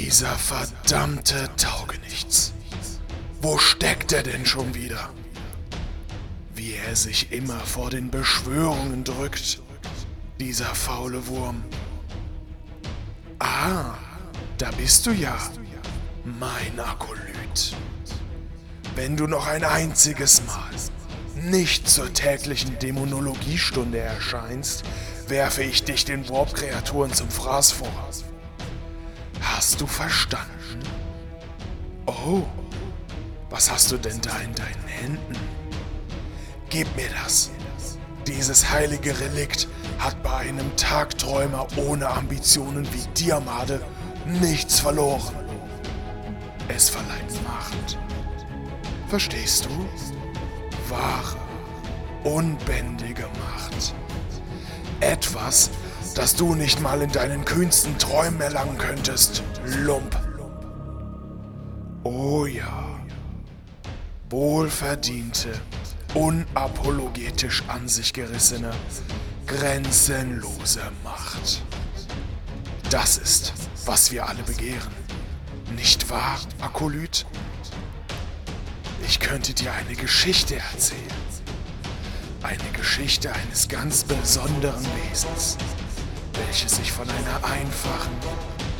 Dieser verdammte Taugenichts. Wo steckt er denn schon wieder? Wie er sich immer vor den Beschwörungen drückt. Dieser faule Wurm. Ah, da bist du ja, mein Akolyt. Wenn du noch ein einziges Mal nicht zur täglichen Dämonologiestunde erscheinst, werfe ich dich den Warp-Kreaturen zum Fraß vor. Hast du verstanden? Oh, was hast du denn da in deinen Händen? Gib mir das. Dieses heilige Relikt hat bei einem Tagträumer ohne Ambitionen wie Diamade nichts verloren. Es verleiht Macht. Verstehst du? Wahre, unbändige Macht. Etwas, das du nicht mal in deinen kühnsten Träumen erlangen könntest, Lump. Oh ja. Wohlverdiente, unapologetisch an sich gerissene, grenzenlose Macht. Das ist, was wir alle begehren. Nicht wahr, Akolyt? Ich könnte dir eine Geschichte erzählen. Eine Geschichte eines ganz besonderen Wesens, welches sich von einer einfachen,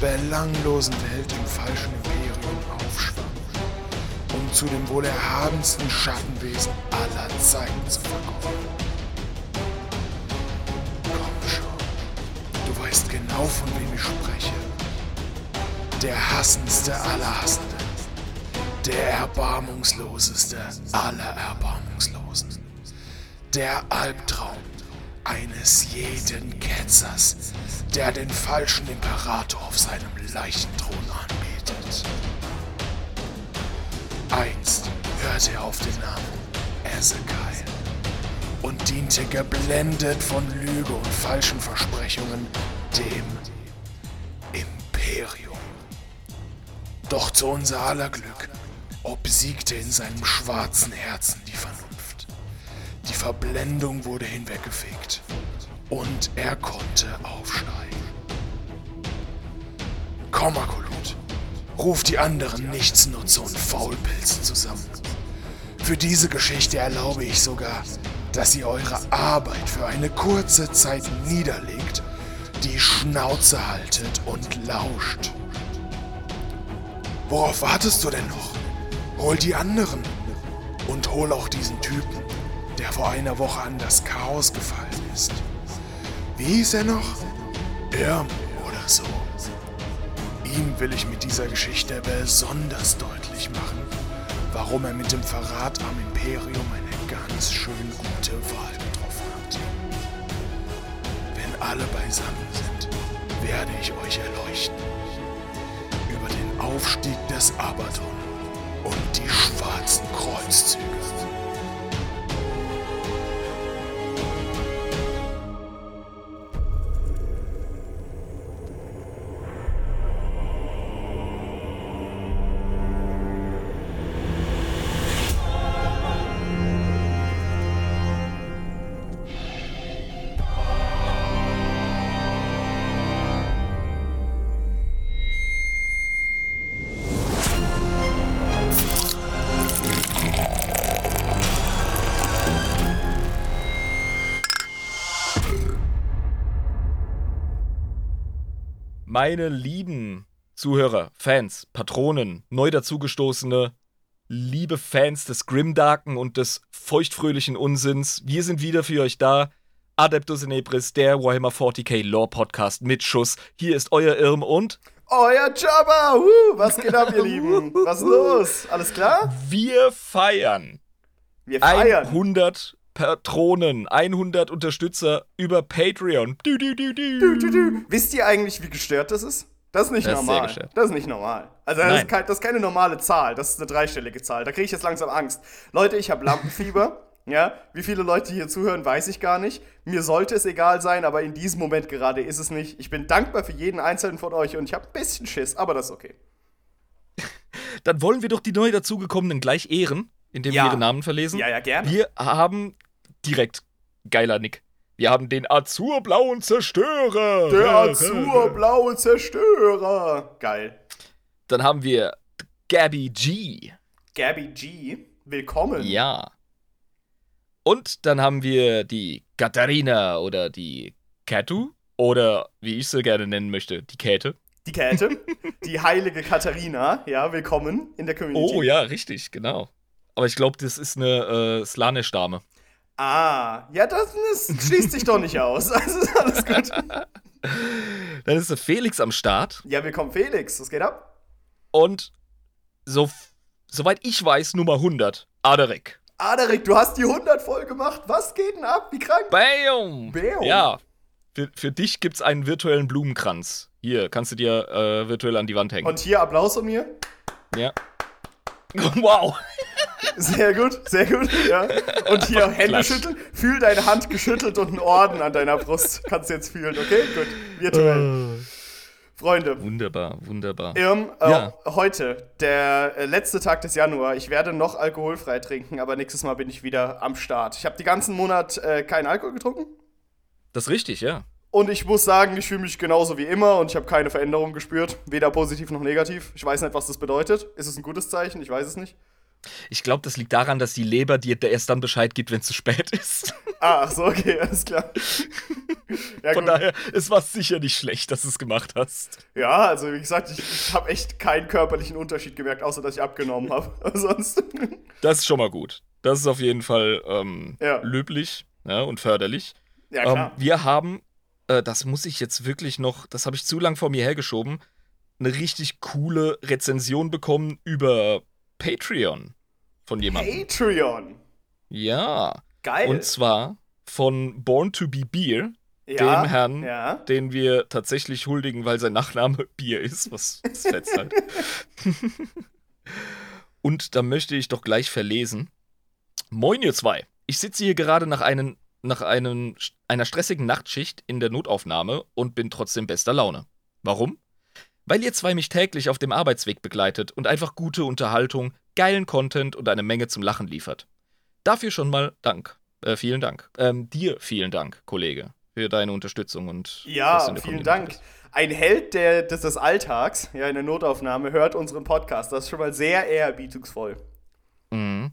belanglosen Welt im falschen Imperium aufschwang, um zu dem wohl erhabensten Schattenwesen aller Zeiten zu verkommen. Komm schon, du weißt genau, von wem ich spreche. Der hassendste aller Hassenden. Der erbarmungsloseste aller Erbarmungslosen. Der Albtraum eines jeden Ketzers, der den falschen Imperator auf seinem Leichenthron anbetet. Einst hörte er auf den Namen Ezekiel und diente geblendet von Lüge und falschen Versprechungen dem Imperium. Doch zu unser aller Glück obsiegte in seinem schwarzen Herzen die Vernunft. Die Verblendung wurde hinweggefegt und er konnte aufsteigen. Komm, Akolut, ruf die anderen Nichtsnutze und Faulpilze zusammen. Für diese Geschichte erlaube ich sogar, dass ihr eure Arbeit für eine kurze Zeit niederlegt, die Schnauze haltet und lauscht. Worauf wartest du denn noch? Hol die anderen. Und hol auch diesen Typen, der vor einer Woche an das Chaos gefallen ist. Wie hieß er noch? Irm oder so. Ihm will ich mit dieser Geschichte besonders deutlich machen, warum er mit dem Verrat am Imperium eine ganz schön gute Wahl getroffen hat. Wenn alle beisammen sind, werde ich euch erleuchten. Über den Aufstieg des Abaddon und die schwarzen Kreuzzüge. Meine lieben Zuhörer, Fans, Patronen, neu dazugestoßene, liebe Fans des Grimdarken und des feuchtfröhlichen Unsinns, wir sind wieder für euch da. Adeptus Inebris, der Warhammer 40k Lore Podcast mit Schuss. Hier ist euer Irm und euer Jabba. Uh, was geht ab, ihr Lieben? Was ist los? Alles klar? Wir feiern. Wir feiern. 100 Patronen, 100 Unterstützer über Patreon. Du, du, du, du. Du, du, Wisst ihr eigentlich, wie gestört das ist? Das ist nicht das normal. Ist das ist nicht normal. Also das ist, kein, das ist, keine normale Zahl. Das ist eine dreistellige Zahl. Da kriege ich jetzt langsam Angst. Leute, ich habe Lampenfieber. ja, wie viele Leute hier zuhören, weiß ich gar nicht. Mir sollte es egal sein, aber in diesem Moment gerade ist es nicht. Ich bin dankbar für jeden einzelnen von euch und ich habe ein bisschen Schiss, aber das ist okay. Dann wollen wir doch die neu dazugekommenen gleich ehren, indem ja. wir ihre Namen verlesen. Ja, ja, gerne. Wir haben direkt geiler Nick. Wir haben den azurblauen Zerstörer. Der azurblaue Zerstörer. Geil. Dann haben wir Gabby G. Gabby G, willkommen. Ja. Und dann haben wir die Katharina oder die Katu oder wie ich sie gerne nennen möchte, die Käthe. Die Käthe, die heilige Katharina, ja, willkommen in der Community. Oh ja, richtig, genau. Aber ich glaube, das ist eine äh, Slanisch-Dame. Ah, ja, das, das schließt sich doch nicht aus. Also ist alles gut. Dann ist der Felix am Start. Ja, willkommen Felix, was geht ab? Und so, soweit ich weiß, Nummer 100, Aderek. Aderek, du hast die 100 voll gemacht. Was geht denn ab? Wie krank? Bam! Bam. Ja, für, für dich gibt's einen virtuellen Blumenkranz. Hier, kannst du dir äh, virtuell an die Wand hängen. Und hier Applaus von mir. Ja. Wow. Sehr gut, sehr gut, ja. Und hier Hände schütteln. Fühl deine Hand geschüttelt und einen Orden an deiner Brust. Kannst du jetzt fühlen, okay? Gut. Virtuell. Freunde. Wunderbar, wunderbar. Ähm, äh, ja. Heute, der äh, letzte Tag des Januar. Ich werde noch alkoholfrei trinken, aber nächstes Mal bin ich wieder am Start. Ich habe die ganzen Monat äh, keinen Alkohol getrunken. Das ist richtig, ja. Und ich muss sagen, ich fühle mich genauso wie immer und ich habe keine Veränderung gespürt. Weder positiv noch negativ. Ich weiß nicht, was das bedeutet. Ist es ein gutes Zeichen? Ich weiß es nicht. Ich glaube, das liegt daran, dass die Leber dir erst dann Bescheid gibt, wenn es zu spät ist. Ah, ach so, okay, alles klar. Ja, Von gut. daher, es war sicher nicht schlecht, dass du es gemacht hast. Ja, also wie gesagt, ich, ich habe echt keinen körperlichen Unterschied gemerkt, außer dass ich abgenommen habe. sonst. Das ist schon mal gut. Das ist auf jeden Fall ähm, ja. löblich ja, und förderlich. Ja, klar. Ähm, wir haben äh, das muss ich jetzt wirklich noch, das habe ich zu lang vor mir hergeschoben, eine richtig coole Rezension bekommen über Patreon von jemandem. Patreon? Ja. Geil. Und zwar von Born to be Beer, ja, dem Herrn, ja. den wir tatsächlich huldigen, weil sein Nachname Bier ist, was das fetzt halt. Und da möchte ich doch gleich verlesen. Moin, ihr zwei. Ich sitze hier gerade nach einem nach einem, einer stressigen Nachtschicht in der Notaufnahme und bin trotzdem bester Laune. Warum? Weil ihr zwei mich täglich auf dem Arbeitsweg begleitet und einfach gute Unterhaltung, geilen Content und eine Menge zum Lachen liefert. Dafür schon mal Dank. Äh, vielen Dank. Ähm, dir vielen Dank, Kollege, für deine Unterstützung und Ja, vielen Dank. Ein Held der, des, des Alltags, ja, in der Notaufnahme, hört unseren Podcast. Das ist schon mal sehr ehrerbietungsvoll. Mhm.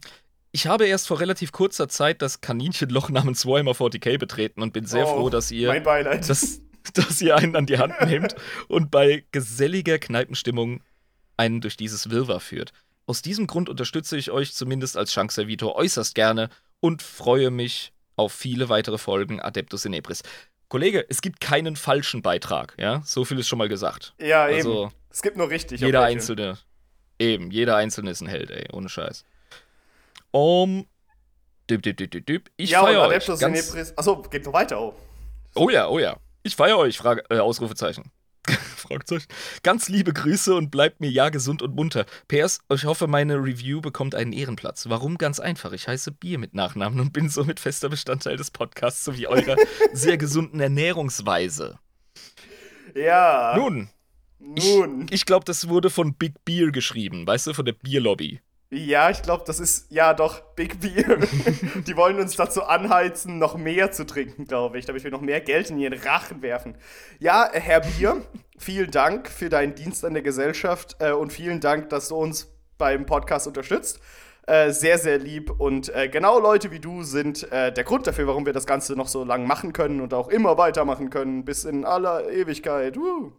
Ich habe erst vor relativ kurzer Zeit das Kaninchenloch namens Warhammer 40k betreten und bin sehr oh, froh, dass ihr, dass, dass ihr einen an die Hand nehmt und bei geselliger Kneipenstimmung einen durch dieses Wirrwarr führt. Aus diesem Grund unterstütze ich euch zumindest als Chance-Servitor äußerst gerne und freue mich auf viele weitere Folgen Adeptus Inebris. Kollege, es gibt keinen falschen Beitrag, ja? So viel ist schon mal gesagt. Ja, also, eben. Es gibt nur richtig. Jeder einzelne. Eben, jeder einzelne ist ein Held, ey, ohne Scheiß. Um. Dip, dip, dip, dip, dip. Ich ja, feiere euch. Ganz Achso, geht noch weiter. Oh. oh ja, oh ja. Ich feiere euch. Frage, äh, Ausrufezeichen. Fragezeichen. Ganz liebe Grüße und bleibt mir ja gesund und munter. PS, ich hoffe, meine Review bekommt einen Ehrenplatz. Warum? Ganz einfach. Ich heiße Bier mit Nachnamen und bin somit fester Bestandteil des Podcasts sowie eurer sehr gesunden Ernährungsweise. Ja. Nun. Nun. Ich, ich glaube, das wurde von Big Beer geschrieben, weißt du, von der Bierlobby. Ja, ich glaube, das ist ja doch Big Beer. die wollen uns dazu anheizen, noch mehr zu trinken, glaube ich, damit wir noch mehr Geld in ihren Rachen werfen. Ja, Herr Bier, vielen Dank für deinen Dienst an der Gesellschaft äh, und vielen Dank, dass du uns beim Podcast unterstützt. Äh, sehr, sehr lieb. Und äh, genau Leute wie du sind äh, der Grund dafür, warum wir das Ganze noch so lange machen können und auch immer weitermachen können, bis in aller Ewigkeit. Uh.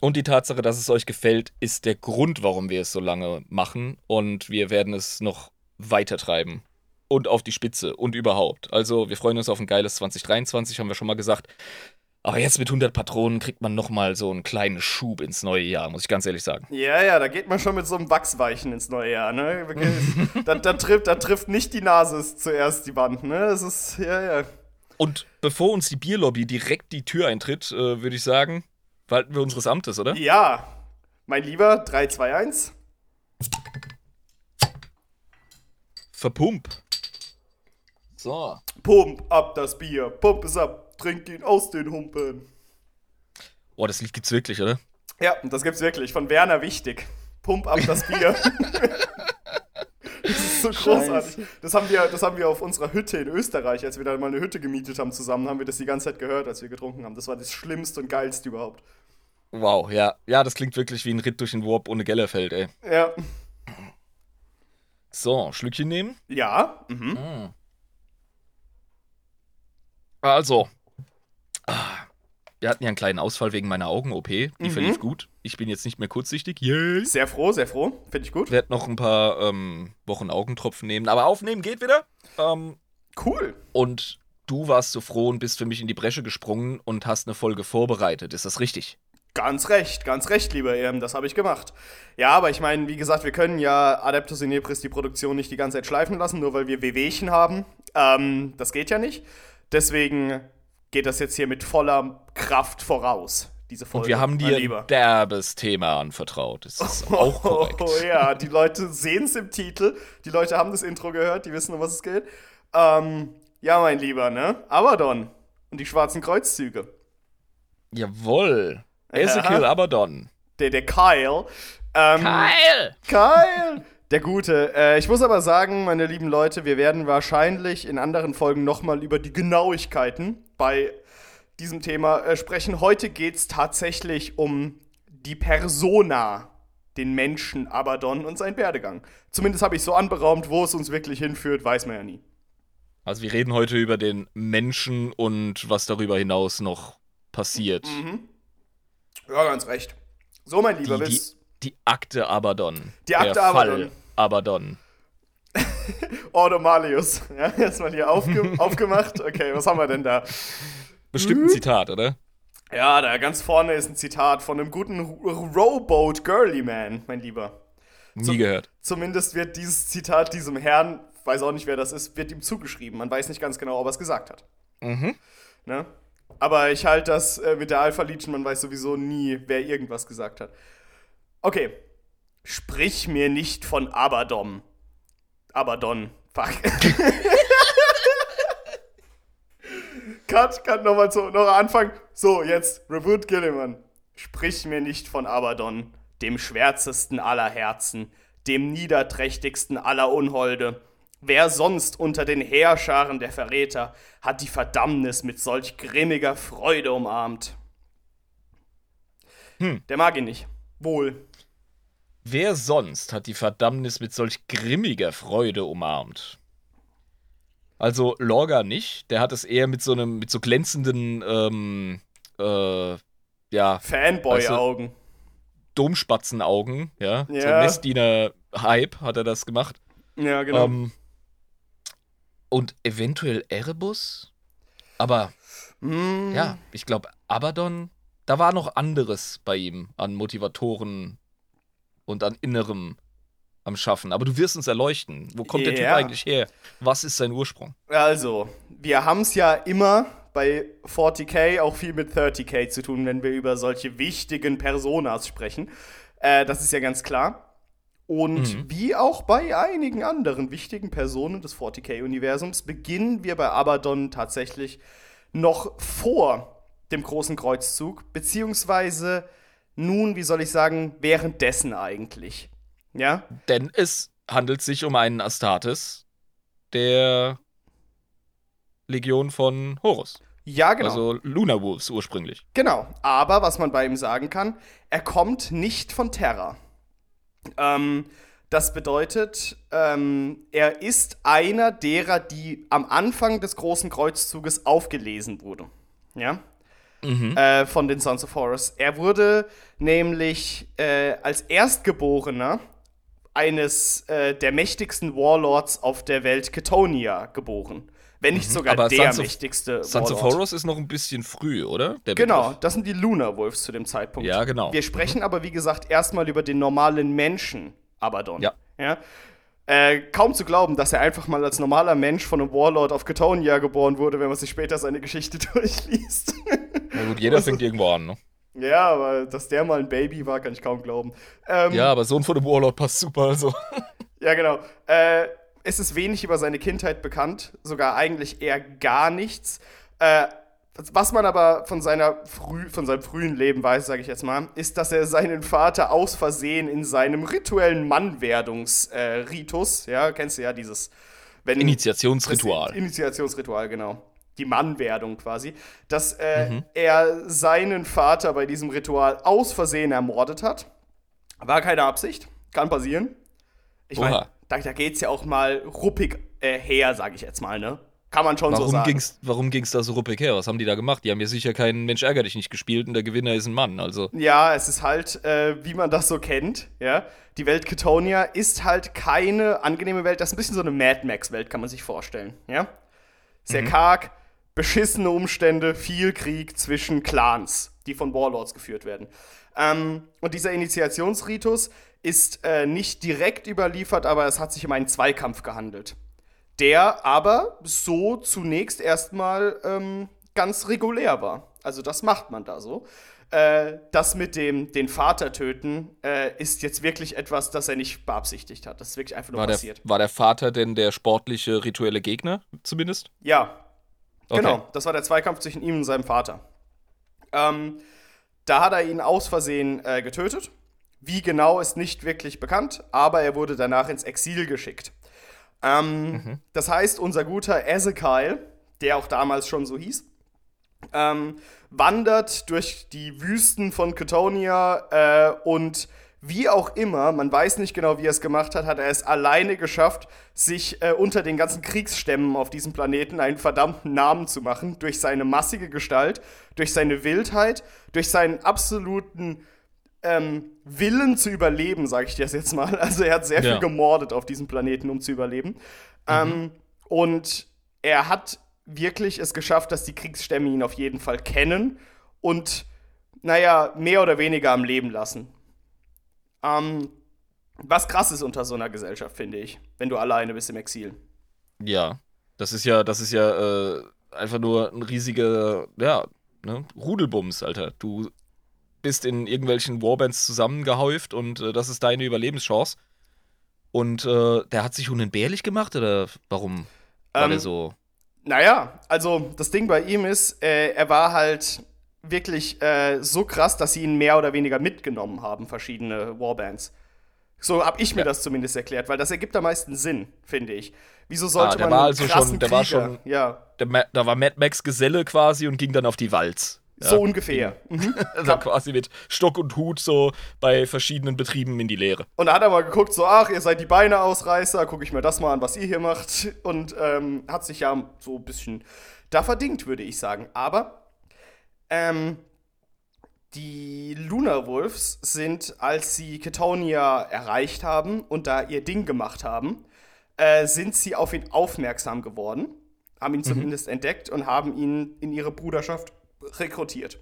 Und die Tatsache, dass es euch gefällt, ist der Grund, warum wir es so lange machen. Und wir werden es noch weiter treiben. Und auf die Spitze und überhaupt. Also, wir freuen uns auf ein geiles 2023, haben wir schon mal gesagt. Aber jetzt mit 100 Patronen kriegt man nochmal so einen kleinen Schub ins neue Jahr, muss ich ganz ehrlich sagen. Ja, ja, da geht man schon mit so einem Wachsweichen ins neue Jahr, ne? da, da, trifft, da trifft nicht die Nase zuerst die Wand, ne? Das ist, ja, ja. Und bevor uns die Bierlobby direkt die Tür eintritt, äh, würde ich sagen, Walten wir unseres Amtes, oder? Ja. Mein Lieber, 3, 2, 1. Verpump. So. Pump ab das Bier. Pump es ab. Trink ihn aus den Humpen. Oh, das Lied gibt's wirklich, oder? Ja, das gibt's wirklich. Von Werner Wichtig. Pump ab das Bier. so großartig. Das haben, wir, das haben wir auf unserer Hütte in Österreich, als wir da mal eine Hütte gemietet haben zusammen, haben wir das die ganze Zeit gehört, als wir getrunken haben. Das war das Schlimmste und Geilste überhaupt. Wow, ja. Ja, das klingt wirklich wie ein Ritt durch den Warp ohne Gellerfeld, ey. Ja. So, Schlückchen nehmen? Ja. Mhm. Hm. Also, wir hatten ja einen kleinen Ausfall wegen meiner Augen-OP. Die mhm. verlief gut. Ich bin jetzt nicht mehr kurzsichtig. Yay. Sehr froh, sehr froh. Finde ich gut. Ich werde noch ein paar ähm, Wochen Augentropfen nehmen. Aber aufnehmen geht wieder. Ähm, cool. Und du warst so froh und bist für mich in die Bresche gesprungen und hast eine Folge vorbereitet. Ist das richtig? Ganz recht, ganz recht, lieber EM, das habe ich gemacht. Ja, aber ich meine, wie gesagt, wir können ja Adeptus Inepris die Produktion nicht die ganze Zeit schleifen lassen, nur weil wir WWchen haben. Ähm, das geht ja nicht. Deswegen geht das jetzt hier mit voller Kraft voraus. Diese Folge. Und wir haben dir ein derbes Thema anvertraut. Das ist oh, auch korrekt. Oh, ja, die Leute sehen es im Titel. Die Leute haben das Intro gehört, die wissen, um was es geht. Ähm, ja, mein Lieber, ne? Abaddon und die schwarzen Kreuzzüge. Jawoll. Ezekiel. Abaddon. Der, der Kyle. Ähm, Kyle! Kyle! Der Gute. Äh, ich muss aber sagen, meine lieben Leute, wir werden wahrscheinlich in anderen Folgen nochmal über die Genauigkeiten bei diesem Thema äh, sprechen. Heute geht es tatsächlich um die Persona, den Menschen Abaddon und seinen Werdegang. Zumindest habe ich so anberaumt, wo es uns wirklich hinführt, weiß man ja nie. Also wir reden heute über den Menschen und was darüber hinaus noch passiert. Mhm. Ja, ganz recht. So, mein Lieber, die, die, die Akte Abaddon. Die Akte Der Abaddon. Fall Abaddon. Ordo Malius. Ja, erstmal hier aufge aufgemacht. Okay, was haben wir denn da? Bestimmt ein Zitat, oder? Ja, da ganz vorne ist ein Zitat von einem guten Rowboat Girly Man, mein Lieber. Nie Zum, gehört. Zumindest wird dieses Zitat diesem Herrn, weiß auch nicht, wer das ist, wird ihm zugeschrieben. Man weiß nicht ganz genau, ob er es gesagt hat. Mhm. Ne? Aber ich halte das äh, mit der Alpha Legion, man weiß sowieso nie, wer irgendwas gesagt hat. Okay. Sprich mir nicht von Abaddon. Abaddon. Fuck. cut, cut, nochmal so, noch Anfang. So, jetzt, Reboot Gilliman. Sprich mir nicht von Abaddon, dem schwärzesten aller Herzen, dem niederträchtigsten aller Unholde Wer sonst unter den Heerscharen der Verräter hat die Verdammnis mit solch grimmiger Freude umarmt? Hm. Der mag ihn nicht. Wohl. Wer sonst hat die Verdammnis mit solch grimmiger Freude umarmt? Also Lorga nicht, der hat es eher mit so einem, mit so glänzenden, ähm, äh, ja. Fanboy-Augen. Weißt Domspatzenaugen, ja. ja. So Messdiener-Hype hat er das gemacht. Ja, genau. Ähm, und eventuell Erebus. Aber mm. ja, ich glaube, Abaddon, da war noch anderes bei ihm an Motivatoren und an Innerem am Schaffen. Aber du wirst uns erleuchten. Wo kommt yeah. der Typ eigentlich her? Was ist sein Ursprung? Also, wir haben es ja immer bei 40k auch viel mit 30k zu tun, wenn wir über solche wichtigen Personas sprechen. Äh, das ist ja ganz klar. Und mhm. wie auch bei einigen anderen wichtigen Personen des 40k-Universums beginnen wir bei Abaddon tatsächlich noch vor dem großen Kreuzzug, beziehungsweise nun, wie soll ich sagen, währenddessen eigentlich. Ja? Denn es handelt sich um einen Astartes der Legion von Horus. Ja, genau. Also Lunar Wolves ursprünglich. Genau. Aber was man bei ihm sagen kann, er kommt nicht von Terra. Ähm, das bedeutet, ähm, er ist einer derer, die am Anfang des großen Kreuzzuges aufgelesen wurde. Ja? Mhm. Äh, von den Sons of Horus. Er wurde nämlich äh, als Erstgeborener eines äh, der mächtigsten Warlords auf der Welt, Ketonia, geboren. Wenn nicht mhm. sogar der Sons mächtigste of, Sons of Horus ist noch ein bisschen früh, oder? Der genau, das sind die Lunar Wolves zu dem Zeitpunkt. Ja, genau. Wir sprechen mhm. aber, wie gesagt, erstmal über den normalen Menschen Abaddon. Ja. ja? Äh, kaum zu glauben, dass er einfach mal als normaler Mensch von einem Warlord auf Ketonia geboren wurde, wenn man sich später seine Geschichte durchliest. Na gut, jeder fängt irgendwo an, ne? Ja, aber dass der mal ein Baby war, kann ich kaum glauben. Ähm, ja, aber Sohn von einem Warlord passt super, also. ja, genau. Äh, es ist wenig über seine Kindheit bekannt, sogar eigentlich eher gar nichts. Äh, was man aber von, seiner früh, von seinem frühen Leben weiß, sage ich jetzt mal, ist, dass er seinen Vater aus Versehen in seinem rituellen Mannwerdungsritus, äh, ja, kennst du ja dieses. Wenn, Initiationsritual. Initiationsritual, genau. Die Mannwerdung quasi, dass äh, mhm. er seinen Vater bei diesem Ritual aus Versehen ermordet hat. War keine Absicht, kann passieren. Ich meine, da, da es ja auch mal ruppig äh, her, sage ich jetzt mal, ne? Kann man schon warum so sagen. Ging's, warum ging es da so ruppig her? Was haben die da gemacht? Die haben ja sicher keinen Mensch ärger dich nicht gespielt und der Gewinner ist ein Mann. Also. Ja, es ist halt, äh, wie man das so kennt, ja. Die Welt Ketonia ist halt keine angenehme Welt. Das ist ein bisschen so eine Mad Max-Welt, kann man sich vorstellen, ja. Sehr mhm. karg, beschissene Umstände, viel Krieg zwischen Clans, die von Warlords geführt werden. Ähm, und dieser Initiationsritus ist äh, nicht direkt überliefert, aber es hat sich um einen Zweikampf gehandelt der aber so zunächst erstmal ähm, ganz regulär war. Also das macht man da so. Äh, das mit dem den Vater töten äh, ist jetzt wirklich etwas, das er nicht beabsichtigt hat. Das ist wirklich einfach nur war passiert. Der, war der Vater denn der sportliche rituelle Gegner zumindest? Ja. Okay. Genau, das war der Zweikampf zwischen ihm und seinem Vater. Ähm, da hat er ihn aus Versehen äh, getötet. Wie genau ist nicht wirklich bekannt, aber er wurde danach ins Exil geschickt. Ähm, mhm. Das heißt, unser guter Ezekiel, der auch damals schon so hieß, ähm, wandert durch die Wüsten von Ketonia äh, und wie auch immer, man weiß nicht genau, wie er es gemacht hat, hat er es alleine geschafft, sich äh, unter den ganzen Kriegsstämmen auf diesem Planeten einen verdammten Namen zu machen, durch seine massige Gestalt, durch seine Wildheit, durch seinen absoluten ähm, Willen zu überleben, sage ich dir das jetzt mal. Also er hat sehr ja. viel gemordet auf diesem Planeten, um zu überleben. Mhm. Ähm, und er hat wirklich es geschafft, dass die Kriegsstämme ihn auf jeden Fall kennen und, naja, mehr oder weniger am Leben lassen. Ähm, was krass ist unter so einer Gesellschaft, finde ich, wenn du alleine bist im Exil. Ja, das ist ja, das ist ja äh, einfach nur ein riesiger, ja, ne, Rudelbums, Alter. Du bist in irgendwelchen Warbands zusammengehäuft und äh, das ist deine Überlebenschance. Und äh, der hat sich unentbehrlich gemacht oder warum war ähm, der so? Naja, also das Ding bei ihm ist, äh, er war halt wirklich äh, so krass, dass sie ihn mehr oder weniger mitgenommen haben, verschiedene Warbands. So habe ich mir ja. das zumindest erklärt, weil das ergibt am meisten Sinn, finde ich. Wieso sollte ah, der man war also schon, der Krieger, war schon, ja. Der, da war Mad Max Geselle quasi und ging dann auf die Walz. Ja. So ungefähr. Mhm. also quasi mit Stock und Hut so bei verschiedenen Betrieben in die Lehre. Und da hat er mal geguckt, so, ach, ihr seid die Beine-Ausreißer, gucke ich mir das mal an, was ihr hier macht. Und ähm, hat sich ja so ein bisschen da verdingt, würde ich sagen. Aber ähm, die Lunar Wolves sind, als sie Ketonia erreicht haben und da ihr Ding gemacht haben, äh, sind sie auf ihn aufmerksam geworden, haben ihn mhm. zumindest entdeckt und haben ihn in ihre Bruderschaft rekrutiert.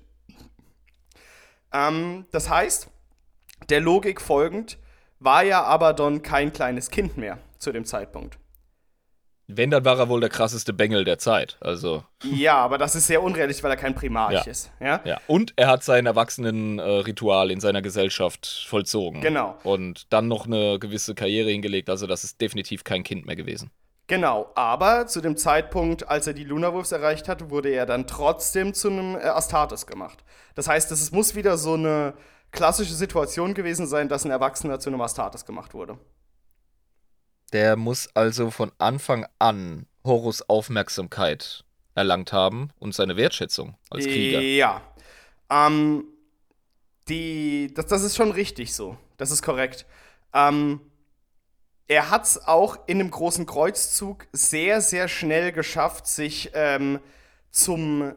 Ähm, das heißt, der Logik folgend war ja Abaddon kein kleines Kind mehr zu dem Zeitpunkt. Wenn, dann war er wohl der krasseste Bengel der Zeit. Also. Ja, aber das ist sehr unrealistisch, weil er kein Primarch ja. ist. Ja? ja. Und er hat sein Erwachsenenritual in seiner Gesellschaft vollzogen. Genau. Und dann noch eine gewisse Karriere hingelegt. Also, das ist definitiv kein Kind mehr gewesen. Genau, aber zu dem Zeitpunkt, als er die Lunarwolves erreicht hat, wurde er dann trotzdem zu einem äh, Astartes gemacht. Das heißt, es muss wieder so eine klassische Situation gewesen sein, dass ein Erwachsener zu einem Astartes gemacht wurde. Der muss also von Anfang an Horus Aufmerksamkeit erlangt haben und seine Wertschätzung als Krieger. Ja. Ähm, die, das, das ist schon richtig so. Das ist korrekt. Ähm, er hat es auch in einem großen Kreuzzug sehr, sehr schnell geschafft, sich ähm, zum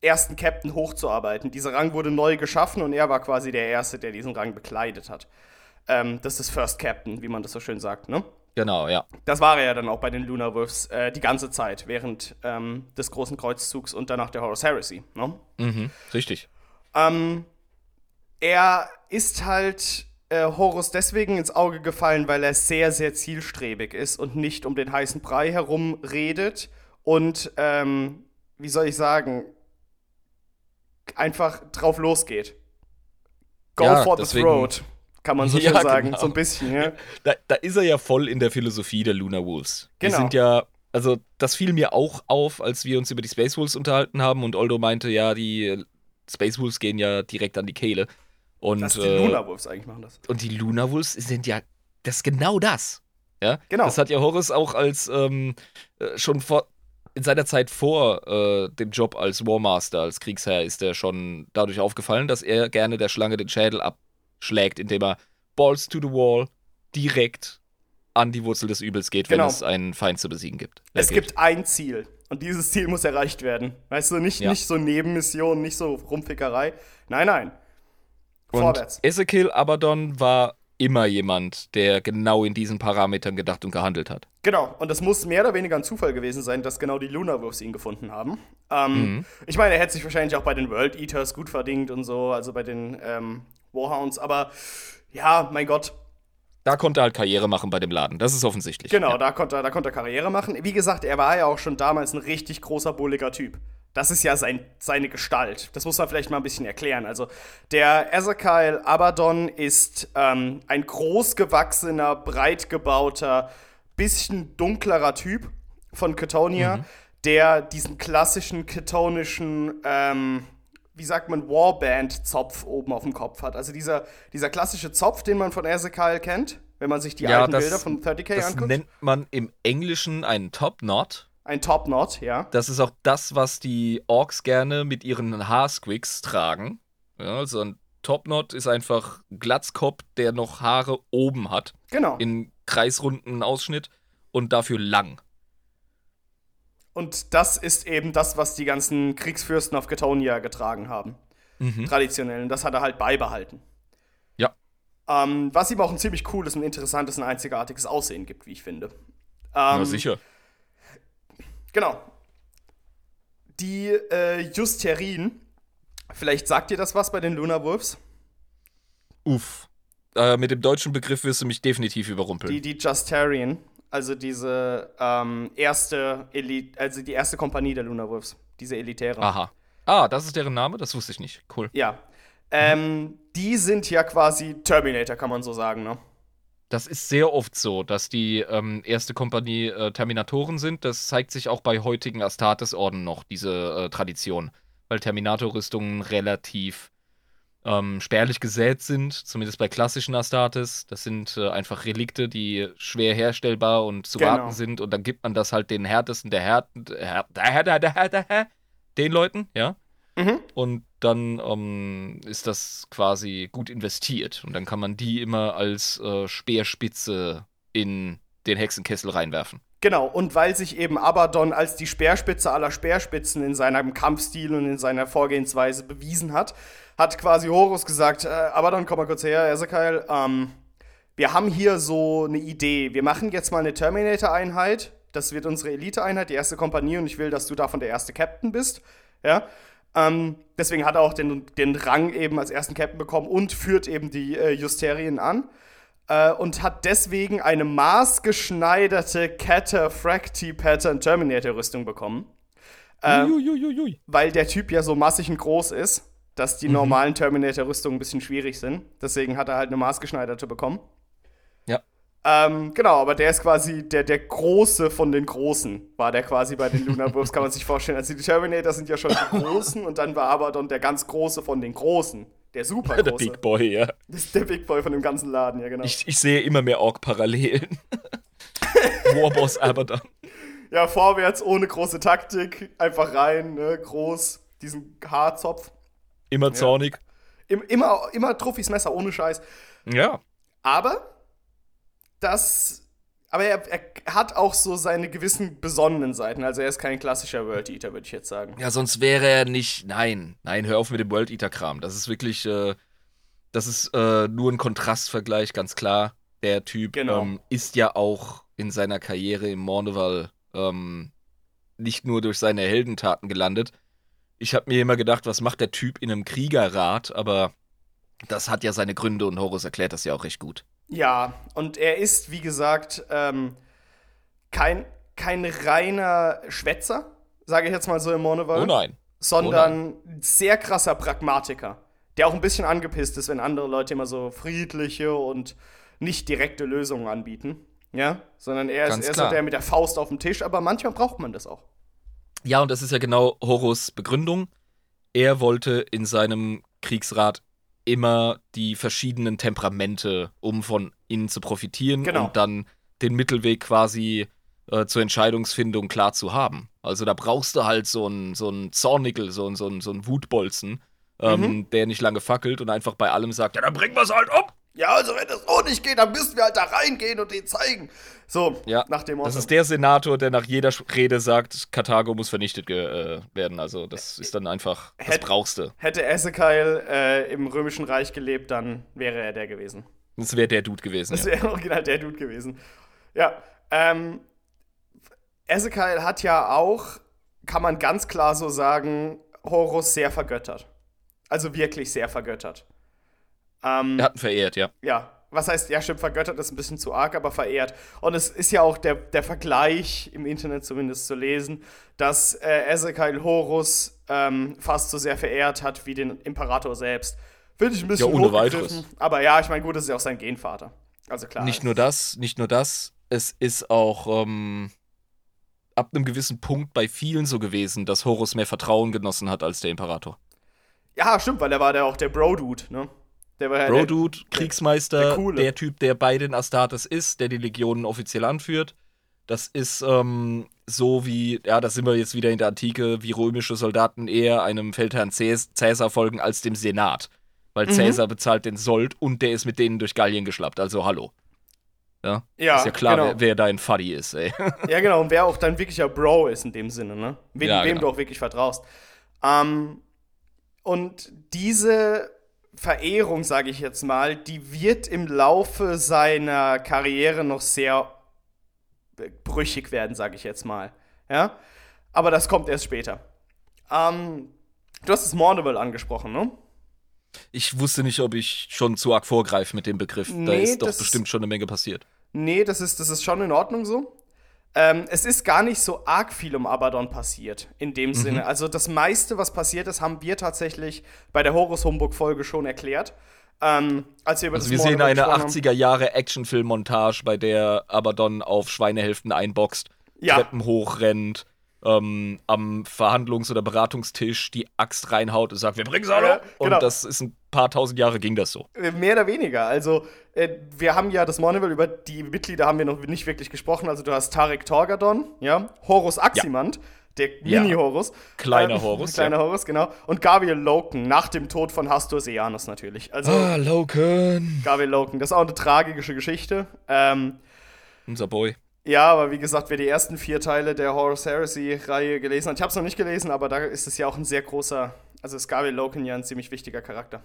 ersten Captain hochzuarbeiten. Dieser Rang wurde neu geschaffen und er war quasi der Erste, der diesen Rang bekleidet hat. Ähm, das ist First Captain, wie man das so schön sagt, ne? Genau, ja. Das war er ja dann auch bei den Lunar Wolves äh, die ganze Zeit, während ähm, des großen Kreuzzugs und danach der Horus Heresy, ne? Mhm, richtig. Ähm, er ist halt äh, Horus deswegen ins Auge gefallen, weil er sehr, sehr zielstrebig ist und nicht um den heißen Brei herum redet und, ähm, wie soll ich sagen, einfach drauf losgeht. Go ja, for deswegen, the throat, kann man so ja, schön sagen, genau. so ein bisschen. Ja. Da, da, ist er ja voll in der Philosophie der Lunar Wolves. Genau. Die sind ja, also das fiel mir auch auf, als wir uns über die Space Wolves unterhalten haben und Oldo meinte, ja, die Space Wolves gehen ja direkt an die Kehle. Und, das die äh, Luna Wolves eigentlich machen das. Und die Luna Wolves sind ja, das ist genau das. Ja, genau. Das hat ja Horus auch als ähm, äh, schon vor, in seiner Zeit vor äh, dem Job als Warmaster, als Kriegsherr, ist er schon dadurch aufgefallen, dass er gerne der Schlange den Schädel abschlägt, indem er Balls to the Wall direkt an die Wurzel des Übels geht, genau. wenn es einen Feind zu besiegen gibt. Es gibt ein Ziel. Und dieses Ziel muss erreicht werden. Weißt du, nicht, ja. nicht so Nebenmissionen, nicht so Rumfickerei. Nein, nein. Vorwärts. Und Ezekiel Abaddon war immer jemand, der genau in diesen Parametern gedacht und gehandelt hat. Genau, und das muss mehr oder weniger ein Zufall gewesen sein, dass genau die Lunarwurfs ihn gefunden haben. Ähm, mhm. Ich meine, er hätte sich wahrscheinlich auch bei den World Eaters gut verdient und so, also bei den ähm, Warhounds, aber ja, mein Gott, da konnte er halt Karriere machen bei dem Laden, das ist offensichtlich. Genau, ja. da, konnte er, da konnte er Karriere machen. Wie gesagt, er war ja auch schon damals ein richtig großer, bulliger Typ. Das ist ja sein, seine Gestalt. Das muss man vielleicht mal ein bisschen erklären. Also, der Ezekiel Abaddon ist ähm, ein großgewachsener, breit gebauter, bisschen dunklerer Typ von Ketonia, mhm. der diesen klassischen ketonischen, ähm, wie sagt man, Warband-Zopf oben auf dem Kopf hat. Also dieser, dieser klassische Zopf, den man von Ezekiel kennt, wenn man sich die ja, alten das, Bilder von 30k das anguckt. Das nennt man im Englischen einen Top Knot. Ein Top Knot, ja. Das ist auch das, was die Orks gerne mit ihren Haarsquicks tragen. Ja, also ein Top Knot ist einfach Glatzkopf, der noch Haare oben hat. Genau. In kreisrunden Ausschnitt und dafür lang. Und das ist eben das, was die ganzen Kriegsfürsten auf Getonia getragen haben. Mhm. Traditionell. Und das hat er halt beibehalten. Ja. Ähm, was ihm auch ein ziemlich cooles und interessantes und einzigartiges Aussehen gibt, wie ich finde. Ähm, Na sicher. Genau. Die äh, Justerin, vielleicht sagt ihr das was bei den Luna Wolves? Uff. Äh, mit dem deutschen Begriff wirst du mich definitiv überrumpeln. Die, die Justarian also diese ähm, erste Elite, also die erste Kompanie der Luna Wolves, diese Elitäre. Aha. Ah, das ist deren Name? Das wusste ich nicht. Cool. Ja. Ähm, die sind ja quasi Terminator, kann man so sagen, ne? Das ist sehr oft so, dass die ähm, erste Kompanie äh, Terminatoren sind. Das zeigt sich auch bei heutigen Astartes-Orden noch, diese äh, Tradition. Weil Terminator-Rüstungen relativ ähm, spärlich gesät sind, zumindest bei klassischen Astartes. Das sind äh, einfach Relikte, die schwer herstellbar und zu genau. warten sind. Und dann gibt man das halt den härtesten der Härten, der, der, der, der, den Leuten, ja. Mhm. Und dann ähm, ist das quasi gut investiert. Und dann kann man die immer als äh, Speerspitze in den Hexenkessel reinwerfen. Genau, und weil sich eben Abaddon als die Speerspitze aller Speerspitzen in seinem Kampfstil und in seiner Vorgehensweise bewiesen hat, hat quasi Horus gesagt, äh, Abaddon, komm mal kurz her, Ezekiel, ähm, wir haben hier so eine Idee. Wir machen jetzt mal eine Terminator-Einheit. Das wird unsere Elite-Einheit, die erste Kompanie, und ich will, dass du davon der erste Captain bist. Ja. Ähm, deswegen hat er auch den, den Rang eben als ersten Captain bekommen und führt eben die äh, Justerien an. Äh, und hat deswegen eine maßgeschneiderte Cataphracti Pattern Terminator Rüstung bekommen. Äh, weil der Typ ja so massig und groß ist dass die mhm. normalen Terminator-Rüstungen ein bisschen schwierig sind. Deswegen hat er halt eine maßgeschneiderte bekommen. Ja. Ähm, genau, aber der ist quasi der, der Große von den Großen, war der quasi bei den Lunar Wolves, kann man sich vorstellen. Also die Terminator sind ja schon die Großen und dann war Abaddon der ganz Große von den Großen. Der super große. Der Big Boy, ja. Das ist der Big Boy von dem ganzen Laden, ja, genau. Ich, ich sehe immer mehr Ork-Parallelen. Warboss Abaddon. Ja, vorwärts, ohne große Taktik, einfach rein, ne, groß, diesen Haarzopf. Immer zornig. Ja. Immer, immer Trophys Messer, ohne Scheiß. Ja. Aber das. Aber er, er, hat auch so seine gewissen besonnenen Seiten. Also er ist kein klassischer World Eater, würde ich jetzt sagen. Ja, sonst wäre er nicht. Nein, nein, hör auf mit dem World Eater-Kram. Das ist wirklich. Äh, das ist äh, nur ein Kontrastvergleich, ganz klar. Der Typ genau. ähm, ist ja auch in seiner Karriere im Morneval ähm, nicht nur durch seine Heldentaten gelandet, ich habe mir immer gedacht, was macht der Typ in einem Kriegerrat, aber das hat ja seine Gründe und Horus erklärt das ja auch recht gut. Ja, und er ist, wie gesagt, ähm, kein, kein reiner Schwätzer, sage ich jetzt mal so im Monoval. Oh nein. Sondern oh nein. sehr krasser Pragmatiker, der auch ein bisschen angepisst ist, wenn andere Leute immer so friedliche und nicht direkte Lösungen anbieten. Ja, sondern er ist, er ist so der mit der Faust auf dem Tisch, aber manchmal braucht man das auch. Ja, und das ist ja genau Horus Begründung. Er wollte in seinem Kriegsrat immer die verschiedenen Temperamente, um von ihnen zu profitieren genau. und dann den Mittelweg quasi äh, zur Entscheidungsfindung klar zu haben. Also da brauchst du halt so einen so Zornickel, so einen so einen, so einen Wutbolzen, ähm, mhm. der nicht lange fackelt und einfach bei allem sagt, ja, dann bringen wir es halt um. Ja, also wenn das so nicht geht, dann müssten wir halt da reingehen und den zeigen. So, ja, nach dem Motto. Das ist der Senator, der nach jeder Rede sagt, Karthago muss vernichtet äh, werden. Also das ist dann einfach, das Hätt, brauchst du. Hätte Ezekiel äh, im Römischen Reich gelebt, dann wäre er der gewesen. Das wäre der Dude gewesen. Das wäre ja. original der Dude gewesen. Ja, ähm, Ezekiel hat ja auch, kann man ganz klar so sagen, Horus sehr vergöttert. Also wirklich sehr vergöttert. Ähm, er hat ihn verehrt, ja. Ja. Was heißt, ja, stimmt, vergöttert ist ein bisschen zu arg, aber verehrt. Und es ist ja auch der, der Vergleich, im Internet zumindest zu lesen, dass äh, Ezekiel Horus ähm, fast so sehr verehrt hat wie den Imperator selbst. Finde ich ein bisschen ja, ohne weiteres. Aber ja, ich meine, gut, das ist ja auch sein Genvater. Also klar. Nicht nur das, nicht nur das, es ist auch ähm, ab einem gewissen Punkt bei vielen so gewesen, dass Horus mehr Vertrauen genossen hat als der Imperator. Ja, stimmt, weil er war ja auch der Bro-Dude, ne? Der war ja Bro-Dude, Kriegsmeister, der, der, Typ, der bei den Astartes ist, der die Legionen offiziell anführt. Das ist ähm, so wie, ja, da sind wir jetzt wieder in der Antike, wie römische Soldaten eher einem Feldherrn Cäsar folgen als dem Senat. Weil mhm. Cäsar bezahlt den Sold und der ist mit denen durch Gallien geschlappt. Also hallo. Ja, ja ist ja klar, genau. wer, wer, dein Fuddy ist, ey. Ja, genau, und wer auch dein wirklicher Bro ist in dem Sinne, ne? Wem, ja, genau. du auch wirklich vertraust. Ähm, und diese Verehrung, sage ich jetzt mal, die wird im Laufe seiner Karriere noch sehr brüchig werden, sage ich jetzt mal. Ja? Aber das kommt erst später. Ähm, du hast das Mournival angesprochen, ne? Ich wusste nicht, ob ich schon zu arg vorgreife mit dem Begriff. Nee, da ist doch bestimmt schon eine Menge passiert. Nee, das ist, das ist schon in Ordnung so. Ähm, es ist gar nicht so arg viel um Abaddon passiert, in dem mhm. Sinne. Also das meiste, was passiert ist, haben wir tatsächlich bei der Horus Humbug-Folge schon erklärt. Ähm, als wir über also wir sehen eine 80er Jahre Actionfilm-Montage, bei der Abaddon auf Schweinehälften einboxt, ja. Treppen hochrennt, ähm, am Verhandlungs- oder Beratungstisch die Axt reinhaut und sagt, wir bringen sie alle. Ja, genau. Und das ist ein paar tausend Jahre ging das so. Äh, mehr oder weniger. Also, äh, wir haben ja das Monovel über die Mitglieder haben wir noch nicht wirklich gesprochen. Also, du hast Tarek Torgadon, ja, Horus Aximand. Ja. Der Mini-Horus. Kleiner ähm, Horus. Kleiner ja. Horus, genau. Und Gabriel Loken, nach dem Tod von Hastur Sejanus natürlich. Also, ah, Loken. Gabriel Loken, das ist auch eine tragische Geschichte. Ähm, Unser Boy. Ja, aber wie gesagt, wer die ersten vier Teile der Horus Heresy-Reihe gelesen hat, ich habe es noch nicht gelesen, aber da ist es ja auch ein sehr großer, also ist Gabriel Loken ja ein ziemlich wichtiger Charakter.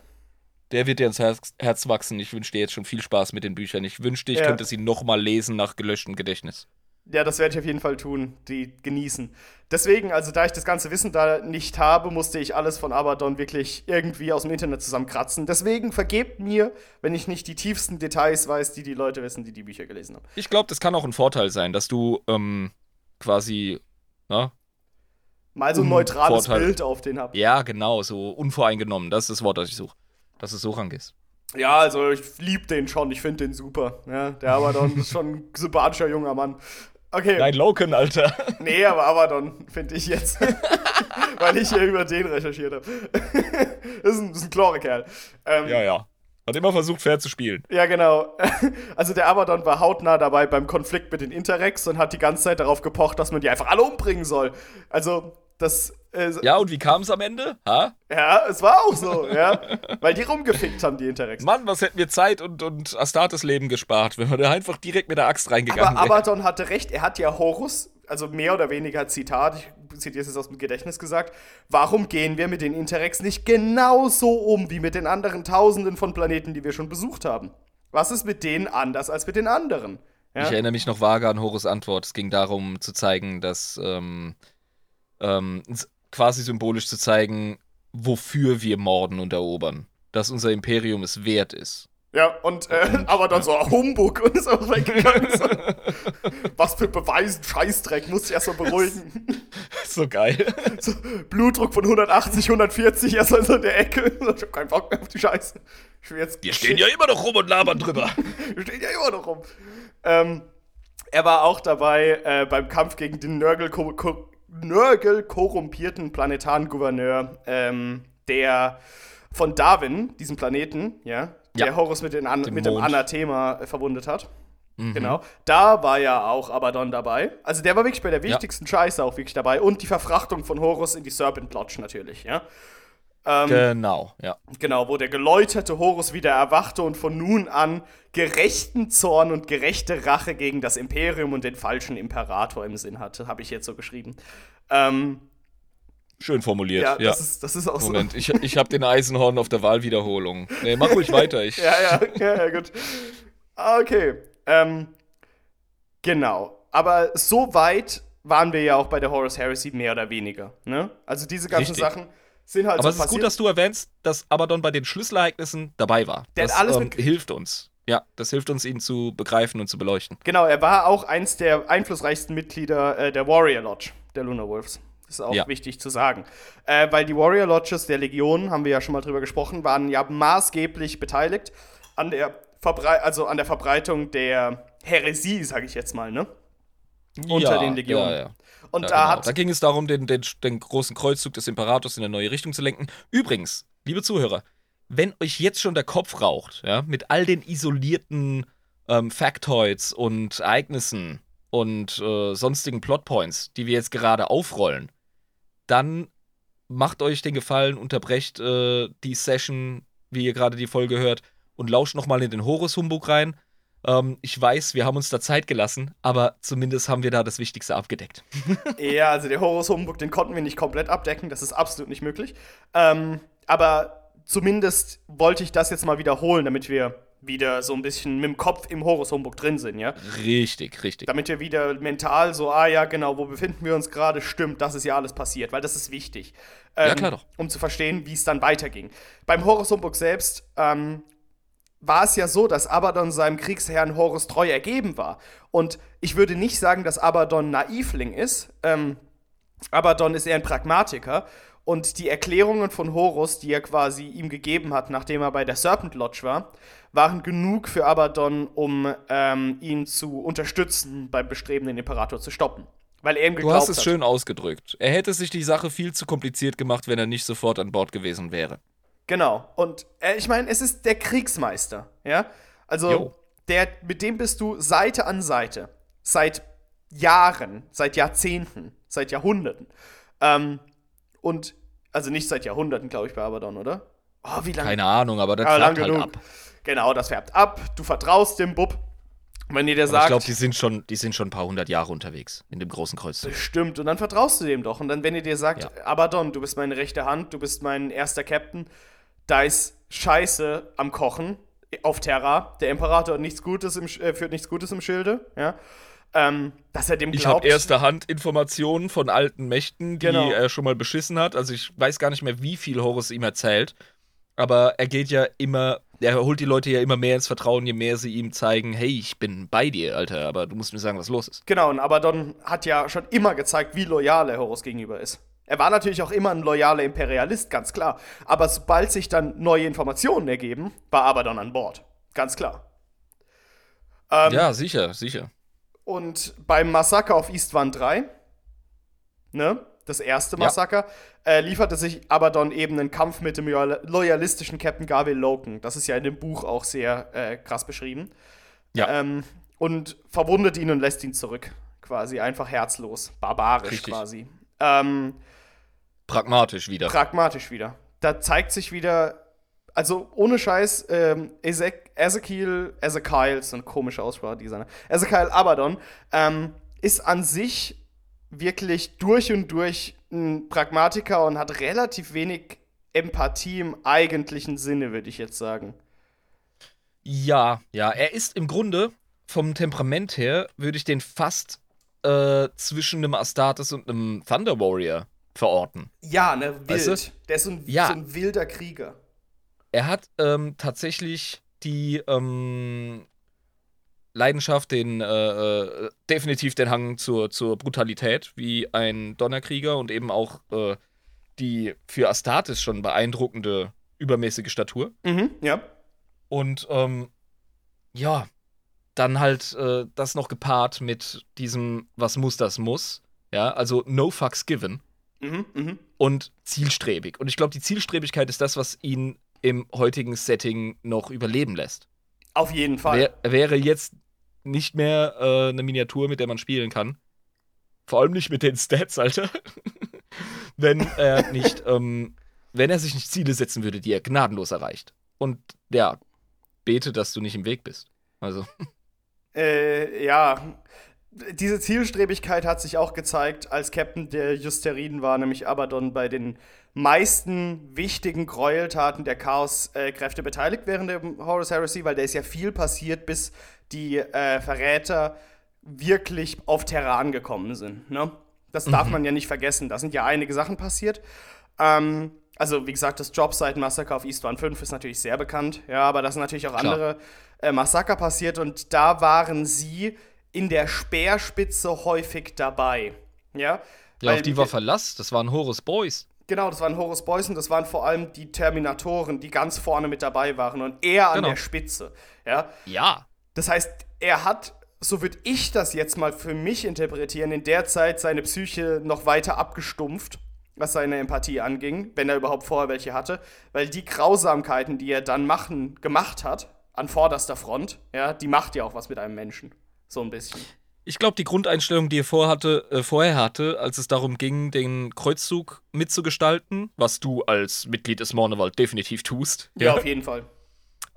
Der wird dir ins Herz, Herz wachsen. Ich wünsche dir jetzt schon viel Spaß mit den Büchern. Ich wünschte, ich ja. könnte sie nochmal lesen nach gelöschtem Gedächtnis. Ja, das werde ich auf jeden Fall tun, die genießen. Deswegen, also da ich das ganze Wissen da nicht habe, musste ich alles von Abaddon wirklich irgendwie aus dem Internet zusammenkratzen. Deswegen vergebt mir, wenn ich nicht die tiefsten Details weiß, die die Leute wissen, die die Bücher gelesen haben. Ich glaube, das kann auch ein Vorteil sein, dass du ähm, quasi, na, mal so ein neutrales Vorteil. Bild auf den hast. Ja, genau, so unvoreingenommen. Das ist das Wort, das ich suche. Dass es so rangehst. Ja, also ich liebe den schon, ich finde den super. Ja, der Abaddon ist schon ein sympathischer junger Mann. Okay. Nein, Loken, Alter. Nee, aber Abaddon, finde ich jetzt. Weil ich hier über den recherchiert habe. das, ist ein, ist ein Chlore-Kerl. Ähm, ja, ja. Hat immer versucht, fair zu spielen. Ja, genau. Also der Abaddon war hautnah dabei beim Konflikt mit den Interrex und hat die ganze Zeit darauf gepocht, dass man die einfach alle umbringen soll. Also, das. Äh, ja, und wie kam es am Ende? Ha? Ja, es war auch so, ja. Weil die rumgefickt haben, die Interrex. Mann, was hätten wir Zeit und, und Astartes Leben gespart, wenn wir da einfach direkt mit der Axt reingegangen wären. Aber Abaddon hatte recht, er hat ja Horus, also mehr oder weniger Zitat, ich zitiere es jetzt aus dem Gedächtnis gesagt, warum gehen wir mit den Interrex nicht genauso um wie mit den anderen Tausenden von Planeten, die wir schon besucht haben? Was ist mit denen anders als mit den anderen? Ja? Ich erinnere mich noch vage an Horus Antwort. Es ging darum zu zeigen, dass ähm, ähm, quasi symbolisch zu zeigen, wofür wir morden und erobern. Dass unser Imperium es wert ist. Ja, und, äh, aber dann so Humbug und ist auch weggegangen. So. Was für Beweisen, Scheißdreck, muss ich erstmal beruhigen. so geil. So, Blutdruck von 180, 140, erstmal so in der Ecke. Ich hab keinen Bock mehr auf die Scheiße. Wir stehen ja immer noch rum und labern drüber. Wir stehen ja immer noch rum. Ähm, er war auch dabei äh, beim Kampf gegen den Nörgel Nörgel korrumpierten planetaren Gouverneur, ähm, der von Darwin, diesem Planeten, ja, der ja, Horus mit, den An mit dem Anathema äh, verwundet hat. Mhm. Genau. Da war ja auch Abaddon dabei. Also der war wirklich bei der wichtigsten ja. Scheiße auch wirklich dabei. Und die Verfrachtung von Horus in die Serpent Lodge natürlich, ja. Ähm, genau, ja. Genau, wo der geläuterte Horus wieder erwachte und von nun an gerechten Zorn und gerechte Rache gegen das Imperium und den falschen Imperator im Sinn hatte, habe ich jetzt so geschrieben. Ähm, Schön formuliert. Ja, ja. Das, ist, das ist auch Moment, so. ich, ich habe den Eisenhorn auf der Wahlwiederholung. Nee, mach ruhig weiter. Ich. ja, ja, ja, ja, gut. Okay. Ähm, genau. Aber so weit waren wir ja auch bei der Horus Heresy mehr oder weniger. Ne? Also diese ganzen Richtig. Sachen sind halt Aber so es ist gut, dass du erwähnst, dass Abaddon bei den Schlüsselereignissen dabei war. Der das alles ähm, hilft uns. Ja, das hilft uns, ihn zu begreifen und zu beleuchten. Genau, er war auch eins der einflussreichsten Mitglieder äh, der Warrior Lodge, der Lunar Wolves. Das ist auch ja. wichtig zu sagen. Äh, weil die Warrior Lodges der Legion, haben wir ja schon mal drüber gesprochen, waren ja maßgeblich beteiligt an der, Verbrei also an der Verbreitung der Häresie, sage ich jetzt mal, ne? Unter ja, den Legionen. Ja, ja. Und ja, da, genau. hat da ging es darum, den, den, den großen Kreuzzug des Imperators in eine neue Richtung zu lenken. Übrigens, liebe Zuhörer, wenn euch jetzt schon der Kopf raucht, ja, mit all den isolierten ähm, Factoids und Ereignissen und äh, sonstigen Plotpoints, die wir jetzt gerade aufrollen, dann macht euch den Gefallen, unterbrecht äh, die Session, wie ihr gerade die Folge hört, und lauscht nochmal in den Horus-Humbug rein. Ähm, ich weiß, wir haben uns da Zeit gelassen, aber zumindest haben wir da das Wichtigste abgedeckt. ja, also der Horus-Humbug, den konnten wir nicht komplett abdecken, das ist absolut nicht möglich. Ähm, aber zumindest wollte ich das jetzt mal wiederholen, damit wir wieder so ein bisschen mit dem Kopf im Horus-Humbug drin sind, ja? Richtig, richtig. Damit wir wieder mental so, ah ja, genau, wo befinden wir uns gerade, stimmt, das ist ja alles passiert, weil das ist wichtig. Ähm, ja, klar doch. Um zu verstehen, wie es dann weiterging. Beim Horus-Humbug selbst ähm, war es ja so, dass Abaddon seinem Kriegsherrn Horus treu ergeben war. Und ich würde nicht sagen, dass Abaddon Naivling ist. Ähm, Abaddon ist eher ein Pragmatiker und die Erklärungen von Horus, die er quasi ihm gegeben hat, nachdem er bei der Serpent Lodge war, waren genug für Abaddon, um ähm, ihn zu unterstützen, beim Bestreben, den Imperator zu stoppen. Weil er ihm geglaubt Du hast es hat. schön ausgedrückt. Er hätte sich die Sache viel zu kompliziert gemacht, wenn er nicht sofort an Bord gewesen wäre. Genau. Und äh, ich meine, es ist der Kriegsmeister, ja? Also, der, mit dem bist du Seite an Seite. Seit Jahren, seit Jahrzehnten, seit Jahrhunderten. Ähm, und, also nicht seit Jahrhunderten, glaube ich, bei Abaddon, oder? Oh, wie lange? Keine Ahnung, aber das färbt halt ab. Genau, das färbt ab. Du vertraust dem Bub. Wenn dir der sagt. Ich glaube, die sind schon, die sind schon ein paar hundert Jahre unterwegs in dem großen Kreuz. Stimmt, und dann vertraust du dem doch. Und dann, wenn er dir sagt, ja. Abaddon, du bist meine rechte Hand, du bist mein erster Captain, da ist Scheiße am Kochen auf Terra. Der Imperator hat nichts Gutes im, äh, führt nichts Gutes im Schilde, ja ähm, dass er dem glaubt. Ich habe erste Hand Informationen von alten Mächten, die genau. er schon mal beschissen hat. Also ich weiß gar nicht mehr, wie viel Horus ihm erzählt. Aber er geht ja immer, er holt die Leute ja immer mehr ins Vertrauen, je mehr sie ihm zeigen, hey, ich bin bei dir, Alter, aber du musst mir sagen, was los ist. Genau, und Abaddon hat ja schon immer gezeigt, wie loyal er Horus gegenüber ist. Er war natürlich auch immer ein loyaler Imperialist, ganz klar. Aber sobald sich dann neue Informationen ergeben, war Abaddon an Bord. Ganz klar. Ähm, ja, sicher, sicher. Und beim Massaker auf Eastwand 3, ne, das erste Massaker, ja. äh, lieferte sich Abaddon eben einen Kampf mit dem loyalistischen Captain Garvey Loken. Das ist ja in dem Buch auch sehr äh, krass beschrieben. Ja. Ähm, und verwundet ihn und lässt ihn zurück. Quasi einfach herzlos, barbarisch Richtig. quasi. Ähm, pragmatisch wieder. Pragmatisch wieder. Da zeigt sich wieder, also ohne Scheiß, ähm, Ezekiel, Ezekiel, ist eine komische Aussprache, dieser, ne? Ezekiel Abaddon, ähm, ist an sich wirklich durch und durch ein Pragmatiker und hat relativ wenig Empathie im eigentlichen Sinne, würde ich jetzt sagen. Ja, ja, er ist im Grunde vom Temperament her, würde ich den fast äh, zwischen einem Astartes und einem Thunder Warrior verorten. Ja, ne, wild. Weißt du? Der ist so ein, ja. so ein wilder Krieger. Er hat ähm, tatsächlich die ähm, Leidenschaft, den äh, äh, definitiv den Hang zur, zur Brutalität, wie ein Donnerkrieger und eben auch äh, die für Astartes schon beeindruckende übermäßige Statur. Mhm, ja. Und ähm, ja, dann halt äh, das noch gepaart mit diesem, was muss, das muss. Ja, also no fucks given. Mhm, mh. Und zielstrebig. Und ich glaube, die Zielstrebigkeit ist das, was ihn im heutigen Setting noch überleben lässt. Auf jeden Fall. Wär, wäre jetzt nicht mehr äh, eine Miniatur, mit der man spielen kann. Vor allem nicht mit den Stats, Alter. wenn er nicht, ähm, wenn er sich nicht Ziele setzen würde, die er gnadenlos erreicht. Und ja, bete, dass du nicht im Weg bist. Also. Äh, ja. Diese Zielstrebigkeit hat sich auch gezeigt, als Captain der Justeriden war, nämlich Abaddon bei den meisten wichtigen Gräueltaten der Chaos-Kräfte beteiligt während dem Horus Heresy, weil da ist ja viel passiert, bis die äh, Verräter wirklich auf Terran gekommen sind. Ne? Das darf mhm. man ja nicht vergessen. Da sind ja einige Sachen passiert. Ähm, also, wie gesagt, das Jobsite-Massaker auf East One 5 ist natürlich sehr bekannt. Ja, aber da sind natürlich auch Klar. andere äh, Massaker passiert und da waren sie in der Speerspitze häufig dabei. Ja, ja Weil, auf die war Verlass. Das waren Horus Boys. Genau, das waren Horus Boys und das waren vor allem die Terminatoren, die ganz vorne mit dabei waren und er an genau. der Spitze. Ja. Ja. Das heißt, er hat so würde ich das jetzt mal für mich interpretieren, in der Zeit seine Psyche noch weiter abgestumpft, was seine Empathie anging, wenn er überhaupt vorher welche hatte, weil die Grausamkeiten, die er dann machen, gemacht hat, an vorderster Front, ja, die macht ja auch was mit einem Menschen. So ein bisschen. Ich glaube, die Grundeinstellung, die er vorhatte, äh, vorher hatte, als es darum ging, den Kreuzzug mitzugestalten, was du als Mitglied des Mornewald definitiv tust. Ja, ja auf jeden Fall.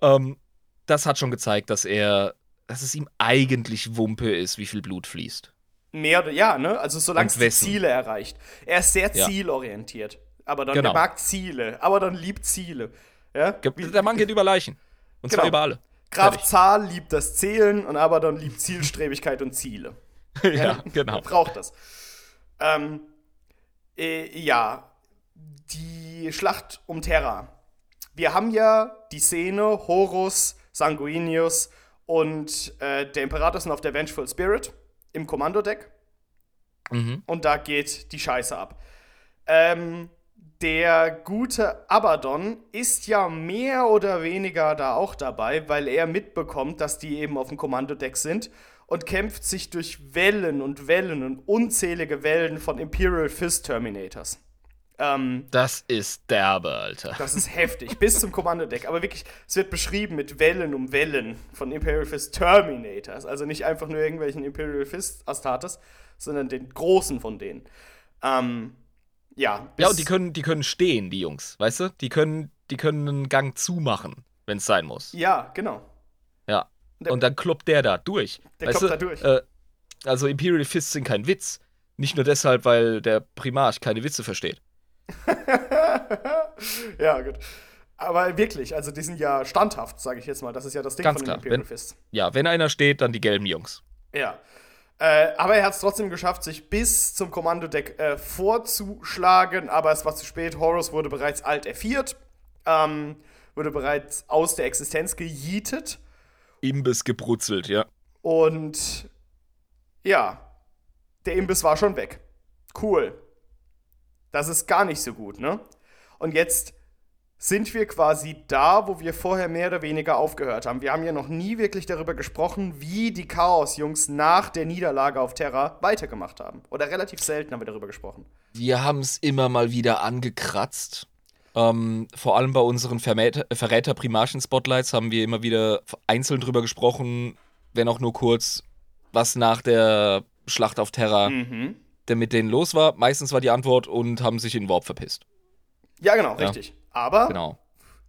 Ähm, das hat schon gezeigt, dass er dass es ihm eigentlich Wumpe ist, wie viel Blut fließt. Mehr oder ja, ne? Also solange es die Ziele erreicht. Er ist sehr ja. zielorientiert. Aber dann genau. mag Ziele, aber dann liebt Ziele. Ja? Der Mann geht über Leichen. Und genau. zwar über alle. Graf Zahl liebt das Zählen und Abaddon liebt Zielstrebigkeit und Ziele. ja, ja, genau. Braucht das. Ähm, äh, ja, die Schlacht um Terra. Wir haben ja die Szene Horus, Sanguinius und äh, der Imperator sind auf der Vengeful Spirit im Kommandodeck. Mhm. Und da geht die Scheiße ab. Ähm, der gute Abaddon ist ja mehr oder weniger da auch dabei, weil er mitbekommt, dass die eben auf dem Kommandodeck sind und kämpft sich durch Wellen und Wellen und unzählige Wellen von Imperial Fist Terminators. Ähm, das ist derbe, Alter. Das ist heftig, bis zum Kommandodeck. Aber wirklich, es wird beschrieben mit Wellen um Wellen von Imperial Fist Terminators. Also nicht einfach nur irgendwelchen Imperial Fist Astartes, sondern den großen von denen. Ähm, ja. Ja, und die können, die können stehen, die Jungs, weißt du? Die können, die können einen Gang zumachen, wenn es sein muss. Ja, genau. Ja. Der, und dann kloppt der da durch. Der kloppt du? da durch. Äh, also Imperial Fists sind kein Witz. Nicht nur deshalb, weil der Primarch keine Witze versteht. ja, gut. Aber wirklich, also die sind ja standhaft, sage ich jetzt mal. Das ist ja das Ding Ganz von den Imperial Fists. Ja, wenn einer steht, dann die gelben Jungs. Ja. Äh, aber er hat es trotzdem geschafft, sich bis zum Kommandodeck äh, vorzuschlagen, aber es war zu spät. Horus wurde bereits alt erviert, ähm, wurde bereits aus der Existenz gejietet. Imbiss gebrutzelt, ja. Und ja, der Imbiss war schon weg. Cool. Das ist gar nicht so gut, ne? Und jetzt sind wir quasi da, wo wir vorher mehr oder weniger aufgehört haben. Wir haben ja noch nie wirklich darüber gesprochen, wie die Chaos-Jungs nach der Niederlage auf Terra weitergemacht haben. Oder relativ selten haben wir darüber gesprochen. Wir haben es immer mal wieder angekratzt. Ähm, vor allem bei unseren Verräter-Primarchen-Spotlights haben wir immer wieder einzeln drüber gesprochen, wenn auch nur kurz, was nach der Schlacht auf Terra mhm der mit denen los war. Meistens war die Antwort und haben sich in Warp verpisst. Ja, genau, ja. richtig. Aber genau.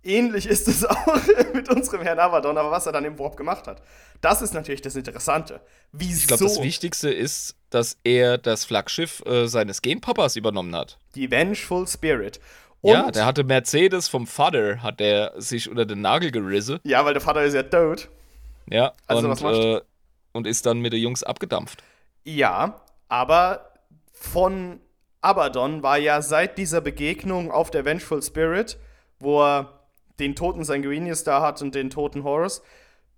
ähnlich ist es auch mit unserem Herrn Abaddon, aber was er dann im Warp gemacht hat. Das ist natürlich das Interessante. Wieso? Ich glaube, das Wichtigste ist, dass er das Flaggschiff äh, seines Genpapas übernommen hat. Die Vengeful Spirit. Und ja, der hatte Mercedes vom Vater, hat er sich unter den Nagel gerissen. Ja, weil der Vater ist ja tot. Ja, also und, äh, und ist dann mit den Jungs abgedampft. Ja, aber von Abaddon war ja seit dieser Begegnung auf der Vengeful Spirit, wo er den toten Sanguinius da hat und den toten Horus,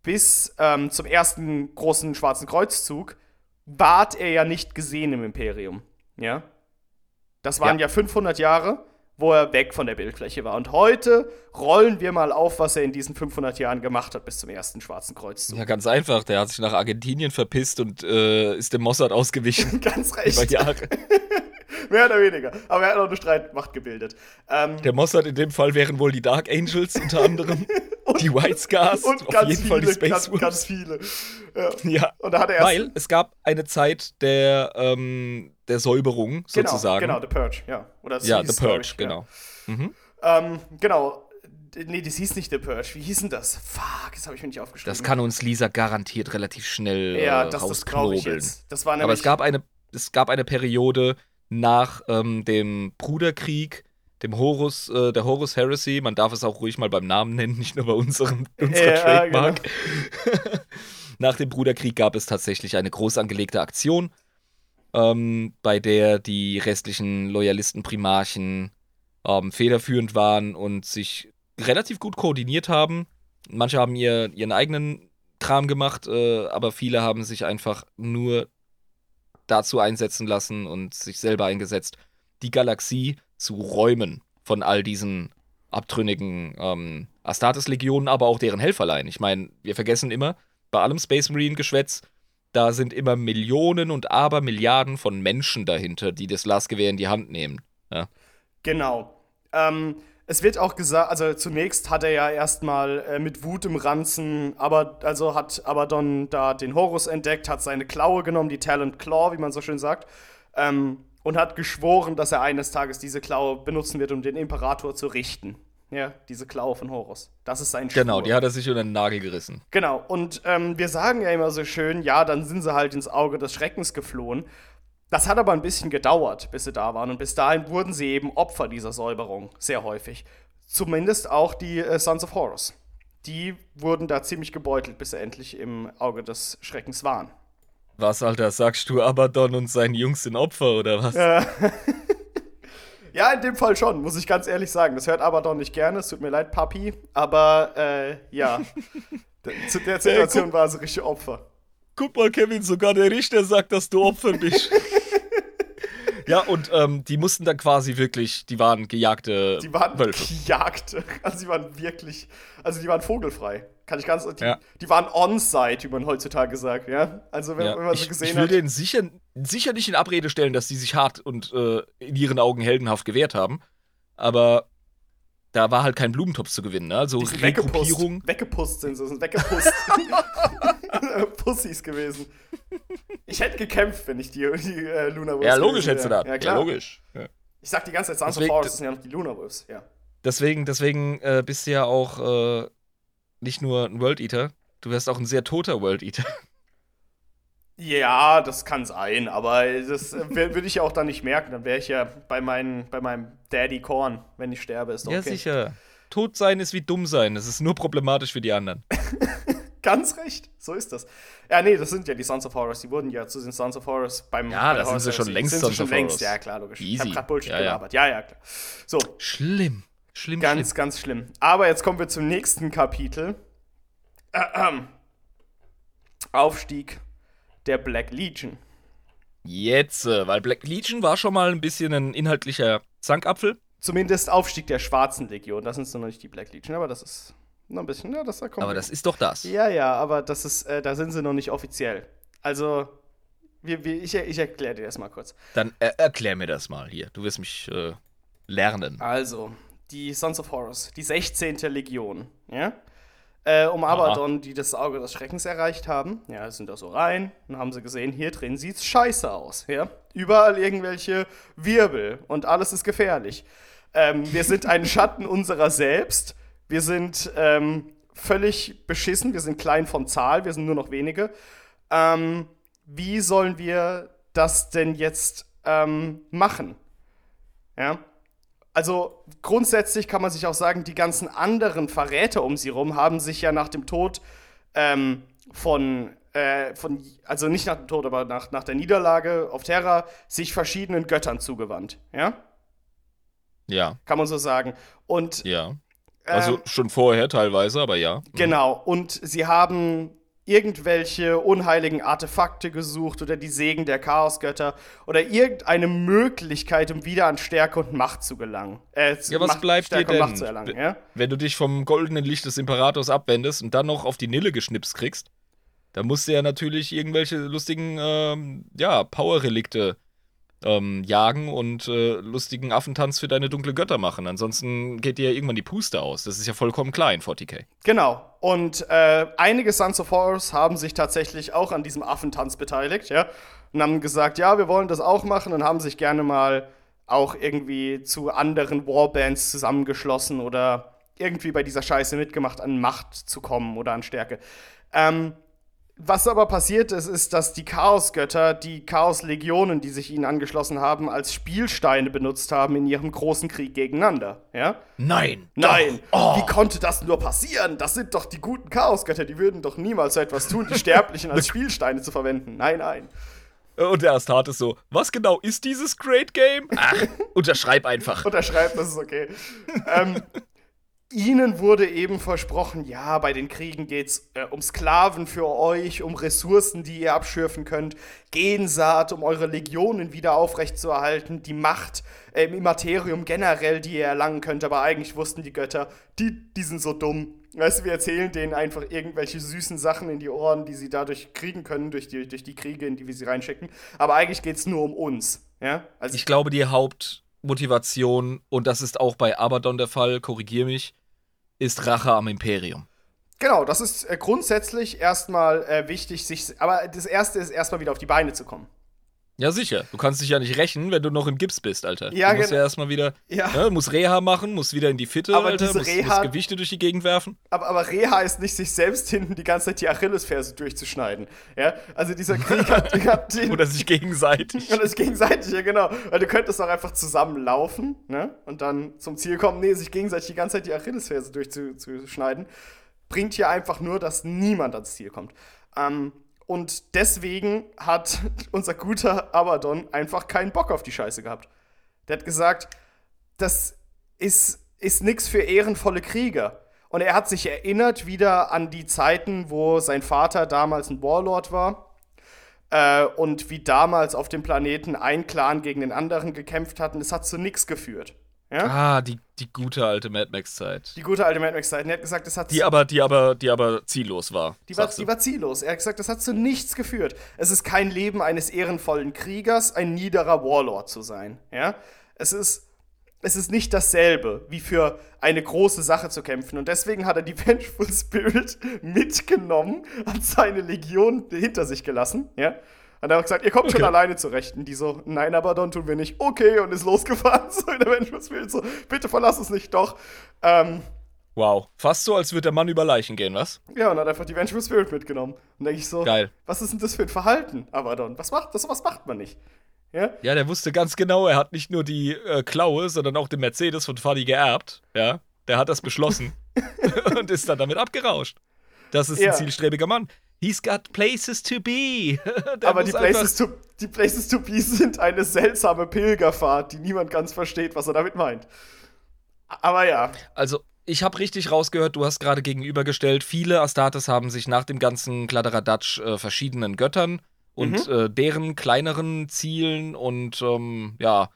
bis ähm, zum ersten großen schwarzen Kreuzzug, ward er ja nicht gesehen im Imperium. Ja? Das waren ja, ja 500 Jahre wo er weg von der Bildfläche war. Und heute rollen wir mal auf, was er in diesen 500 Jahren gemacht hat bis zum ersten Schwarzen Kreuz. Ja, ganz einfach. Der hat sich nach Argentinien verpisst und äh, ist dem Mossad ausgewichen. ganz recht. Über Jahre. Mehr oder weniger. Aber er hat auch eine Streitmacht gebildet. Ähm, der Mossad in dem Fall wären wohl die Dark Angels unter anderem. und, die White Scars, und auf jeden viele, Fall die Space ganz, ganz viele. Ja. ja. Und da hat er Weil es gab eine Zeit der, ähm, der Säuberung genau, sozusagen. Genau, The Purge, ja. Oder ja, The Purge, genau. Ja. Mhm. Ähm, genau. Nee, das hieß nicht The Purge. Wie hieß denn das? Fuck, das habe ich mir nicht aufgeschrieben. Das kann uns Lisa garantiert relativ schnell ja, äh, das, rausknobeln. Das, das war Aber es gab eine, es gab eine Periode nach ähm, dem Bruderkrieg, dem Horus, äh, der Horus Heresy. Man darf es auch ruhig mal beim Namen nennen, nicht nur bei unserem, unserer ja, Trademark. Genau. nach dem Bruderkrieg gab es tatsächlich eine groß angelegte Aktion, ähm, bei der die restlichen Loyalisten-Primarchen ähm, federführend waren und sich relativ gut koordiniert haben. Manche haben ihr, ihren eigenen Kram gemacht, äh, aber viele haben sich einfach nur dazu einsetzen lassen und sich selber eingesetzt, die Galaxie zu räumen von all diesen abtrünnigen ähm, Astartes-Legionen, aber auch deren Helferlein. Ich meine, wir vergessen immer, bei allem Space Marine-Geschwätz, da sind immer Millionen und Abermilliarden von Menschen dahinter, die das Lasgewehr in die Hand nehmen. Ja. Genau. Ähm, es wird auch gesagt, also zunächst hat er ja erstmal äh, mit Wut im Ranzen, aber also hat Abaddon da den Horus entdeckt, hat seine Klaue genommen, die Talent Claw, wie man so schön sagt, ähm, und hat geschworen, dass er eines Tages diese Klaue benutzen wird, um den Imperator zu richten. Ja, diese Klaue von Horus. Das ist sein Schwur. Genau, die hat er sich unter den Nagel gerissen. Genau, und ähm, wir sagen ja immer so schön, ja, dann sind sie halt ins Auge des Schreckens geflohen. Das hat aber ein bisschen gedauert, bis sie da waren. Und bis dahin wurden sie eben Opfer dieser Säuberung, sehr häufig. Zumindest auch die äh, Sons of Horus. Die wurden da ziemlich gebeutelt, bis sie endlich im Auge des Schreckens waren. Was, Alter, sagst du Abaddon und seine Jungs sind Opfer, oder was? Äh, ja, in dem Fall schon, muss ich ganz ehrlich sagen. Das hört Abaddon nicht gerne, es tut mir leid, Papi. Aber, äh, ja. Zu der Situation hey, war sie richtig Opfer. Guck mal, Kevin, sogar der Richter sagt, dass du Opfer bist. Ja, und ähm, die mussten dann quasi wirklich, die waren gejagte Die waren Wölfe. gejagte. Also die waren wirklich, also die waren vogelfrei. Kann ich ganz, die, ja. die waren on-site, wie man heutzutage sagt, ja. Also wenn, ja. wenn man sie gesehen hat. Ich will denen sicher, sicher nicht in Abrede stellen, dass die sich hart und äh, in ihren Augen heldenhaft gewehrt haben. Aber da war halt kein Blumentopf zu gewinnen. Ne? Also Rekrutierung. Weggepusst sind sie, sind weggepusst. Pussys gewesen. Ich hätte gekämpft, wenn ich die, die äh, Luna Wolves Ja, logisch hättest du da. Ja, klar. Ja, logisch. Ja. Ich sag die ganze Zeit, Sons of Forest sind ja noch die Luna Wolves, ja. Deswegen, deswegen äh, bist du ja auch äh, nicht nur ein World Eater, du wärst auch ein sehr toter World Eater. Ja, das kann sein, aber das äh, würde ich ja auch dann nicht merken. Dann wäre ich ja bei, mein, bei meinem Daddy Korn, wenn ich sterbe. Ist okay. Ja, sicher. Tot sein ist wie dumm sein. Es ist nur problematisch für die anderen. Ganz recht, so ist das. Ja, nee, das sind ja die Sons of Horus. Die wurden ja zu den Sons of Horus beim. Ja, das sind sie schon längst sind Sons schon of längst. Horus. Ja, klar, logisch. Easy. Ich hab grad Bullshit ja, gelabert. Ja. ja, ja, klar. So. Schlimm. Schlimm, Ganz, schlimm. ganz schlimm. Aber jetzt kommen wir zum nächsten Kapitel. Äh, äh. Aufstieg der Black Legion. Jetzt, äh, weil Black Legion war schon mal ein bisschen ein inhaltlicher Zankapfel. Zumindest Aufstieg der Schwarzen Legion. Das sind noch nicht die Black Legion, aber das ist noch ein bisschen, ja, das da kommt. Aber das ist doch das. Ja, ja, aber das ist, äh, da sind sie noch nicht offiziell. Also, wir, wir, ich, ich erkläre dir das mal kurz. Dann äh, erklär mir das mal hier. Du wirst mich äh, lernen. Also, die Sons of Horus, die 16. Legion, ja? Äh, um Abaddon, die das Auge des Schreckens erreicht haben. Ja, sind da so rein und haben sie gesehen, hier drin sieht's scheiße aus. Ja? Überall irgendwelche Wirbel und alles ist gefährlich. Ähm, wir sind ein Schatten unserer selbst. Wir sind ähm, völlig beschissen. Wir sind klein von Zahl. Wir sind nur noch wenige. Ähm, wie sollen wir das denn jetzt ähm, machen? Ja also grundsätzlich kann man sich auch sagen, die ganzen anderen Verräter um sie rum haben sich ja nach dem Tod ähm, von, äh, von, also nicht nach dem Tod, aber nach, nach der Niederlage auf Terra, sich verschiedenen Göttern zugewandt, ja? Ja. Kann man so sagen. Und. Ja. Also ähm, schon vorher teilweise, aber ja. Genau. Und sie haben irgendwelche unheiligen Artefakte gesucht oder die Segen der Chaosgötter oder irgendeine Möglichkeit, um wieder an Stärke und Macht zu gelangen. Äh, ja, was Macht, bleibt Stärke dir denn, zu erlangen, ja? wenn du dich vom goldenen Licht des Imperators abwendest und dann noch auf die Nille geschnipst kriegst? Da musst du ja natürlich irgendwelche lustigen, ähm, ja, Power-Relikte ähm, jagen und äh, lustigen Affentanz für deine dunkle Götter machen. Ansonsten geht dir ja irgendwann die Puste aus. Das ist ja vollkommen klar in 40k. Genau. Und äh, einige Sons of Horus haben sich tatsächlich auch an diesem Affentanz beteiligt, ja. Und haben gesagt, ja, wir wollen das auch machen und haben sich gerne mal auch irgendwie zu anderen Warbands zusammengeschlossen oder irgendwie bei dieser Scheiße mitgemacht, an Macht zu kommen oder an Stärke. Ähm, was aber passiert ist, ist, dass die Chaosgötter die Chaoslegionen, die sich ihnen angeschlossen haben, als Spielsteine benutzt haben in ihrem großen Krieg gegeneinander. Ja? Nein! Nein! Oh. Wie konnte das nur passieren? Das sind doch die guten Chaosgötter, die würden doch niemals so etwas tun, die Sterblichen als Spielsteine zu verwenden. Nein, nein. Und der Astat ist so, was genau ist dieses Great Game? Ach, unterschreib einfach. Unterschreib, das ist okay. ähm, Ihnen wurde eben versprochen, ja, bei den Kriegen geht's äh, um Sklaven für euch, um Ressourcen, die ihr abschürfen könnt, Gensaat, um eure Legionen wieder aufrechtzuerhalten, die Macht äh, im Immaterium generell, die ihr erlangen könnt. Aber eigentlich wussten die Götter, die, die sind so dumm. Weißt du, wir erzählen denen einfach irgendwelche süßen Sachen in die Ohren, die sie dadurch kriegen können, durch die, durch die Kriege, in die wir sie reinschicken. Aber eigentlich geht's nur um uns. Ja? Also ich glaube, die Hauptmotivation, und das ist auch bei Abaddon der Fall, korrigier mich, ist Rache am Imperium. Genau, das ist äh, grundsätzlich erstmal äh, wichtig, sich, aber das erste ist erstmal wieder auf die Beine zu kommen. Ja, sicher. Du kannst dich ja nicht rächen, wenn du noch im Gips bist, Alter. Ja, du musst ja erstmal wieder, ja. Ne, muss Reha machen, muss wieder in die Fitte, aber Alter, muss, Reha, muss Gewichte durch die Gegend werfen. Aber, aber Reha ist nicht, sich selbst hinten die ganze Zeit die Achillesferse durchzuschneiden. Ja, also dieser Krieg hat, hat den, Oder sich gegenseitig. Oder sich gegenseitig, ja genau. Weil du könntest auch einfach zusammenlaufen, ne, und dann zum Ziel kommen. Nee, sich gegenseitig die ganze Zeit die Achillesferse durchzuschneiden, bringt hier einfach nur, dass niemand ans Ziel kommt. Ähm, und deswegen hat unser guter Abaddon einfach keinen Bock auf die Scheiße gehabt. Der hat gesagt, das ist, ist nix für ehrenvolle Krieger. Und er hat sich erinnert wieder an die Zeiten, wo sein Vater damals ein Warlord war. Äh, und wie damals auf dem Planeten ein Clan gegen den anderen gekämpft hatten. Das hat zu nichts geführt. Ja? Ah, die, die gute alte Mad Max-Zeit. Die gute alte Mad Max-Zeit. Er hat gesagt, das hat. Die aber, die aber, die aber ziellos war. Die war, die war ziellos. Er hat gesagt, das hat zu nichts geführt. Es ist kein Leben eines ehrenvollen Kriegers, ein niederer Warlord zu sein. Ja? Es ist. Es ist nicht dasselbe, wie für eine große Sache zu kämpfen. Und deswegen hat er die Vengeful Spirit mitgenommen, hat seine Legion hinter sich gelassen, ja, hat er auch gesagt, ihr kommt okay. schon alleine zurecht. Und die so, nein, aber dann tun wir nicht. Okay, und ist losgefahren. So in der Mensch, will. So, bitte verlass uns nicht doch. Ähm, wow. Fast so, als würde der Mann über Leichen gehen, was? Ja, und hat einfach die Vengeful Spirit mitgenommen. Und denke ich so, Geil. was ist denn das für ein Verhalten, Abaddon? Was macht das? Was macht man nicht? Ja? ja, der wusste ganz genau, er hat nicht nur die äh, Klaue, sondern auch den Mercedes von Fadi geerbt. Ja, der hat das beschlossen und ist dann damit abgerauscht. Das ist ja. ein zielstrebiger Mann. He's got places to be. Aber die places to, die places to be sind eine seltsame Pilgerfahrt, die niemand ganz versteht, was er damit meint. Aber ja. Also, ich habe richtig rausgehört, du hast gerade gegenübergestellt, viele Astartes haben sich nach dem ganzen Kladderadatsch äh, verschiedenen Göttern und mhm. äh, deren kleineren Zielen und ähm, ja,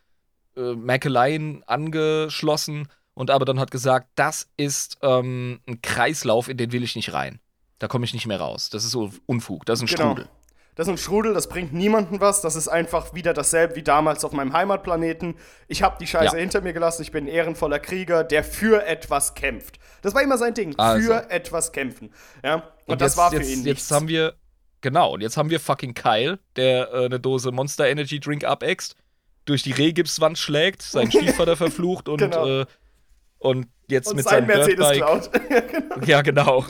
äh, Mäkeleien angeschlossen und aber dann hat gesagt, das ist ähm, ein Kreislauf, in den will ich nicht rein. Da komme ich nicht mehr raus. Das ist so Unfug. Das ist ein genau. Strudel. Das ist ein Strudel, das bringt niemanden was. Das ist einfach wieder dasselbe wie damals auf meinem Heimatplaneten. Ich habe die Scheiße ja. hinter mir gelassen. Ich bin ein ehrenvoller Krieger, der für etwas kämpft. Das war immer sein Ding. Also. Für etwas kämpfen. Ja? Und, und das jetzt, war für jetzt, ihn nichts. Jetzt haben wir, genau, und jetzt haben wir fucking Kyle, der äh, eine Dose Monster Energy Drink abext, durch die Rehgipswand schlägt, seinen Stiefvater verflucht und, genau. äh, und jetzt und mit sein seinem Mercedes Dirtbike. klaut. ja, genau. Ja, genau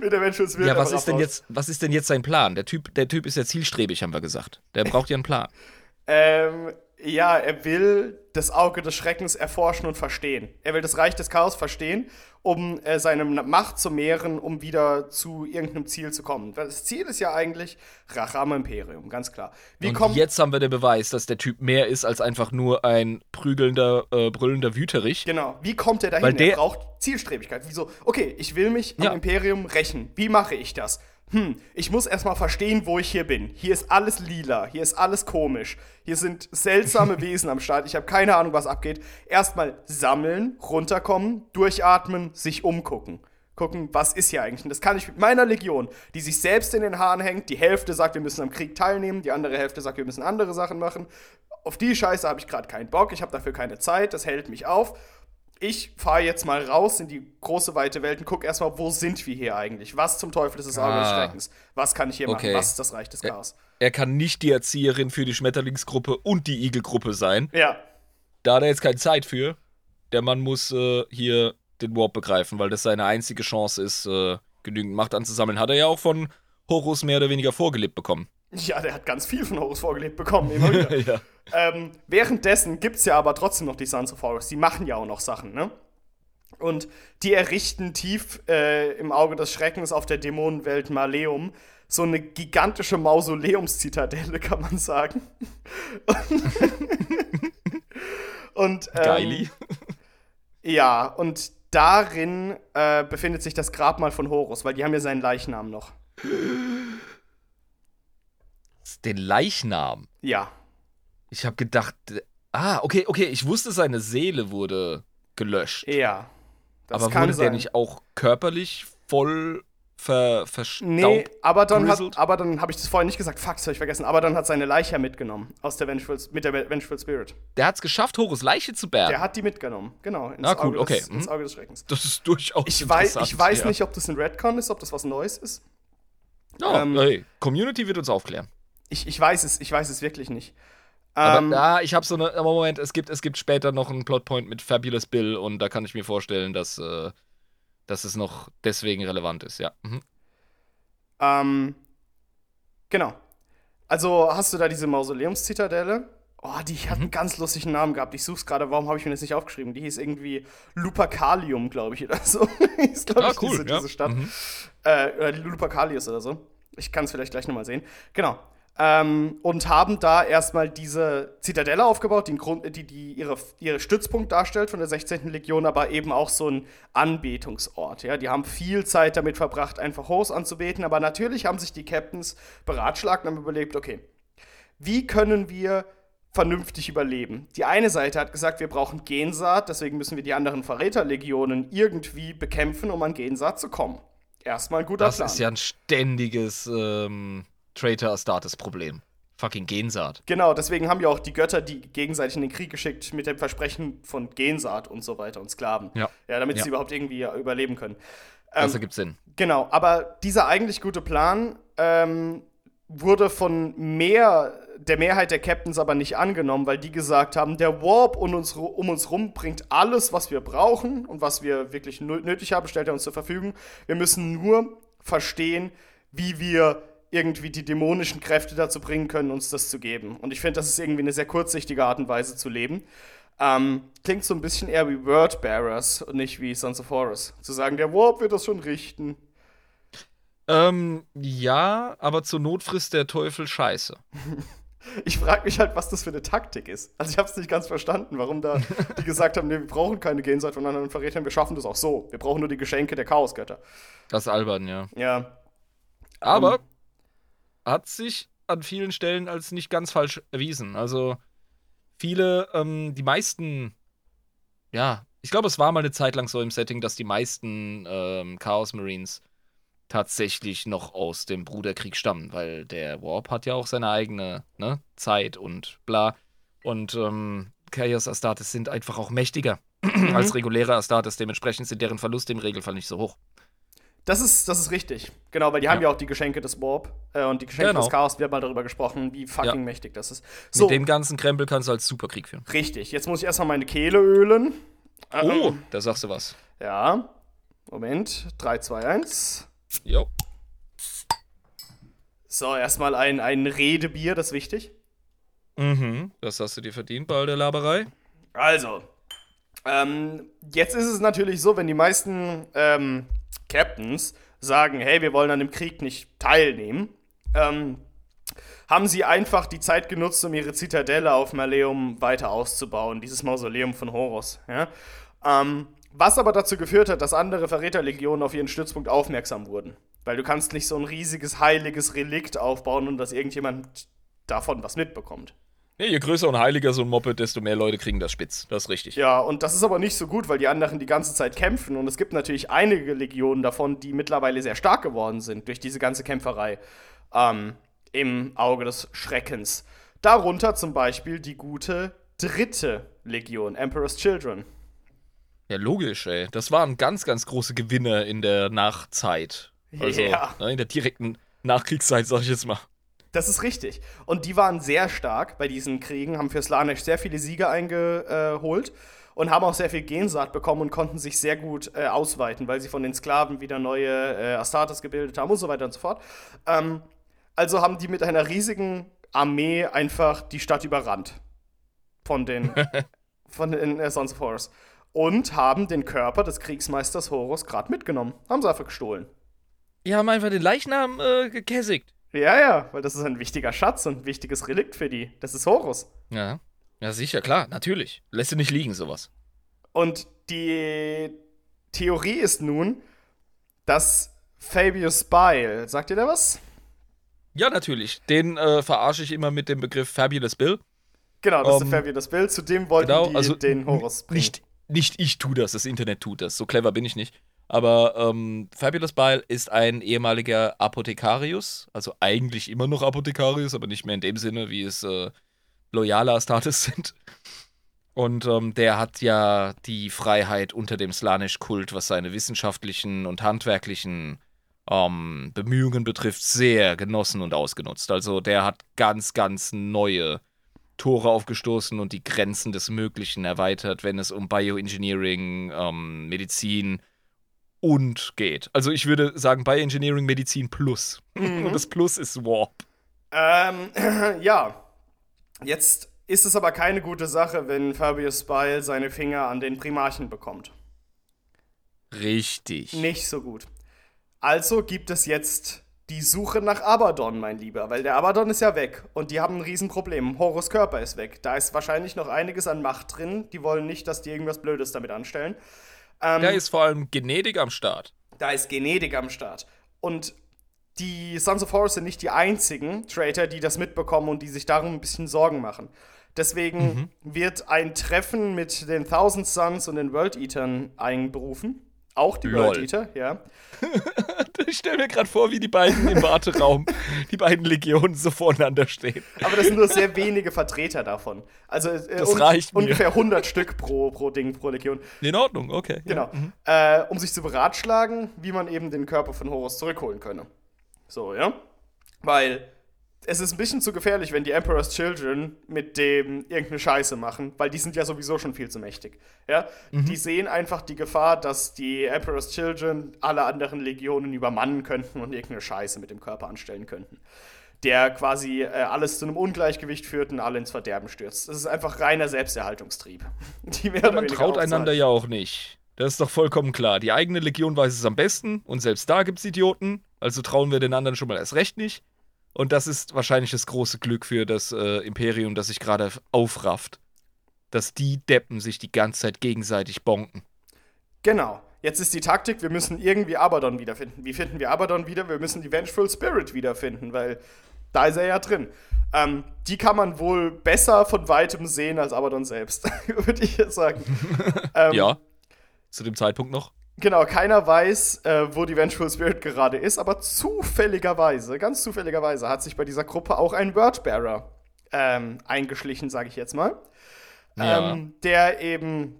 mit der Menschenswillen. Ja, was ist denn jetzt, was ist denn jetzt sein Plan? Der Typ, der Typ ist ja zielstrebig, haben wir gesagt. Der braucht ja einen Plan. ähm, ja, er will das Auge des Schreckens erforschen und verstehen. Er will das Reich des Chaos verstehen, um äh, seine Macht zu mehren, um wieder zu irgendeinem Ziel zu kommen. Das Ziel ist ja eigentlich Rache am Imperium, ganz klar. Wie und jetzt haben wir den Beweis, dass der Typ mehr ist als einfach nur ein prügelnder, äh, brüllender Wüterich. Genau. Wie kommt er dahin? Weil der er braucht Zielstrebigkeit. Wieso? Okay, ich will mich ja. am Imperium rächen. Wie mache ich das? Hm, ich muss erstmal verstehen, wo ich hier bin. Hier ist alles lila, hier ist alles komisch. Hier sind seltsame Wesen am Start. Ich habe keine Ahnung, was abgeht. Erstmal sammeln, runterkommen, durchatmen, sich umgucken. gucken, was ist hier eigentlich. Und das kann ich mit meiner Legion, die sich selbst in den Haaren hängt. Die Hälfte sagt, wir müssen am Krieg teilnehmen, die andere Hälfte sagt, wir müssen andere Sachen machen. Auf die Scheiße habe ich gerade keinen Bock, ich habe dafür keine Zeit, das hält mich auf. Ich fahre jetzt mal raus in die große weite Welt und gucke erstmal, wo sind wir hier eigentlich? Was zum Teufel ist das Auge des ah. Schreckens? Was kann ich hier okay. machen? Was ist das Reich des Chaos? Er, er kann nicht die Erzieherin für die Schmetterlingsgruppe und die Igelgruppe sein. Ja. Da hat er jetzt keine Zeit für. Der Mann muss äh, hier den Warp begreifen, weil das seine einzige Chance ist, äh, genügend Macht anzusammeln. Hat er ja auch von Horus mehr oder weniger vorgelebt bekommen. Ja, der hat ganz viel von Horus vorgelebt bekommen, immer wieder. ja. ähm, währenddessen gibt es ja aber trotzdem noch die Sons of Horus. Die machen ja auch noch Sachen, ne? Und die errichten tief äh, im Auge des Schreckens auf der Dämonenwelt Maleum so eine gigantische Mausoleumszitadelle, kann man sagen. und ähm, Geili. Ja, und darin äh, befindet sich das Grabmal von Horus, weil die haben ja seinen Leichnam noch. Den Leichnam? Ja. Ich habe gedacht, ah, okay, okay, ich wusste, seine Seele wurde gelöscht. Ja. aber wurde sein. der nicht auch körperlich voll ver, verstaubt. Nee, aber dann, aber dann habe ich das vorhin nicht gesagt. Fuck, das habe ich vergessen. Aber dann hat seine Leiche mitgenommen aus der Vengeful, mit der Vengeful Spirit. Der hat es geschafft, Horus Leiche zu bergen. Der hat die mitgenommen, genau. Ins ah, cool, Auge okay. Des, ins Auge des Schreckens. Das ist durchaus ich weiß, ich weiß ja. nicht, ob das ein Redcon ist, ob das was Neues ist. Oh, ähm, hey, Community wird uns aufklären. Ich, ich weiß es, ich weiß es wirklich nicht. Aber ähm, ja, ich habe so eine. Aber Moment, es gibt, es gibt später noch einen Plotpoint mit Fabulous Bill und da kann ich mir vorstellen, dass, äh, dass es noch deswegen relevant ist, ja. Mhm. Ähm, genau. Also hast du da diese Mausoleumszitadelle. Oh, die hat mhm. einen ganz lustigen Namen gehabt. Ich suche es gerade, warum habe ich mir das nicht aufgeschrieben? Die hieß irgendwie Lupercalium, glaube ich, oder so. hieß, glaube ah, ich, cool, diese, ja. diese Stadt. Mhm. Äh, Lupercalius oder so. Ich kann es vielleicht gleich nochmal sehen. Genau. Ähm, und haben da erstmal diese Zitadelle aufgebaut, die, Grund, die, die ihre, ihre Stützpunkt darstellt von der 16. Legion, aber eben auch so ein Anbetungsort. Ja? Die haben viel Zeit damit verbracht, einfach Horus anzubeten, aber natürlich haben sich die Captains beratschlagt und haben überlegt, okay, wie können wir vernünftig überleben? Die eine Seite hat gesagt, wir brauchen Gensaat, deswegen müssen wir die anderen Verräterlegionen irgendwie bekämpfen, um an Gensaat zu kommen. Erstmal ein guter das Plan. Das ist ja ein ständiges ähm Traitor Astartes Problem. Fucking Gensaat. Genau, deswegen haben ja auch die Götter die gegenseitig in den Krieg geschickt mit dem Versprechen von Gensaat und so weiter und Sklaven. Ja. Ja, damit ja. sie überhaupt irgendwie überleben können. Ähm, das ergibt Sinn. Genau, aber dieser eigentlich gute Plan ähm, wurde von mehr, der Mehrheit der Captains aber nicht angenommen, weil die gesagt haben, der Warp um uns, um uns rum bringt alles, was wir brauchen und was wir wirklich nötig haben, stellt er uns zur Verfügung. Wir müssen nur verstehen, wie wir irgendwie die dämonischen Kräfte dazu bringen können, uns das zu geben. Und ich finde, das ist irgendwie eine sehr kurzsichtige Art und Weise zu leben. Ähm, klingt so ein bisschen eher wie Wordbearers und nicht wie Sons of Horus. Zu sagen, der Warp wird das schon richten. Ähm, ja, aber zur Not frisst der Teufel Scheiße. ich frage mich halt, was das für eine Taktik ist. Also ich habe es nicht ganz verstanden, warum da die gesagt haben, nee, wir brauchen keine Genseite von anderen Verrätern, wir schaffen das auch so. Wir brauchen nur die Geschenke der Chaosgötter. Das ist albern, ja. Ja. Aber um, ähm, hat sich an vielen Stellen als nicht ganz falsch erwiesen. Also viele, ähm, die meisten, ja, ich glaube, es war mal eine Zeit lang so im Setting, dass die meisten ähm, Chaos Marines tatsächlich noch aus dem Bruderkrieg stammen, weil der Warp hat ja auch seine eigene ne, Zeit und bla. Und ähm, Chaos Astartes sind einfach auch mächtiger mhm. als reguläre Astartes. Dementsprechend sind deren Verluste im Regelfall nicht so hoch. Das ist, das ist richtig. Genau, weil die ja. haben ja auch die Geschenke des Warp äh, und die Geschenke genau. des Chaos. Wir haben mal darüber gesprochen, wie fucking ja. mächtig das ist. So. Mit dem ganzen Krempel kannst du als Superkrieg führen. Richtig. Jetzt muss ich erstmal meine Kehle ölen. Oh, ähm, da sagst du was. Ja. Moment. 3, 2, 1. Jo. So, erstmal ein, ein Redebier, das ist wichtig. Mhm, das hast du dir verdient bei all der Laberei. Also, ähm, jetzt ist es natürlich so, wenn die meisten ähm, Captains sagen, hey, wir wollen an dem Krieg nicht teilnehmen, ähm, haben sie einfach die Zeit genutzt, um ihre Zitadelle auf Maleum weiter auszubauen, dieses Mausoleum von Horus. Ja? Ähm, was aber dazu geführt hat, dass andere Verräterlegionen auf ihren Stützpunkt aufmerksam wurden. Weil du kannst nicht so ein riesiges, heiliges Relikt aufbauen und dass irgendjemand davon was mitbekommt. Ja, je größer und heiliger so ein Moped, desto mehr Leute kriegen das spitz. Das ist richtig. Ja, und das ist aber nicht so gut, weil die anderen die ganze Zeit kämpfen. Und es gibt natürlich einige Legionen davon, die mittlerweile sehr stark geworden sind durch diese ganze Kämpferei ähm, im Auge des Schreckens. Darunter zum Beispiel die gute dritte Legion, Emperor's Children. Ja, logisch, ey. Das waren ganz, ganz große Gewinner in der Nachzeit. Also ja. ne, in der direkten Nachkriegszeit, sag ich jetzt mal. Das ist richtig. Und die waren sehr stark bei diesen Kriegen, haben für Slanesh sehr viele Siege eingeholt und haben auch sehr viel Gensaat bekommen und konnten sich sehr gut äh, ausweiten, weil sie von den Sklaven wieder neue äh, Astartes gebildet haben und so weiter und so fort. Ähm, also haben die mit einer riesigen Armee einfach die Stadt überrannt. Von den, von den äh, Sons of Horus. Und haben den Körper des Kriegsmeisters Horus gerade mitgenommen. Haben sie einfach gestohlen. Die haben einfach den Leichnam äh, gekässigt. Ja, ja, weil das ist ein wichtiger Schatz und ein wichtiges Relikt für die. Das ist Horus. Ja. Ja, sicher, klar, natürlich. Lässt sie nicht liegen, sowas. Und die Theorie ist nun, dass Fabius Bile, sagt ihr da was? Ja, natürlich. Den äh, verarsche ich immer mit dem Begriff Fabulous Bill. Genau, das um, ist der ähm, Fabulous Bill. Zu dem wollten genau, die also den Horus bringen. Nicht, nicht ich tue das, das Internet tut das. So clever bin ich nicht. Aber ähm, Fabulous Bile ist ein ehemaliger Apothekarius, also eigentlich immer noch Apothekarius, aber nicht mehr in dem Sinne, wie es äh, loyale Astartes sind. Und ähm, der hat ja die Freiheit unter dem Slanisch-Kult, was seine wissenschaftlichen und handwerklichen ähm, Bemühungen betrifft, sehr genossen und ausgenutzt. Also der hat ganz, ganz neue Tore aufgestoßen und die Grenzen des Möglichen erweitert, wenn es um Bioengineering, ähm, Medizin, und geht. Also ich würde sagen Bioengineering Medizin Plus. Mhm. Und das Plus ist Warp. Ähm, ja. Jetzt ist es aber keine gute Sache, wenn Fabius Bile seine Finger an den Primarchen bekommt. Richtig. Nicht so gut. Also gibt es jetzt die Suche nach Abaddon, mein Lieber, weil der Abaddon ist ja weg und die haben ein Riesenproblem. Horus Körper ist weg. Da ist wahrscheinlich noch einiges an Macht drin. Die wollen nicht, dass die irgendwas Blödes damit anstellen. Ähm, da ist vor allem Genetik am Start. Da ist Genetik am Start. Und die Sons of Horus sind nicht die einzigen Traitor, die das mitbekommen und die sich darum ein bisschen Sorgen machen. Deswegen mhm. wird ein Treffen mit den Thousand Sons und den World Eatern einberufen. Auch die Lol. World Eater, ja. ich stelle mir gerade vor, wie die beiden im Warteraum, die beiden Legionen so voreinander stehen. Aber das sind nur sehr wenige Vertreter davon. Also äh, das reicht un mir. ungefähr 100 Stück pro, pro Ding, pro Legion. In Ordnung, okay. Genau. Ja. Mhm. Äh, um sich zu beratschlagen, wie man eben den Körper von Horus zurückholen könne. So, ja. Weil es ist ein bisschen zu gefährlich, wenn die Emperor's Children mit dem irgendeine Scheiße machen, weil die sind ja sowieso schon viel zu mächtig. Ja? Mhm. Die sehen einfach die Gefahr, dass die Emperor's Children alle anderen Legionen übermannen könnten und irgendeine Scheiße mit dem Körper anstellen könnten. Der quasi äh, alles zu einem Ungleichgewicht führt und alle ins Verderben stürzt. Das ist einfach reiner Selbsterhaltungstrieb. man traut einander ja auch nicht. Das ist doch vollkommen klar. Die eigene Legion weiß es am besten und selbst da gibt es Idioten. Also trauen wir den anderen schon mal erst recht nicht. Und das ist wahrscheinlich das große Glück für das äh, Imperium, das sich gerade aufrafft. Dass die Deppen sich die ganze Zeit gegenseitig bonken. Genau. Jetzt ist die Taktik, wir müssen irgendwie Abaddon wiederfinden. Wie finden wir Abaddon wieder? Wir müssen die Vengeful Spirit wiederfinden, weil da ist er ja drin. Ähm, die kann man wohl besser von weitem sehen als Abaddon selbst, würde ich jetzt sagen. ähm, ja, zu dem Zeitpunkt noch. Genau, keiner weiß, äh, wo die Vengeful Spirit gerade ist, aber zufälligerweise, ganz zufälligerweise, hat sich bei dieser Gruppe auch ein Wordbearer ähm, eingeschlichen, sage ich jetzt mal. Ja. Ähm, der eben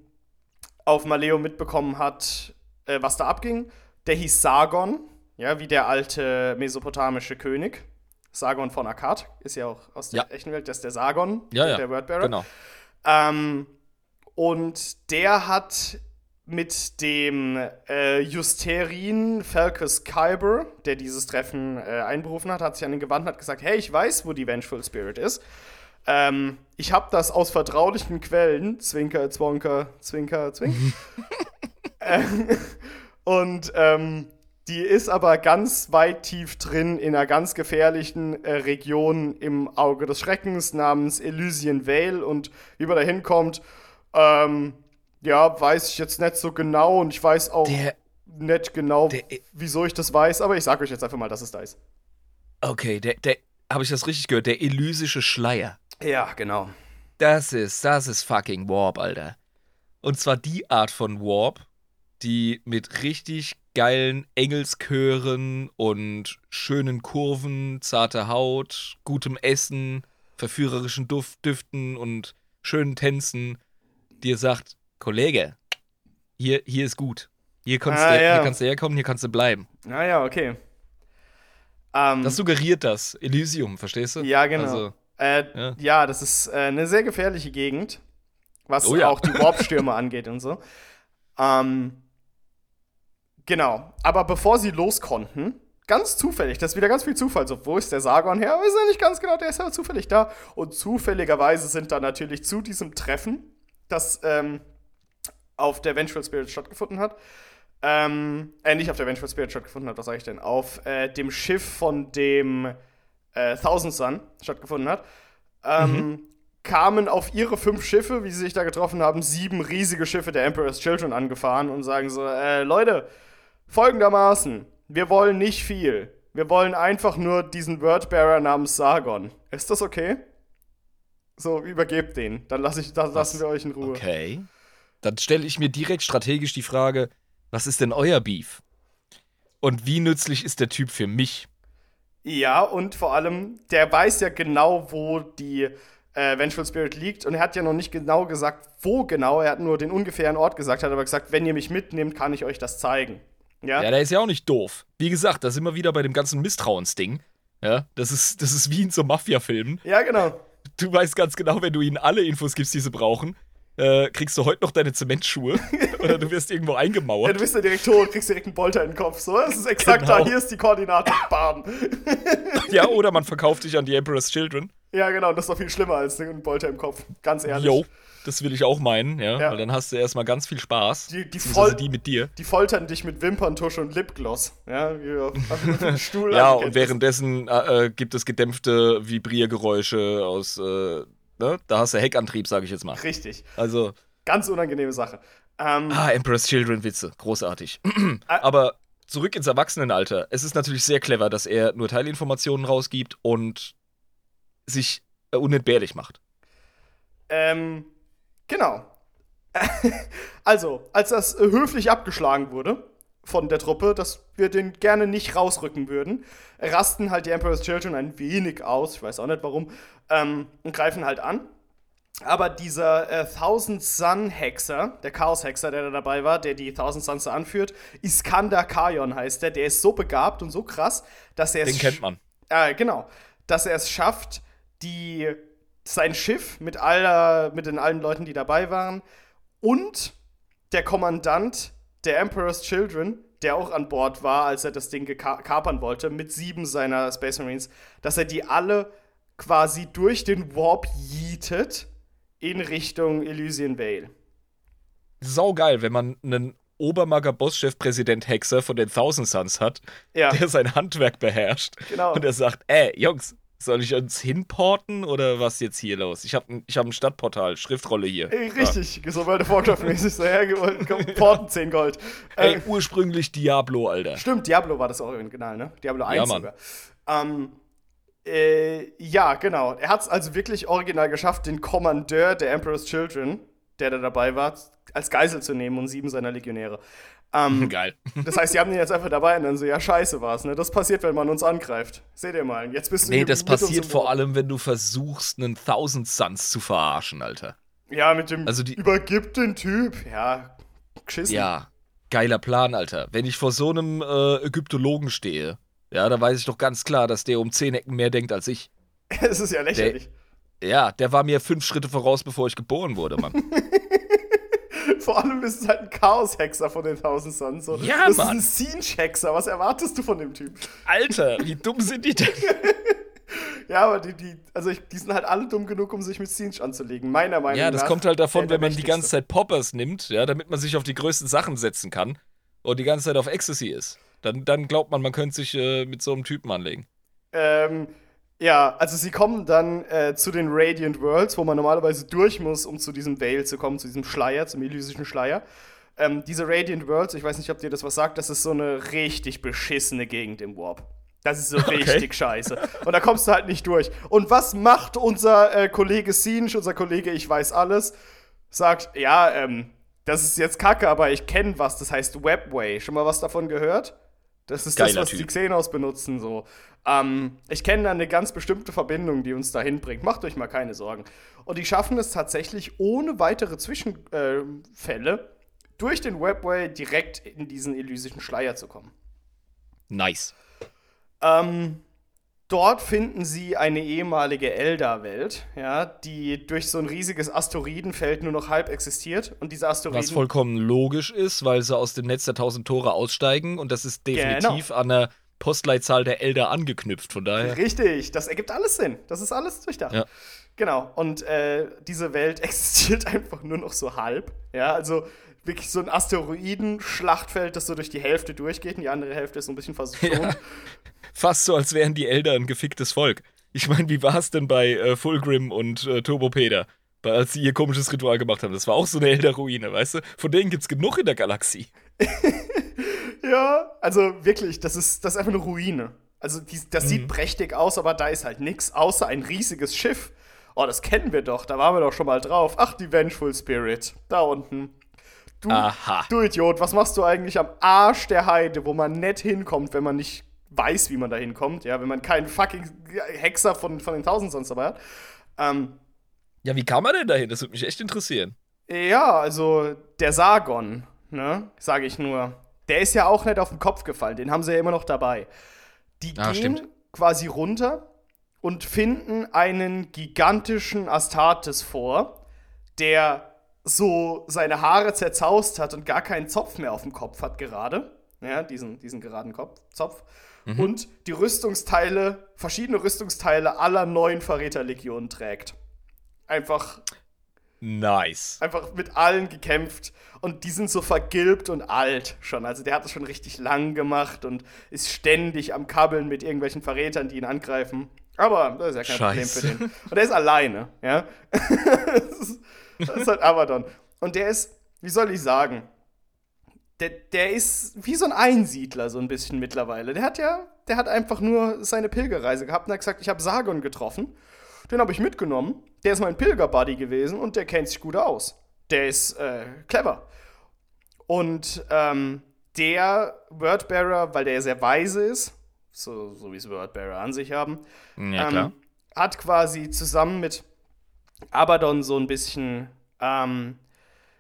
auf Maleo mitbekommen hat, äh, was da abging. Der hieß Sargon, ja, wie der alte mesopotamische König. Sargon von Akkad, ist ja auch aus der ja. echten Welt, das ist der Sargon, ja, der Wordbearer. Genau. Ähm, und der hat mit dem äh, Justerin Falcus Kyber, der dieses Treffen äh, einberufen hat, hat sich an ihn gewandt und hat gesagt, hey, ich weiß, wo die Vengeful Spirit ist. Ähm, ich habe das aus vertraulichen Quellen, Zwinker, Zwonker, Zwinker, Zwink. ähm, und ähm, die ist aber ganz weit tief drin in einer ganz gefährlichen äh, Region im Auge des Schreckens namens Elysian Vale. Und wie man da hinkommt, ähm, ja, weiß ich jetzt nicht so genau und ich weiß auch der, nicht genau, der, wieso ich das weiß, aber ich sage euch jetzt einfach mal, dass es da ist. Okay, der, der habe ich das richtig gehört? Der elysische Schleier. Ja, genau. Das ist, das ist fucking Warp, Alter. Und zwar die Art von Warp, die mit richtig geilen Engelschören und schönen Kurven, zarter Haut, gutem Essen, verführerischen Duft, Düften und schönen Tänzen dir sagt, Kollege, hier, hier ist gut. Hier kannst, ah, du, ja. hier kannst du herkommen, hier kannst du bleiben. Ah ja, okay. Um, ähm, das suggeriert das, Elysium, verstehst du? Ja, genau. Also, äh, ja. ja. das ist äh, eine sehr gefährliche Gegend, was oh, ja. auch die Warpstürme angeht und so. Ähm, genau. Aber bevor sie los konnten, ganz zufällig, das ist wieder ganz viel Zufall. So, wo ist der Sargon her? Wir sind nicht ganz genau, der ist aber zufällig da. Und zufälligerweise sind da natürlich zu diesem Treffen, das ähm, auf der Vengeful Spirit stattgefunden hat, ähm, äh, nicht auf der Vengeful Spirit stattgefunden hat, was sage ich denn? Auf äh, dem Schiff von dem äh, Thousand Sun stattgefunden hat, ähm, mhm. kamen auf ihre fünf Schiffe, wie sie sich da getroffen haben, sieben riesige Schiffe der Emperor's Children angefahren und sagen so, äh, Leute, folgendermaßen, wir wollen nicht viel. Wir wollen einfach nur diesen Wordbearer namens Sargon. Ist das okay? So, übergebt den. Dann, lass ich, dann lassen wir euch in Ruhe. Okay. Dann stelle ich mir direkt strategisch die Frage, was ist denn euer Beef? Und wie nützlich ist der Typ für mich? Ja, und vor allem, der weiß ja genau, wo die äh, Vengeful Spirit liegt. Und er hat ja noch nicht genau gesagt, wo genau. Er hat nur den ungefähren Ort gesagt, hat aber gesagt, wenn ihr mich mitnehmt, kann ich euch das zeigen. Ja, ja der ist ja auch nicht doof. Wie gesagt, da sind wir wieder bei dem ganzen Misstrauensding. Ja, das ist, das ist wie in so Mafia-Filmen. Ja, genau. Du weißt ganz genau, wenn du ihnen alle Infos gibst, die sie brauchen, äh, kriegst du heute noch deine Zementschuhe oder du wirst irgendwo eingemauert. Ja, du bist ja direkt tot, kriegst direkt einen Bolter in den Kopf. So, das ist exakt genau. da, hier ist die Koordinate. Bam. ja, oder man verkauft dich an die Emperor's Children. Ja, genau, das ist doch viel schlimmer als ein Bolter im Kopf. Ganz ehrlich. Jo, das will ich auch meinen, ja. ja. Weil dann hast du erstmal ganz viel Spaß. Die, die, Fol die mit dir. Die foltern dich mit Wimperntusche und Lipgloss. Ja, wie auf Stuhl ja und währenddessen äh, äh, gibt es gedämpfte Vibriergeräusche aus. Äh, ne? Da hast du Heckantrieb, sage ich jetzt mal. Richtig. Also. Ganz unangenehme Sache. Ähm, ah, Emperor's Children Witze. Großartig. Aber zurück ins Erwachsenenalter. Es ist natürlich sehr clever, dass er nur Teilinformationen rausgibt und sich äh, unentbehrlich macht. Ähm, genau. also, als das äh, höflich abgeschlagen wurde von der Truppe, dass wir den gerne nicht rausrücken würden, rasten halt die Emperor's Children ein wenig aus, ich weiß auch nicht warum, ähm, und greifen halt an. Aber dieser äh, Thousand Sun Hexer, der Chaos Hexer, der da dabei war, der die Thousand Suns anführt, Iskander Kayon heißt der, der ist so begabt und so krass, dass er es. Den kennt man. Äh, genau. Dass er es schafft, die, sein Schiff mit, aller, mit den allen Leuten, die dabei waren, und der Kommandant der Emperor's Children, der auch an Bord war, als er das Ding kapern wollte, mit sieben seiner Space Marines, dass er die alle quasi durch den Warp yeetet in Richtung Elysian Vale. Saugeil, wenn man einen Obermager Bosschef Präsident Hexer von den Thousand Suns hat, ja. der sein Handwerk beherrscht. Genau. Und er sagt, ey, Jungs, soll ich uns hinporten oder was jetzt hier los? Ich habe ich hab ein Stadtportal, Schriftrolle hier. Ey, richtig, ja. so World of Warcraft-mäßig so hergeholt. Komm, porten 10 Gold. Ey, ähm, ursprünglich Diablo, Alter. Stimmt, Diablo war das Original, ne? Diablo 1 ja, Mann. sogar. Ähm, äh, ja, genau. Er hat es also wirklich original geschafft, den Kommandeur der Emperor's Children, der da dabei war, als Geisel zu nehmen und sieben seiner Legionäre. Ähm, Geil. Das heißt, sie haben den jetzt einfach dabei und dann so, ja, scheiße war's, ne? Das passiert, wenn man uns angreift. Seht ihr mal, jetzt bist du Nee, das passiert vor allem, wenn du versuchst, einen Thousand Suns zu verarschen, Alter. Ja, mit dem also die, übergib den Typ. Ja, geschissen. Ja, geiler Plan, Alter. Wenn ich vor so einem äh, Ägyptologen stehe ja, da weiß ich doch ganz klar, dass der um zehn Ecken mehr denkt als ich. Es ist ja lächerlich. Der, ja, der war mir fünf Schritte voraus, bevor ich geboren wurde, Mann. Vor allem ist es halt ein Chaos-Hexer von den Thousand Suns. So. Ja, das Mann. ist ein Siege-Hexer. Was erwartest du von dem Typ? Alter, wie dumm sind die denn? ja, aber die, die, also ich, die sind halt alle dumm genug, um sich mit Siege anzulegen, meiner Meinung nach. Ja, das nach, kommt halt davon, wenn man die ganze Zeit Poppers nimmt, ja, damit man sich auf die größten Sachen setzen kann und die ganze Zeit auf Ecstasy ist. Dann, dann glaubt man, man könnte sich äh, mit so einem Typen anlegen. Ähm, ja, also sie kommen dann äh, zu den Radiant Worlds, wo man normalerweise durch muss, um zu diesem Veil zu kommen, zu diesem Schleier, zum elysischen Schleier. Ähm, diese Radiant Worlds, ich weiß nicht, ob dir das was sagt, das ist so eine richtig beschissene Gegend im Warp. Das ist so okay. richtig scheiße. Und da kommst du halt nicht durch. Und was macht unser äh, Kollege Sinch, unser Kollege Ich weiß alles? Sagt, ja, ähm, das ist jetzt kacke, aber ich kenne was, das heißt Webway. Schon mal was davon gehört? Das ist Geiler das, was typ. die Xenos benutzen, so. Ähm, ich kenne da eine ganz bestimmte Verbindung, die uns dahin bringt. Macht euch mal keine Sorgen. Und die schaffen es tatsächlich ohne weitere Zwischenfälle äh, durch den Webway direkt in diesen elysischen Schleier zu kommen. Nice. Ähm, dort finden sie eine ehemalige Elder-Welt, ja, die durch so ein riesiges Asteroidenfeld nur noch halb existiert. Und diese Asteroiden. Was vollkommen logisch ist, weil sie aus dem Netz der tausend Tore aussteigen und das ist definitiv genau. an der Postleitzahl der Elder angeknüpft, von daher. Richtig, das ergibt alles Sinn. Das ist alles durchdacht. Ja. Genau, und äh, diese Welt existiert einfach nur noch so halb. Ja, also wirklich so ein Asteroiden-Schlachtfeld, das so durch die Hälfte durchgeht und die andere Hälfte ist so ein bisschen versucht. Ja. Fast so, als wären die Elder ein geficktes Volk. Ich meine, wie war es denn bei äh, Fulgrim und äh, Turbopeder? Als sie ihr komisches Ritual gemacht haben. Das war auch so eine Elder-Ruine, weißt du? Von denen gibt's genug in der Galaxie. ja, also wirklich, das ist, das ist einfach eine Ruine. Also die, das mhm. sieht prächtig aus, aber da ist halt nichts außer ein riesiges Schiff. Oh, das kennen wir doch, da waren wir doch schon mal drauf. Ach, die Vengeful Spirit, da unten. Du, Aha. du Idiot, was machst du eigentlich am Arsch der Heide, wo man nett hinkommt, wenn man nicht weiß, wie man da hinkommt, ja, wenn man keinen fucking Hexer von, von den Tausend sonst dabei hat. Ähm, ja, wie kam man denn dahin? Das würde mich echt interessieren. Ja, also der Sargon, ne, sage ich nur, der ist ja auch nicht auf den Kopf gefallen, den haben sie ja immer noch dabei. Die ah, gehen stimmt. quasi runter und finden einen gigantischen Astartes vor, der so seine Haare zerzaust hat und gar keinen Zopf mehr auf dem Kopf hat gerade. Ja, diesen, diesen geraden Kopf, Zopf. Mhm. Und die Rüstungsteile, verschiedene Rüstungsteile aller neuen Verräterlegionen trägt. Einfach. Nice. Einfach mit allen gekämpft. Und die sind so vergilbt und alt schon. Also der hat das schon richtig lang gemacht und ist ständig am Kabbeln mit irgendwelchen Verrätern, die ihn angreifen. Aber das ist ja kein Scheiße. Problem für den. Und er ist alleine, ja. das ist, halt Abaddon. Und der ist, wie soll ich sagen, der, der ist wie so ein Einsiedler so ein bisschen mittlerweile. Der hat ja, der hat einfach nur seine Pilgerreise gehabt und hat gesagt, ich habe Sargon getroffen. Den habe ich mitgenommen. Der ist mein Pilgerbuddy gewesen und der kennt sich gut aus. Der ist äh, clever. Und ähm, der Wordbearer, weil der sehr weise ist, so, so wie es Wordbearer an sich haben, ja, ähm, hat quasi zusammen mit Abaddon so ein bisschen, ähm,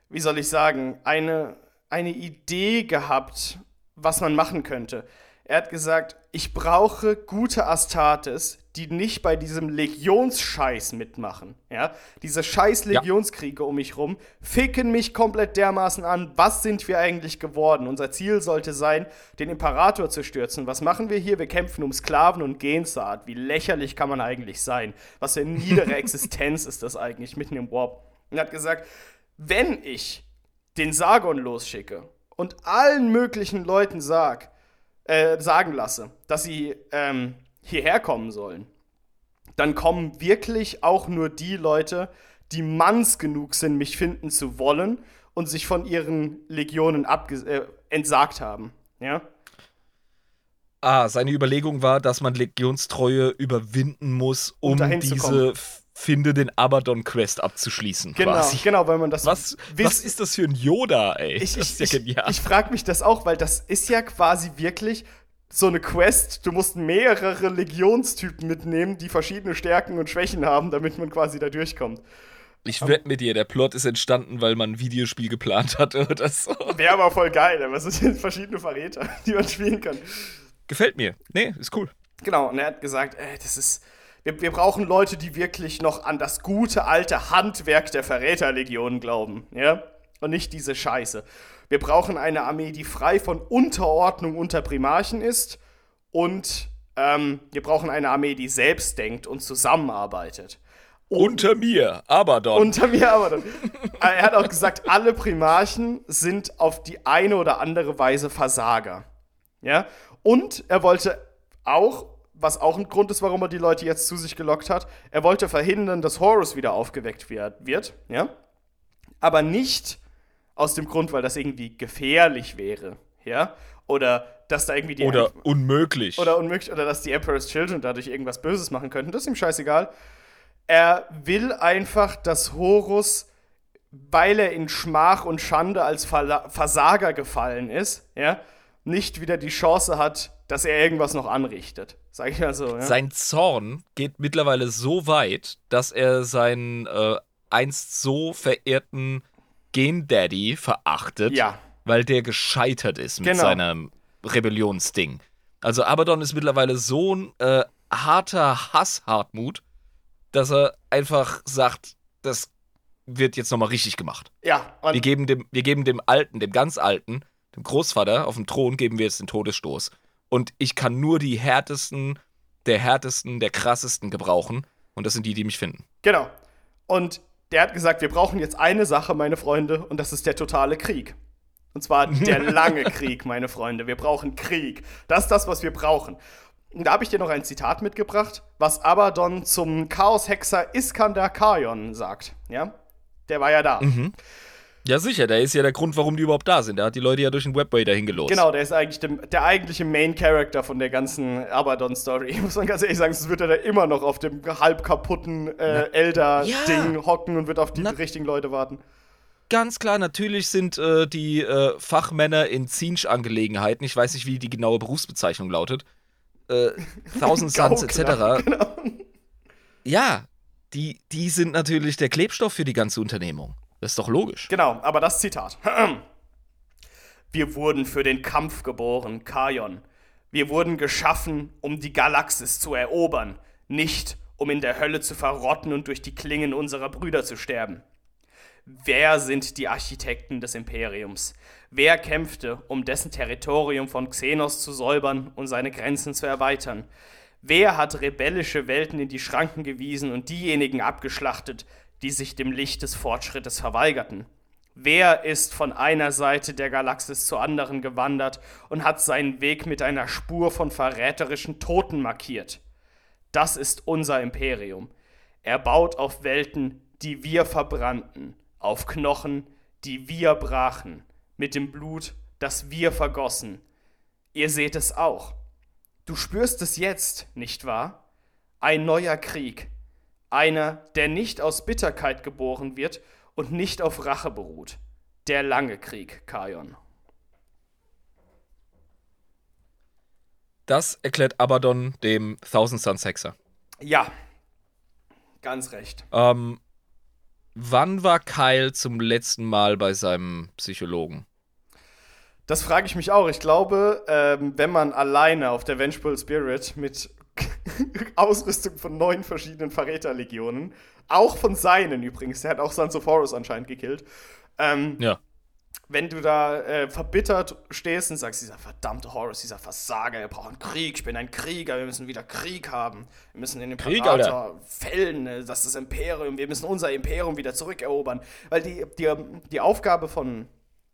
wie soll ich sagen, eine, eine Idee gehabt, was man machen könnte. Er hat gesagt, ich brauche gute Astartes, die nicht bei diesem Legionsscheiß mitmachen. Ja? Diese scheiß Legionskriege ja. um mich rum ficken mich komplett dermaßen an. Was sind wir eigentlich geworden? Unser Ziel sollte sein, den Imperator zu stürzen. Was machen wir hier? Wir kämpfen um Sklaven und Gensaat. Wie lächerlich kann man eigentlich sein? Was für eine niedere Existenz ist das eigentlich mitten im Warp? Und er hat gesagt, wenn ich den Sargon losschicke und allen möglichen Leuten sag, äh, sagen lasse, dass sie ähm, hierher kommen sollen, dann kommen wirklich auch nur die Leute, die manns genug sind, mich finden zu wollen und sich von ihren Legionen äh, entsagt haben. Ja? Ah, seine Überlegung war, dass man Legionstreue überwinden muss, um, um diese Finde den Abaddon-Quest abzuschließen. Genau, quasi. genau, weil man das. Was, was ist das für ein Yoda, ey? Ich, das ist ja genial. Ich, ich frage mich das auch, weil das ist ja quasi wirklich so eine Quest. Du musst mehrere Legionstypen mitnehmen, die verschiedene Stärken und Schwächen haben, damit man quasi da durchkommt. Ich wette mit dir, der Plot ist entstanden, weil man ein Videospiel geplant hatte oder so. Wäre aber voll geil, aber es sind verschiedene Verräter, die man spielen kann. Gefällt mir. Nee, ist cool. Genau, und er hat gesagt, ey, das ist wir, wir brauchen Leute, die wirklich noch an das gute alte Handwerk der Verräterlegion glauben, ja? Und nicht diese Scheiße. Wir brauchen eine Armee, die frei von Unterordnung unter Primarchen ist und ähm, wir brauchen eine Armee, die selbst denkt und zusammenarbeitet. unter mir, Abaddon. Unter mir, Abaddon. er hat auch gesagt, alle Primarchen sind auf die eine oder andere Weise Versager. Ja? Und er wollte auch was auch ein Grund ist, warum er die Leute jetzt zu sich gelockt hat. Er wollte verhindern, dass Horus wieder aufgeweckt wird, ja? Aber nicht aus dem Grund, weil das irgendwie gefährlich wäre, ja, oder dass da irgendwie die. Oder Em unmöglich. Oder unmöglich, oder dass die Emperor's Children dadurch irgendwas Böses machen könnten. Das ist ihm scheißegal. Er will einfach, dass Horus, weil er in Schmach und Schande als Versager gefallen ist, ja, nicht wieder die Chance hat, dass er irgendwas noch anrichtet. Sag ich mal so. Ja? Sein Zorn geht mittlerweile so weit, dass er seinen äh, einst so verehrten Gen-Daddy verachtet, ja. weil der gescheitert ist mit genau. seinem Rebellionsding. Also Abaddon ist mittlerweile so ein äh, harter Hass-Hartmut, dass er einfach sagt, das wird jetzt nochmal richtig gemacht. Ja. wir, geben dem, wir geben dem Alten, dem ganz Alten, dem Großvater auf dem Thron, geben wir jetzt den Todesstoß und ich kann nur die härtesten, der härtesten, der krassesten gebrauchen. Und das sind die, die mich finden. Genau. Und der hat gesagt, wir brauchen jetzt eine Sache, meine Freunde, und das ist der totale Krieg. Und zwar der lange Krieg, meine Freunde. Wir brauchen Krieg. Das ist das, was wir brauchen. Und da habe ich dir noch ein Zitat mitgebracht, was Abaddon zum Chaos-Hexer Iskander Kajon sagt. Ja? Der war ja da. Mhm. Ja, sicher, der ist ja der Grund, warum die überhaupt da sind. Der hat die Leute ja durch den Webway dahin gelost. Genau, der ist eigentlich dem, der eigentliche Main Character von der ganzen Abaddon-Story. Muss man ganz ehrlich sagen, sonst wird er da immer noch auf dem halb kaputten äh, Elder-Ding ja. hocken und wird auf die Na. richtigen Leute warten. Ganz klar, natürlich sind äh, die äh, Fachmänner in Zinsch-Angelegenheiten, ich weiß nicht, wie die genaue Berufsbezeichnung lautet, äh, Thousand Suns etc. Genau. Ja, die, die sind natürlich der Klebstoff für die ganze Unternehmung. Das ist doch logisch. Genau, aber das Zitat. Wir wurden für den Kampf geboren, Kajon. Wir wurden geschaffen, um die Galaxis zu erobern, nicht um in der Hölle zu verrotten und durch die Klingen unserer Brüder zu sterben. Wer sind die Architekten des Imperiums? Wer kämpfte, um dessen Territorium von Xenos zu säubern und seine Grenzen zu erweitern? Wer hat rebellische Welten in die Schranken gewiesen und diejenigen abgeschlachtet, die sich dem Licht des Fortschrittes verweigerten. Wer ist von einer Seite der Galaxis zur anderen gewandert und hat seinen Weg mit einer Spur von verräterischen Toten markiert? Das ist unser Imperium. Er baut auf Welten, die wir verbrannten, auf Knochen, die wir brachen, mit dem Blut, das wir vergossen. Ihr seht es auch. Du spürst es jetzt, nicht wahr? Ein neuer Krieg, einer, der nicht aus Bitterkeit geboren wird und nicht auf Rache beruht. Der lange Krieg, Kajon. Das erklärt Abaddon dem Thousand Suns Hexer. Ja, ganz recht. Ähm, wann war Kyle zum letzten Mal bei seinem Psychologen? Das frage ich mich auch. Ich glaube, ähm, wenn man alleine auf der Vengeful Spirit mit Ausrüstung von neun verschiedenen Verräterlegionen. Auch von seinen übrigens. Der hat auch Sons of Horus anscheinend gekillt. Ähm, ja. Wenn du da äh, verbittert stehst und sagst, dieser verdammte Horus, dieser Versager, wir brauchen Krieg, ich bin ein Krieger, wir müssen wieder Krieg haben. Wir müssen den Imperator fällen, äh, das ist das Imperium, wir müssen unser Imperium wieder zurückerobern. Weil die, die, die Aufgabe von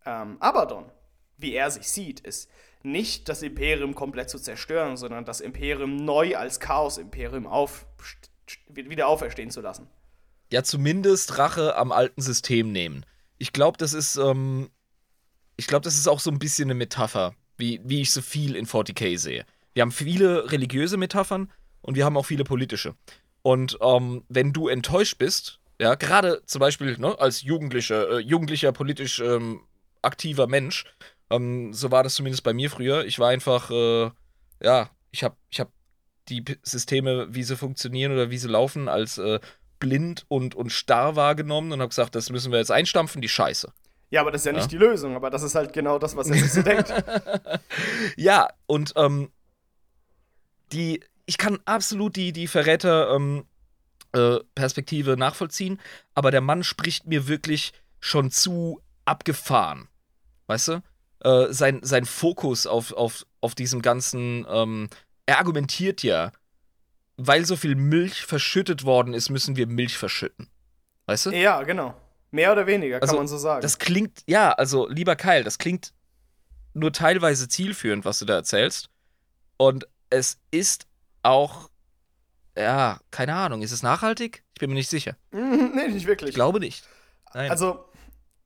ähm, Abaddon, wie er sich sieht, ist, nicht das Imperium komplett zu zerstören, sondern das Imperium neu als Chaos-Imperium auf, wieder auferstehen zu lassen. Ja, zumindest Rache am alten System nehmen. Ich glaube, das ist, ähm, ich glaube, das ist auch so ein bisschen eine Metapher, wie, wie ich so viel in 40k sehe. Wir haben viele religiöse Metaphern und wir haben auch viele politische. Und ähm, wenn du enttäuscht bist, ja, gerade zum Beispiel ne, als Jugendlicher, äh, jugendlicher politisch ähm, aktiver Mensch, ähm, so war das zumindest bei mir früher. Ich war einfach, äh, ja, ich habe ich hab die Systeme, wie sie funktionieren oder wie sie laufen, als äh, blind und, und starr wahrgenommen und habe gesagt, das müssen wir jetzt einstampfen, die Scheiße. Ja, aber das ist ja, ja? nicht die Lösung, aber das ist halt genau das, was er sich so denkt. Ja, und ähm, die, ich kann absolut die, die Verräter ähm, äh, Perspektive nachvollziehen, aber der Mann spricht mir wirklich schon zu abgefahren. Weißt du? Äh, sein, sein Fokus auf, auf, auf diesem ganzen, ähm, er argumentiert ja, weil so viel Milch verschüttet worden ist, müssen wir Milch verschütten. Weißt du? Ja, genau. Mehr oder weniger, also, kann man so sagen. Das klingt, ja, also lieber Kyle, das klingt nur teilweise zielführend, was du da erzählst. Und es ist auch, ja, keine Ahnung, ist es nachhaltig? Ich bin mir nicht sicher. nee, nicht wirklich. Ich glaube nicht. Nein. Also,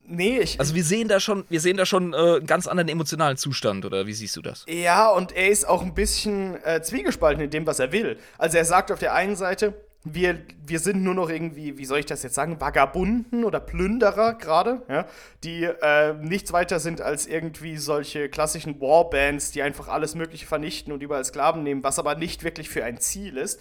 Nee, ich. Also wir sehen da schon, wir sehen da schon äh, einen ganz anderen emotionalen Zustand, oder wie siehst du das? Ja, und er ist auch ein bisschen äh, zwiegespalten in dem, was er will. Also er sagt auf der einen Seite, wir, wir sind nur noch irgendwie, wie soll ich das jetzt sagen, Vagabunden oder Plünderer gerade, ja, die äh, nichts weiter sind als irgendwie solche klassischen Warbands, die einfach alles Mögliche vernichten und überall Sklaven nehmen, was aber nicht wirklich für ein Ziel ist.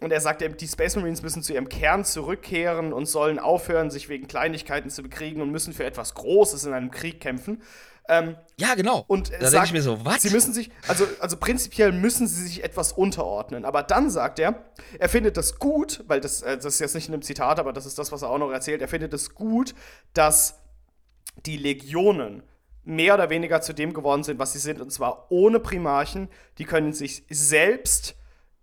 Und er sagt, die Space Marines müssen zu ihrem Kern zurückkehren und sollen aufhören, sich wegen Kleinigkeiten zu bekriegen und müssen für etwas Großes in einem Krieg kämpfen. Ähm, ja, genau. Und da denke ich mir so, was? Sie müssen sich, also, also prinzipiell müssen sie sich etwas unterordnen. Aber dann sagt er, er findet das gut, weil das, äh, das ist jetzt nicht in einem Zitat, aber das ist das, was er auch noch erzählt. Er findet es gut, dass die Legionen mehr oder weniger zu dem geworden sind, was sie sind, und zwar ohne Primarchen. Die können sich selbst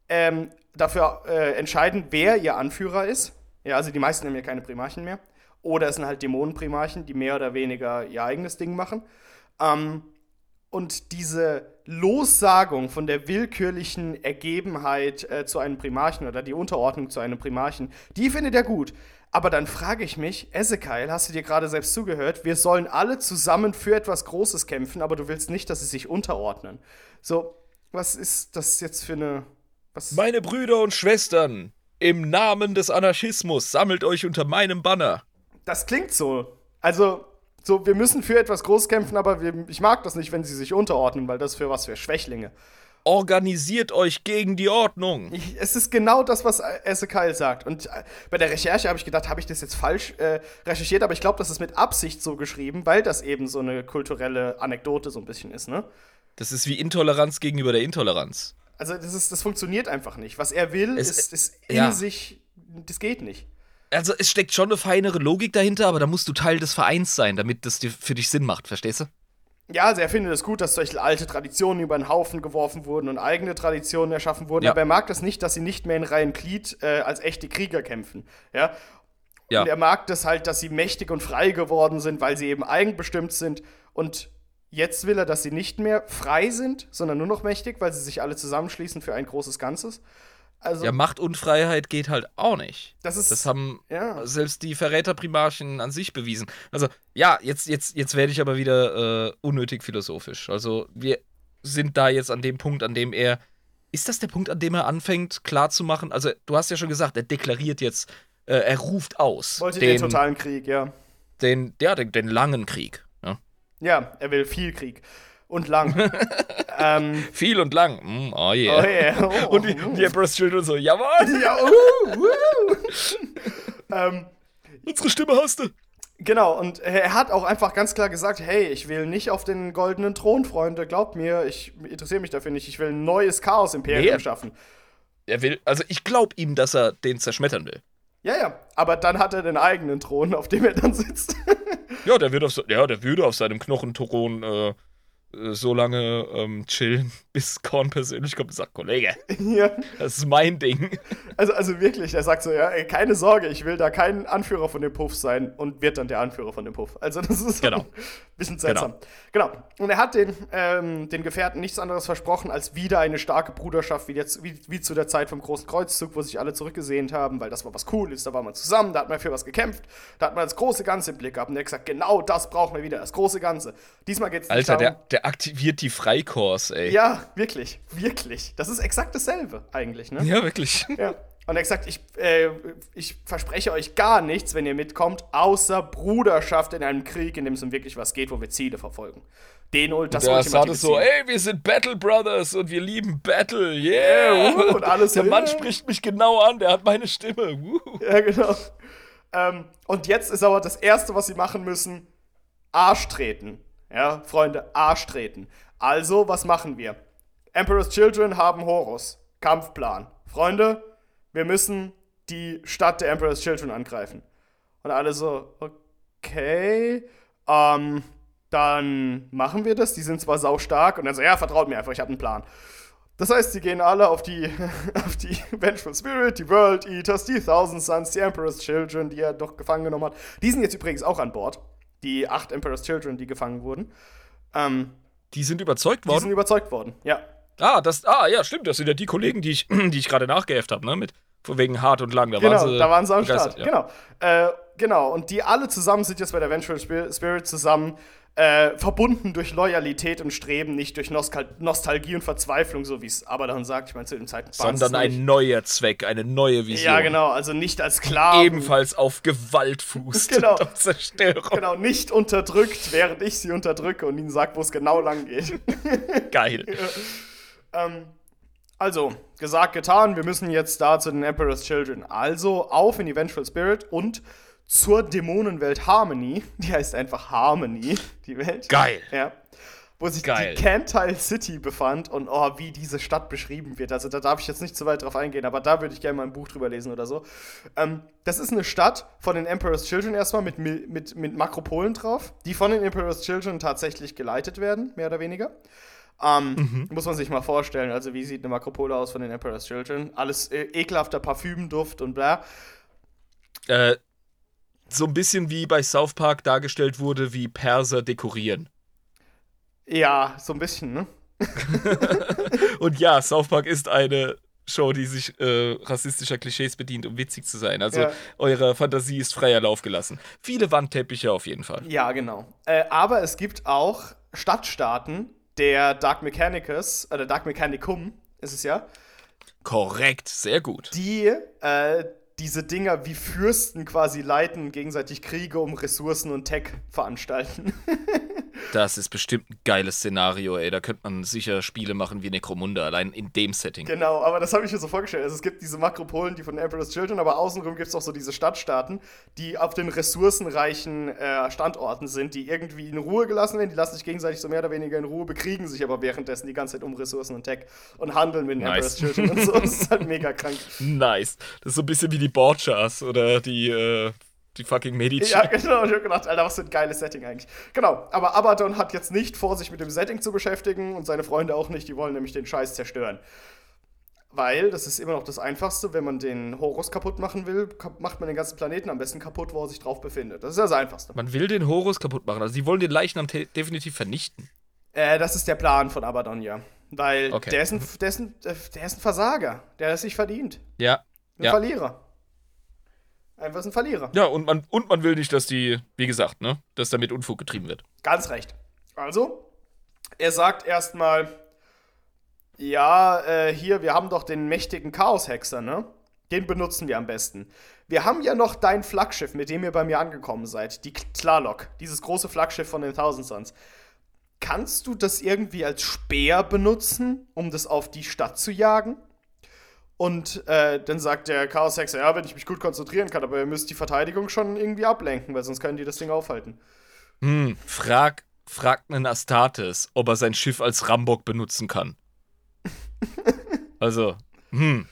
ähm, dafür äh, entscheiden, wer ihr Anführer ist. Ja, also die meisten haben ja keine Primarchen mehr. Oder es sind halt Dämonenprimarchen, die mehr oder weniger ihr eigenes Ding machen. Ähm, und diese Lossagung von der willkürlichen Ergebenheit äh, zu einem Primarchen oder die Unterordnung zu einem Primarchen, die findet er gut. Aber dann frage ich mich, Ezekiel, hast du dir gerade selbst zugehört? Wir sollen alle zusammen für etwas Großes kämpfen, aber du willst nicht, dass sie sich unterordnen. So, was ist das jetzt für eine. Was? Meine Brüder und Schwestern, im Namen des Anarchismus sammelt euch unter meinem Banner. Das klingt so. Also, so, wir müssen für etwas groß kämpfen, aber wir, ich mag das nicht, wenn sie sich unterordnen, weil das für was für Schwächlinge. Organisiert euch gegen die Ordnung. Ich, es ist genau das, was Ezekiel sagt. Und äh, bei der Recherche habe ich gedacht, habe ich das jetzt falsch äh, recherchiert, aber ich glaube, das ist mit Absicht so geschrieben, weil das eben so eine kulturelle Anekdote so ein bisschen ist, ne? Das ist wie Intoleranz gegenüber der Intoleranz. Also, das, ist, das funktioniert einfach nicht. Was er will, es, ist, ist in ja. sich, das geht nicht also es steckt schon eine feinere Logik dahinter, aber da musst du Teil des Vereins sein, damit das dir für dich Sinn macht, verstehst du? Ja, also er findet es gut, dass solche alte Traditionen über den Haufen geworfen wurden und eigene Traditionen erschaffen wurden, ja. aber er mag das nicht, dass sie nicht mehr in Reihen Glied äh, als echte Krieger kämpfen. Ja? ja. Und er mag das halt, dass sie mächtig und frei geworden sind, weil sie eben eigenbestimmt sind. Und jetzt will er, dass sie nicht mehr frei sind, sondern nur noch mächtig, weil sie sich alle zusammenschließen für ein großes Ganzes. Also, ja, Macht und Freiheit geht halt auch nicht. Das, ist, das haben ja. selbst die Verräterprimarchen an sich bewiesen. Also, ja, jetzt, jetzt, jetzt werde ich aber wieder äh, unnötig philosophisch. Also, wir sind da jetzt an dem Punkt, an dem er. Ist das der Punkt, an dem er anfängt, klarzumachen? Also, du hast ja schon gesagt, er deklariert jetzt, äh, er ruft aus. Wollte den, den totalen Krieg, ja. Den, ja, den, den langen Krieg. Ja? er will viel Krieg und lang. ähm, Viel und lang. Mm, oh yeah. Oh yeah. Oh, und die, oh. die Emperor's Children so, jawohl. Ja, uh, uh. ähm, Unsere Stimme hast du. Genau, und er hat auch einfach ganz klar gesagt, hey, ich will nicht auf den goldenen Thron, Freunde, glaubt mir, ich interessiere mich dafür nicht, ich will ein neues Chaos-Imperium nee, schaffen. Er will, also ich glaube ihm, dass er den zerschmettern will. Ja, ja, aber dann hat er den eigenen Thron, auf dem er dann sitzt. Ja, der wird auf, ja, der würde auf seinem Knochenthron äh, so lange ähm, chillen, bis Korn persönlich kommt und sagt, Kollege, ja. das ist mein Ding. Also, also wirklich, er sagt so, ja, ey, keine Sorge, ich will da kein Anführer von dem Puff sein und wird dann der Anführer von dem Puff. Also das ist genau. ein bisschen seltsam. Genau. genau. Und er hat den, ähm, den Gefährten nichts anderes versprochen, als wieder eine starke Bruderschaft, wie, jetzt, wie, wie zu der Zeit vom Großen Kreuzzug, wo sich alle zurückgesehnt haben, weil das war was Cooles, da war man zusammen, da hat man für was gekämpft, da hat man das große Ganze im Blick gehabt und er hat gesagt, genau das brauchen wir wieder, das große Ganze. Diesmal geht es nicht Alter, darum, der, der aktiviert die Freikorps, ey. Ja, wirklich, wirklich. Das ist exakt dasselbe eigentlich, ne? Ja, wirklich. Ja. Und er hat gesagt, ich, äh, ich verspreche euch gar nichts, wenn ihr mitkommt, außer Bruderschaft in einem Krieg, in dem es um wirklich was geht, wo wir Ziele verfolgen. Den und das der sagt es so, ey, wir sind Battle Brothers und wir lieben Battle, yeah. yeah und alles der Mann spricht mich genau an, der hat meine Stimme. Uh. Ja, genau. Ähm, und jetzt ist aber das Erste, was sie machen müssen, Arsch treten. Ja, Freunde, Arsch treten. Also, was machen wir? Emperor's Children haben Horus. Kampfplan. Freunde, wir müssen die Stadt der Emperor's Children angreifen. Und alle so, okay, ähm, dann machen wir das. Die sind zwar sau stark und dann so, ja, vertraut mir einfach, ich habe einen Plan. Das heißt, sie gehen alle auf die, auf die Vengeful Spirit, die World Eaters, die Thousand Sons, die Emperor's Children, die er doch gefangen genommen hat. Die sind jetzt übrigens auch an Bord die acht Emperor's Children, die gefangen wurden. Ähm, die sind überzeugt worden? Die sind überzeugt worden, ja. Ah, das, ah, ja, stimmt. Das sind ja die Kollegen, die ich, die ich gerade nachgeäfft habe, ne? Mit, von wegen hart und lang. Da genau, waren sie, da waren sie am Start. Ja. Genau. Äh, genau, und die alle zusammen sind jetzt bei der Vengeful Spirit zusammen äh, verbunden durch Loyalität und Streben, nicht durch Nostal Nostalgie und Verzweiflung, so wie es Abaddon sagt. Ich meine, zu dem Zeitpunkt Sondern ein neuer Zweck, eine neue Vision. Ja, genau, also nicht als klar. Ebenfalls auf Gewalt fußt genau. und Zerstörung. Genau, nicht unterdrückt, während ich sie unterdrücke und ihnen sage, wo es genau lang geht. Geil. ja. ähm, also, gesagt, getan, wir müssen jetzt da zu den Emperor's Children. Also auf in Vengeful Spirit und zur Dämonenwelt Harmony. Die heißt einfach Harmony, die Welt. Geil. Ja. Wo sich Geil. die Cantile City befand und oh, wie diese Stadt beschrieben wird. Also da darf ich jetzt nicht zu weit drauf eingehen, aber da würde ich gerne mal ein Buch drüber lesen oder so. Ähm, das ist eine Stadt von den Emperor's Children erstmal mit, mit, mit Makropolen drauf, die von den Emperor's Children tatsächlich geleitet werden, mehr oder weniger. Ähm, mhm. Muss man sich mal vorstellen. Also, wie sieht eine Makropole aus von den Emperor's Children? Alles äh, ekelhafter Parfümduft und bla. Äh, so ein bisschen wie bei South Park dargestellt wurde, wie Perser dekorieren. Ja, so ein bisschen, ne? und ja, South Park ist eine Show, die sich äh, rassistischer Klischees bedient, um witzig zu sein. Also ja. eure Fantasie ist freier Lauf gelassen. Viele Wandteppiche auf jeden Fall. Ja, genau. Äh, aber es gibt auch Stadtstaaten der Dark Mechanicus, oder Dark Mechanicum ist es ja. Korrekt, sehr gut. Die äh, diese Dinger wie Fürsten quasi leiten, gegenseitig Kriege um Ressourcen und Tech veranstalten. das ist bestimmt ein geiles Szenario, ey. Da könnte man sicher Spiele machen wie Necromunda, allein in dem Setting. Genau, aber das habe ich mir so vorgestellt. Also es gibt diese Makropolen, die von Emperor's Children, aber außenrum gibt es auch so diese Stadtstaaten, die auf den ressourcenreichen äh, Standorten sind, die irgendwie in Ruhe gelassen werden. Die lassen sich gegenseitig so mehr oder weniger in Ruhe, bekriegen sich aber währenddessen die ganze Zeit um Ressourcen und Tech und handeln mit den nice. Emperor's Children und so. Das ist halt mega krank. Nice. Das ist so ein bisschen wie die Borgias oder die, äh, die fucking Medici. Ja, genau. Ich hab gedacht, Alter, was für ein geiles Setting eigentlich. Genau. Aber Abaddon hat jetzt nicht vor, sich mit dem Setting zu beschäftigen und seine Freunde auch nicht. Die wollen nämlich den Scheiß zerstören. Weil, das ist immer noch das Einfachste, wenn man den Horus kaputt machen will, macht man den ganzen Planeten am besten kaputt, wo er sich drauf befindet. Das ist das Einfachste. Man will den Horus kaputt machen. Also, die wollen den Leichnam definitiv vernichten. Äh, das ist der Plan von Abaddon, ja. Weil okay. der, ist ein, der, ist ein, der ist ein Versager. Der ist sich verdient. Ja. Ein ja. Verlierer. Einfach ein Verlierer. Ja, und man, und man will nicht, dass die, wie gesagt, ne, dass damit Unfug getrieben wird. Ganz recht. Also, er sagt erstmal, ja, äh, hier, wir haben doch den mächtigen Chaos-Hexer, ne? Den benutzen wir am besten. Wir haben ja noch dein Flaggschiff, mit dem ihr bei mir angekommen seid, die Tlalok, dieses große Flaggschiff von den Thousand Suns. Kannst du das irgendwie als Speer benutzen, um das auf die Stadt zu jagen? Und äh, dann sagt der Chaos Hexer, ja, wenn ich mich gut konzentrieren kann, aber ihr müsst die Verteidigung schon irgendwie ablenken, weil sonst können die das Ding aufhalten. Hm, frag, fragt einen Astartes, ob er sein Schiff als Rambock benutzen kann. also, hm.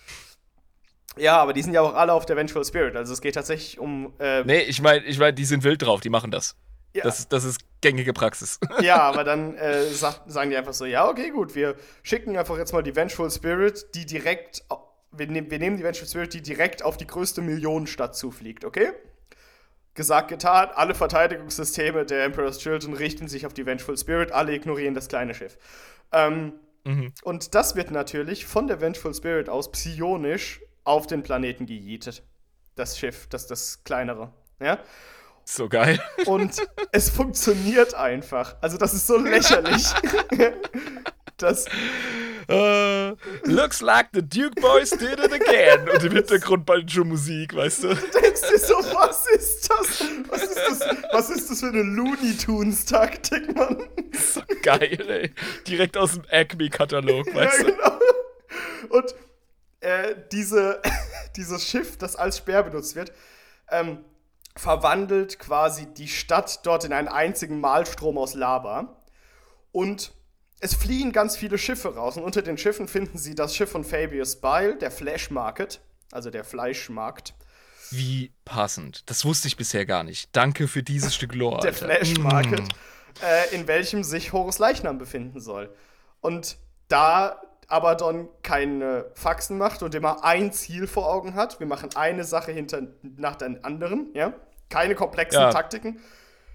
Ja, aber die sind ja auch alle auf der Vengeful Spirit, also es geht tatsächlich um. Äh nee, ich meine, ich mein, die sind wild drauf, die machen das. Ja. Das, das ist gängige Praxis. Ja, aber dann äh, sagt, sagen die einfach so: Ja, okay, gut, wir schicken einfach jetzt mal die Vengeful Spirit, die direkt wir, nehm, wir nehmen die Vengeful Spirit, die direkt auf die größte Millionenstadt zufliegt, okay? Gesagt, getan, alle Verteidigungssysteme der Emperor's Children richten sich auf die Vengeful Spirit, alle ignorieren das kleine Schiff. Ähm, mhm. Und das wird natürlich von der Vengeful Spirit aus psionisch auf den Planeten gejietet. Das Schiff, das, das kleinere. Ja? So geil. Und es funktioniert einfach. Also, das ist so lächerlich. das, Uh, looks like the Duke Boys did it again. Und im Hintergrund bald schon Musik, weißt du? Du denkst dir so, was ist das? Was ist das, was ist das für eine Looney Tunes-Taktik, Mann? So geil, ey. Direkt aus dem Acme-Katalog, weißt ja, genau. Und äh, diese, dieses Schiff, das als Speer benutzt wird, ähm, verwandelt quasi die Stadt dort in einen einzigen Malstrom aus Lava. Und es fliehen ganz viele Schiffe raus und unter den Schiffen finden sie das Schiff von Fabius Bile, der Flash Market, also der Fleischmarkt. Wie passend. Das wusste ich bisher gar nicht. Danke für dieses Stück Lore. Der Flash Market, mm. äh, in welchem sich Horus Leichnam befinden soll. Und da Abaddon keine Faxen macht und immer ein Ziel vor Augen hat, wir machen eine Sache hinter, nach der anderen, ja, keine komplexen ja. Taktiken,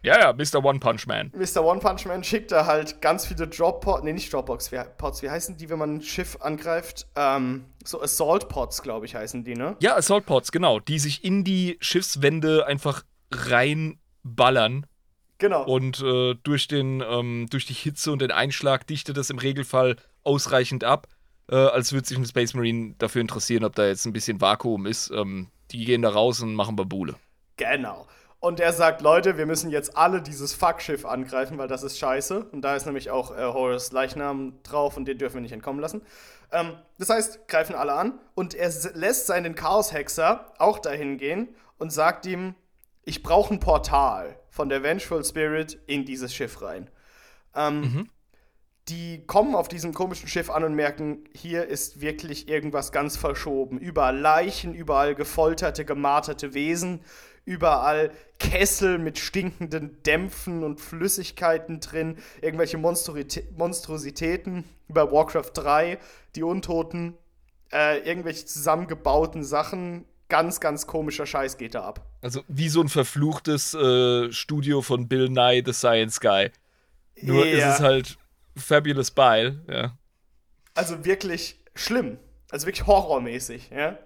ja, ja, Mr. One Punch Man. Mr. One Punch Man schickt da halt ganz viele Drop-Pods, nee, nicht Dropbox, Pods, wie heißen die, wenn man ein Schiff angreift? Ähm, so Assault Pods, glaube ich, heißen die, ne? Ja, Assault Pods, genau, die sich in die Schiffswände einfach reinballern. Genau. Und äh, durch, den, ähm, durch die Hitze und den Einschlag dichtet das im Regelfall ausreichend ab, äh, als würde sich ein Space Marine dafür interessieren, ob da jetzt ein bisschen Vakuum ist. Ähm, die gehen da raus und machen Babule. Genau. Und er sagt, Leute, wir müssen jetzt alle dieses Fuckschiff angreifen, weil das ist scheiße. Und da ist nämlich auch äh, Horus Leichnam drauf und den dürfen wir nicht entkommen lassen. Ähm, das heißt, greifen alle an und er lässt seinen Chaos-Hexer auch dahin gehen und sagt ihm, ich brauche ein Portal von der Vengeful Spirit in dieses Schiff rein. Ähm, mhm. Die kommen auf diesem komischen Schiff an und merken, hier ist wirklich irgendwas ganz verschoben. Überall Leichen, überall gefolterte, gemarterte Wesen, überall Kessel mit stinkenden Dämpfen und Flüssigkeiten drin, irgendwelche Monstrositäten, über Warcraft 3, die Untoten, äh, irgendwelche zusammengebauten Sachen. Ganz, ganz komischer Scheiß geht da ab. Also wie so ein verfluchtes äh, Studio von Bill Nye, The Science Guy. Nur ja. ist es halt Fabulous Bile, ja. Also wirklich schlimm. Also wirklich horrormäßig, ja.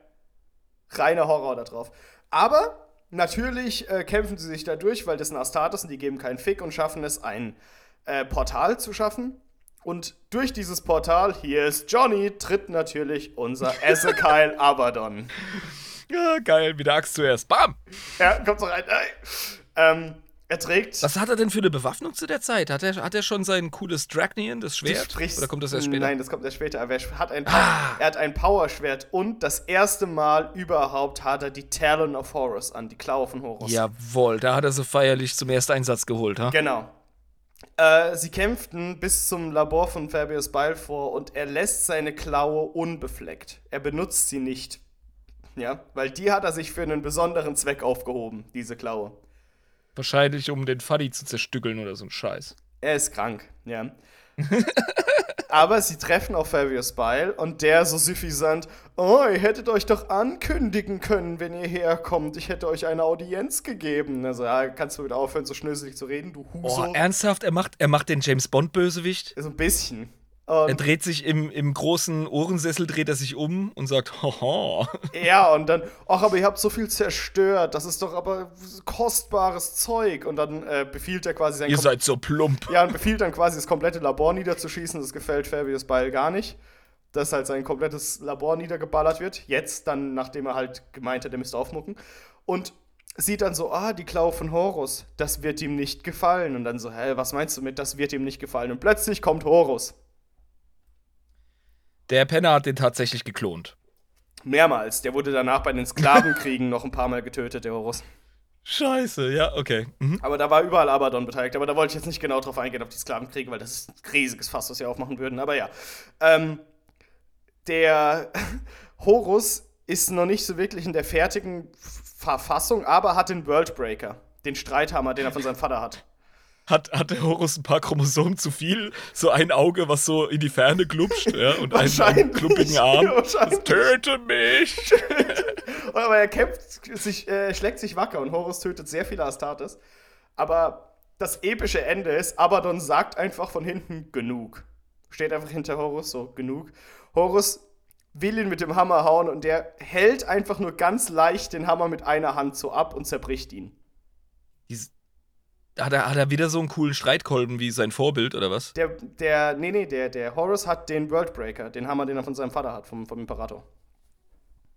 Reiner Horror da drauf. Aber Natürlich äh, kämpfen sie sich da durch, weil das sind Astartes und die geben keinen Fick und schaffen es, ein äh, Portal zu schaffen. Und durch dieses Portal, hier ist Johnny, tritt natürlich unser Ezekiel Abaddon. Ja, geil, wie der Axt zuerst. Bam! Ja, kommt so rein. Ähm, er trägt. Was hat er denn für eine Bewaffnung zu der Zeit? Hat er, hat er schon sein cooles Dragnian, das Schwert? Oder kommt das erst später? Nein, das kommt erst später. Aber er hat ein, ah. er hat ein Powerschwert und das erste Mal überhaupt hat er die Talon of Horus an, die Klaue von Horus. Jawohl, da hat er so feierlich zum ersten Einsatz geholt, ha? Genau. Äh, sie kämpften bis zum Labor von Fabius vor und er lässt seine Klaue unbefleckt. Er benutzt sie nicht. Ja, weil die hat er sich für einen besonderen Zweck aufgehoben, diese Klaue. Wahrscheinlich, um den Fuddy zu zerstückeln oder so ein Scheiß. Er ist krank, ja. Aber sie treffen auf Fabius Bile und der so suffisant, oh, ihr hättet euch doch ankündigen können, wenn ihr herkommt. Ich hätte euch eine Audienz gegeben. Also, ja, kannst du wieder aufhören, so schnöselig zu reden, du Huso. Oh, ernsthaft? Er macht, er macht den James Bond-Bösewicht? So ein bisschen. Und er dreht sich im, im großen Ohrensessel, dreht er sich um und sagt, haha. Ja, und dann, ach, aber ihr habt so viel zerstört, das ist doch aber kostbares Zeug. Und dann äh, befiehlt er quasi sein Ihr Kom seid so plump. Ja, und befiehlt dann quasi das komplette Labor niederzuschießen. Das gefällt Fabius Beil gar nicht. Dass halt sein komplettes Labor niedergeballert wird. Jetzt, dann, nachdem er halt gemeint hat, er müsste aufmucken. Und sieht dann so, ah, die Klaue von Horus, das wird ihm nicht gefallen. Und dann so, hä, was meinst du mit, das wird ihm nicht gefallen? Und plötzlich kommt Horus. Der Penner hat den tatsächlich geklont. Mehrmals. Der wurde danach bei den Sklavenkriegen noch ein paar Mal getötet, der Horus. Scheiße, ja, okay. Mhm. Aber da war überall Abaddon beteiligt. Aber da wollte ich jetzt nicht genau drauf eingehen, auf die Sklavenkriege, weil das ist ein riesiges Fass, was sie aufmachen würden. Aber ja. Ähm, der Horus ist noch nicht so wirklich in der fertigen Verfassung, aber hat den Worldbreaker. Den Streithammer, den er von seinem Vater hat hat, hat der Horus ein paar Chromosomen zu viel. So ein Auge, was so in die Ferne glupscht, ja, und einen, klumpigen Arm. Töte mich! Aber er kämpft, sich, äh, schlägt sich wacker und Horus tötet sehr viele Astartes. Aber das epische Ende ist, Abaddon sagt einfach von hinten genug. Steht einfach hinter Horus, so genug. Horus will ihn mit dem Hammer hauen und der hält einfach nur ganz leicht den Hammer mit einer Hand so ab und zerbricht ihn. Hat er, hat er wieder so einen coolen Streitkolben wie sein Vorbild, oder was? Der, der, nee, nee, der, der Horus hat den Worldbreaker, den Hammer, den er von seinem Vater hat, vom, vom Imperator.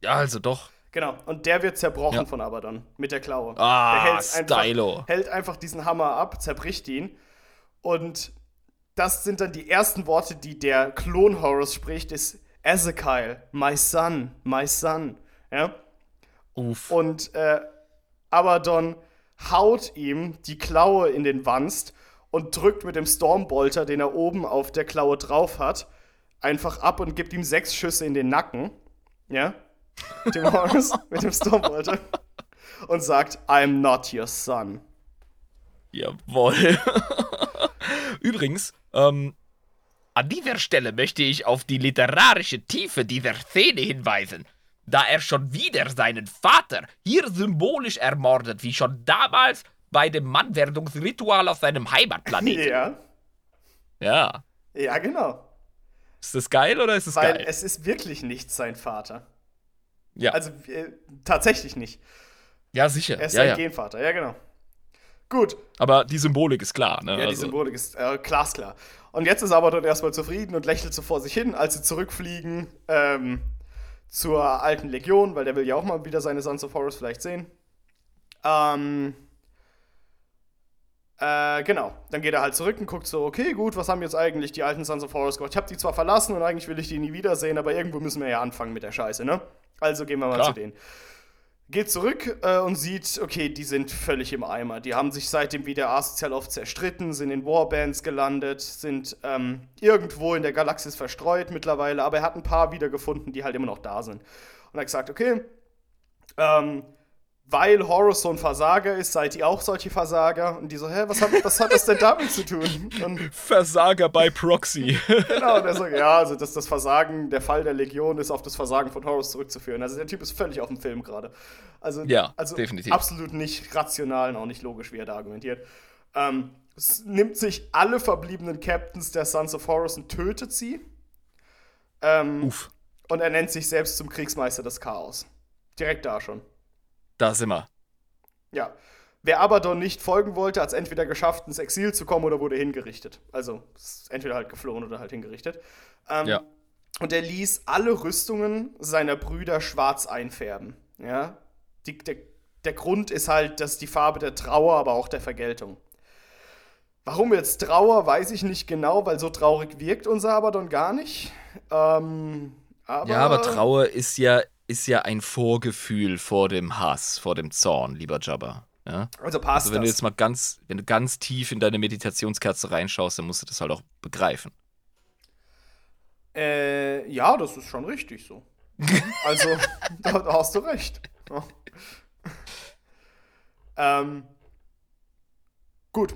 Ja, also doch. Genau, und der wird zerbrochen ja. von Abaddon mit der Klaue. Ah, der hält Stylo. Einfach, hält einfach diesen Hammer ab, zerbricht ihn. Und das sind dann die ersten Worte, die der Klon Horus spricht, ist Ezekiel, my son, my son. Ja? Uff. Und äh, Abaddon haut ihm die Klaue in den Wanst und drückt mit dem Stormbolter, den er oben auf der Klaue drauf hat, einfach ab und gibt ihm sechs Schüsse in den Nacken. Ja? Dem Horus mit dem Stormbolter. Und sagt, I'm not your son. Jawoll. Übrigens, ähm, an dieser Stelle möchte ich auf die literarische Tiefe dieser Szene hinweisen da er schon wieder seinen Vater hier symbolisch ermordet, wie schon damals bei dem Mannwerdungsritual auf seinem Heimatplaneten. Ja. Ja. Ja, genau. Ist das geil oder ist es Weil geil? es ist wirklich nicht sein Vater. Ja. Also äh, tatsächlich nicht. Ja, sicher. Er ist ja, sein ja. Genvater, ja, genau. Gut. Aber die Symbolik ist klar, ne? Ja, die also. Symbolik ist äh, glasklar. Und jetzt ist Abaddon erstmal zufrieden und lächelt so vor sich hin, als sie zurückfliegen ähm, zur alten Legion, weil der will ja auch mal wieder seine Sons of Horus vielleicht sehen. Ähm, äh, genau. Dann geht er halt zurück und guckt so, okay, gut, was haben jetzt eigentlich die alten Sons of Horus gemacht? Ich habe die zwar verlassen und eigentlich will ich die nie wiedersehen, aber irgendwo müssen wir ja anfangen mit der Scheiße, ne? Also gehen wir mal Klar. zu denen. Geht zurück äh, und sieht, okay, die sind völlig im Eimer. Die haben sich seitdem wieder asozial oft zerstritten, sind in Warbands gelandet, sind ähm, irgendwo in der Galaxis verstreut mittlerweile, aber er hat ein paar wiedergefunden, die halt immer noch da sind. Und er hat gesagt, okay, ähm, weil Horus so ein Versager ist, seid ihr auch solche Versager? Und die so, hä, was hat, was hat das denn damit zu tun? Und Versager bei Proxy. genau, und er sagt, ja, also dass das Versagen, der Fall der Legion ist auf das Versagen von Horus zurückzuführen. Also der Typ ist völlig auf dem Film gerade. Also, ja, also definitiv. absolut nicht rational und auch nicht logisch, wie er da argumentiert. Ähm, es nimmt sich alle verbliebenen Captains der Sons of Horus und tötet sie. Ähm, Uff. Und er nennt sich selbst zum Kriegsmeister des Chaos. Direkt da schon. Da sind wir. Ja. Wer Abaddon nicht folgen wollte, hat es entweder geschafft, ins Exil zu kommen oder wurde hingerichtet. Also ist entweder halt geflohen oder halt hingerichtet. Ähm, ja. Und er ließ alle Rüstungen seiner Brüder schwarz einfärben. Ja. Die, der, der Grund ist halt, dass die Farbe der Trauer, aber auch der Vergeltung. Warum jetzt Trauer, weiß ich nicht genau, weil so traurig wirkt unser Abaddon gar nicht. Ähm, aber ja, aber Trauer ist ja ist ja ein Vorgefühl vor dem Hass, vor dem Zorn, lieber Jabba. Ja? Also passt Also wenn du jetzt mal ganz, wenn du ganz tief in deine Meditationskerze reinschaust, dann musst du das halt auch begreifen. Äh, ja, das ist schon richtig so. also, da, da, hast du recht. Ja. ähm, gut.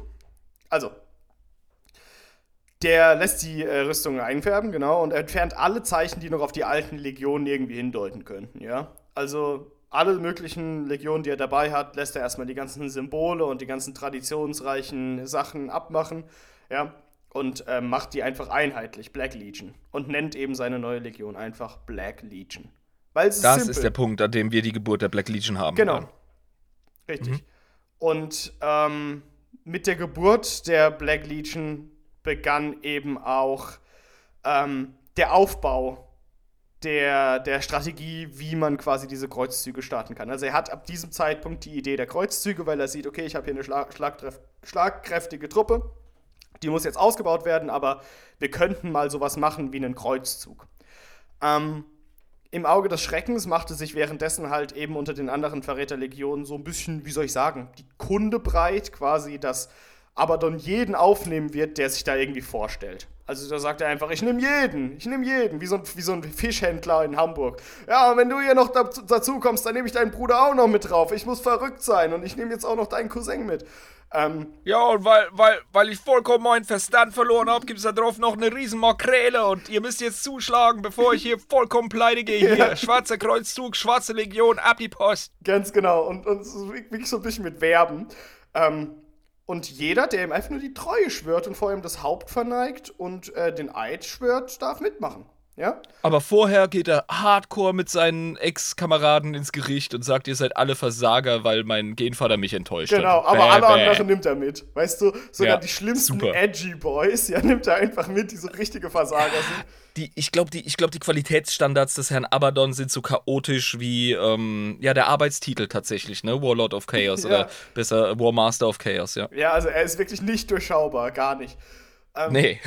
Also, der lässt die äh, Rüstung einfärben, genau, und entfernt alle Zeichen, die noch auf die alten Legionen irgendwie hindeuten könnten, ja. Also alle möglichen Legionen, die er dabei hat, lässt er erstmal die ganzen Symbole und die ganzen traditionsreichen Sachen abmachen, ja, und äh, macht die einfach einheitlich, Black Legion, und nennt eben seine neue Legion einfach Black Legion. Weil es ist das simpel. ist der Punkt, an dem wir die Geburt der Black Legion haben. Genau. Dann. Richtig. Mhm. Und ähm, mit der Geburt der Black Legion begann eben auch ähm, der Aufbau der, der Strategie, wie man quasi diese Kreuzzüge starten kann. Also er hat ab diesem Zeitpunkt die Idee der Kreuzzüge, weil er sieht, okay, ich habe hier eine Schlag schlagkräftige Truppe, die muss jetzt ausgebaut werden, aber wir könnten mal sowas machen wie einen Kreuzzug. Ähm, Im Auge des Schreckens machte sich währenddessen halt eben unter den anderen Verräterlegionen so ein bisschen, wie soll ich sagen, die Kunde breit, quasi, dass Abaddon jeden aufnehmen wird, der sich da irgendwie vorstellt. Also da sagt er einfach, ich nehme jeden, ich nehme jeden, wie so, ein, wie so ein Fischhändler in Hamburg. Ja, und wenn du hier noch dazu, dazu kommst, dann nehme ich deinen Bruder auch noch mit drauf. Ich muss verrückt sein und ich nehme jetzt auch noch deinen Cousin mit. Ähm, ja, und weil, weil, weil ich vollkommen meinen Verstand verloren habe, gibt es da drauf noch eine riesen Makrele und ihr müsst jetzt zuschlagen, bevor ich hier vollkommen pleite gehe. Hier, ja. schwarzer Kreuzzug, schwarze Legion, ab die Post. Ganz genau, und, und wirklich so ein bisschen mit Werben. Ähm, und jeder, der ihm einfach nur die Treue schwört und vor ihm das Haupt verneigt und äh, den Eid schwört, darf mitmachen. Ja? Aber vorher geht er hardcore mit seinen Ex-Kameraden ins Gericht und sagt, ihr seid alle Versager, weil mein Genvater mich enttäuscht genau, hat. Genau, aber alle anderen nimmt er mit. Weißt du, sogar Ja, die schlimmsten super. edgy Boys, ja, nimmt er einfach mit, die so richtige Versager sind. Die, ich glaube, die, ich glaub, die Qualitätsstandards des Herrn Abaddon sind so chaotisch wie ähm, ja, der Arbeitstitel tatsächlich, ne? Warlord of Chaos Ja. oder besser War Master of Chaos, ja. Ja, also er ist wirklich nicht durchschaubar, gar nicht. Ähm, Nee.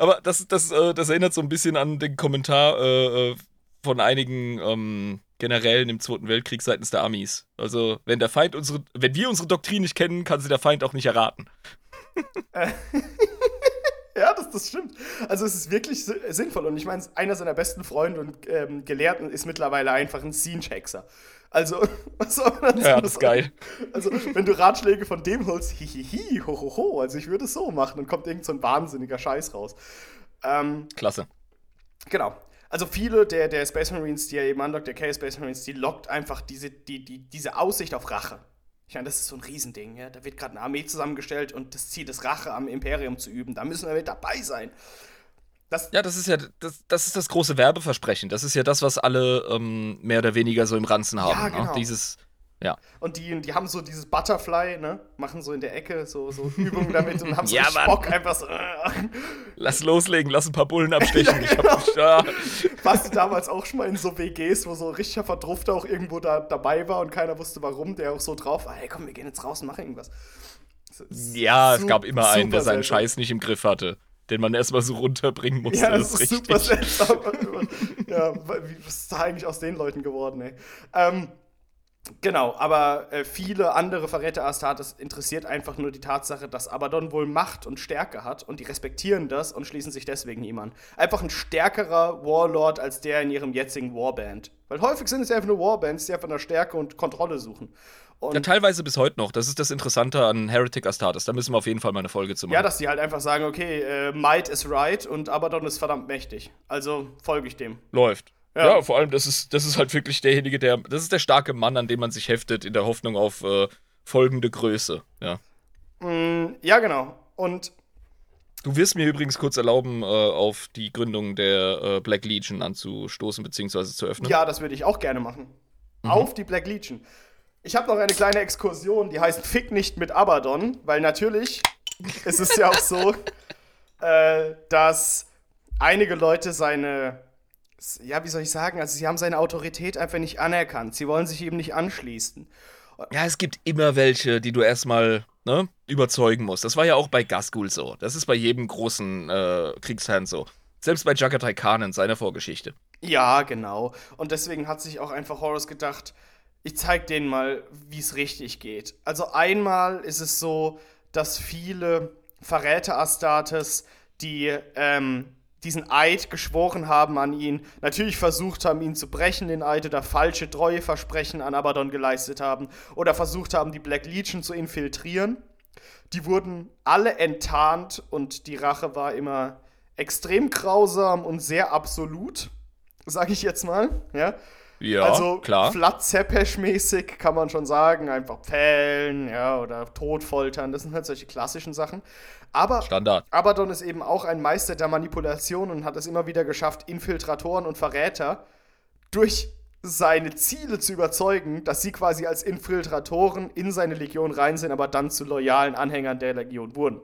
Aber das, das, äh, das erinnert so ein bisschen an den Kommentar äh, äh, von einigen ähm, Generälen im Zweiten Weltkrieg seitens der Amis. Also, wenn der Feind unsere, wenn wir unsere Doktrin nicht kennen, kann sie der Feind auch nicht erraten. Ja, das, das stimmt. Also es ist wirklich si- sinnvoll. Und ich meine, einer seiner besten Freunde und ähm, Gelehrten ist mittlerweile einfach ein Scene-Checkser. Also, was soll man dazu Ja, das ist geil. Also, wenn du Ratschläge von dem holst, hihihi, hohoho, also ich würde es so machen, dann kommt irgend so ein wahnsinniger Scheiß raus. Ähm, Klasse. genau. Also viele der, der Space Marines, die er eben anlockt, der K-Space Marines, die lockt einfach diese, die, die, diese Aussicht auf Rache. Ich meine, das ist so ein Riesending, ja. Da wird gerade eine Armee zusammengestellt und das Ziel ist, Rache am Imperium zu üben. Da müssen wir mit dabei sein. Das, Ja, das ist ja das, das ist das große Werbeversprechen. Das ist ja das, was alle ähm, mehr oder weniger so im Ranzen haben. Ja, genau. ne? Dieses Ja. Und die, die haben so dieses Butterfly, ne? Machen so in der Ecke so, so Übungen damit und haben so ja, Bock einfach so. lass loslegen, lass ein paar Bullen abstechen. ja, genau. ich hab, ja. Warst du damals auch schon mal in so WGs, wo so richtiger Verdrufter auch irgendwo da dabei war und keiner wusste warum, der auch so drauf war, hey komm, wir gehen jetzt raus und machen irgendwas. Ja, es gab immer einen, der seinen Scheiß nicht im Griff hatte den man erstmal so runterbringen musste. Ja, das, das ist richtig. super seltsam. ja, was ist da eigentlich aus den Leuten geworden, ey? Ähm, Genau, aber äh, viele andere Verräter Astartes interessiert einfach nur die Tatsache, dass Abaddon wohl Macht und Stärke hat und die respektieren das und schließen sich deswegen ihm an. Einfach ein stärkerer Warlord als der in ihrem jetzigen Warband. Weil häufig sind es einfach nur Warbands, die einfach nach Stärke und Kontrolle suchen. Und ja, teilweise bis heute noch. Das ist das Interessante an Heretic Astartes. Da müssen wir auf jeden Fall mal eine Folge zu machen. Ja, dass die halt einfach sagen, okay, äh, Might is right und Abaddon ist verdammt mächtig. Also folge ich dem. Läuft. Ja. ja. vor allem, das ist, das ist halt wirklich derjenige, der, das ist der starke Mann, an dem man sich heftet, in der Hoffnung auf äh, folgende Größe, ja. Mm, ja, genau. Und Du wirst mir übrigens kurz erlauben, äh, auf die Gründung der äh, Black Legion anzustoßen bzw. zu öffnen. Ja, das würde ich auch gerne machen. Mhm. Auf die Black Legion. Ich habe noch eine kleine Exkursion, die heißt Fick nicht mit Abaddon, weil natürlich ist es ja auch so, äh, dass einige Leute seine ja, wie soll ich sagen, also sie haben seine Autorität einfach nicht anerkannt. Sie wollen sich ihm nicht anschließen. Ja, es gibt immer welche, die du erstmal ne, überzeugen musst. Das war ja auch bei Gaskul so. Das ist bei jedem großen äh, Kriegsherrn so. Selbst bei Jagatai Khan in seiner Vorgeschichte. Ja, genau. Und deswegen hat sich auch einfach Horus gedacht, ich zeig denen mal, wie es richtig geht. Also einmal ist es so, dass viele Verräter Astartes, die ähm, diesen Eid geschworen haben an ihn, natürlich versucht haben, ihn zu brechen, den Eid oder falsche Treueversprechen an Abaddon geleistet haben oder versucht haben, die Black Legion zu infiltrieren. Die wurden alle enttarnt und die Rache war immer extrem grausam und sehr absolut, sage ich jetzt mal, ja. Ja, also, klar. Flat-Zepesch-mäßig kann man schon sagen, einfach pfählen, ja, oder totfoltern, das sind halt solche klassischen Sachen. Aber Standard. Abaddon ist eben auch ein Meister der Manipulation und hat es immer wieder geschafft, Infiltratoren und Verräter durch seine Ziele zu überzeugen, dass sie quasi als Infiltratoren in seine Legion rein sind, aber dann zu loyalen Anhängern der Legion wurden.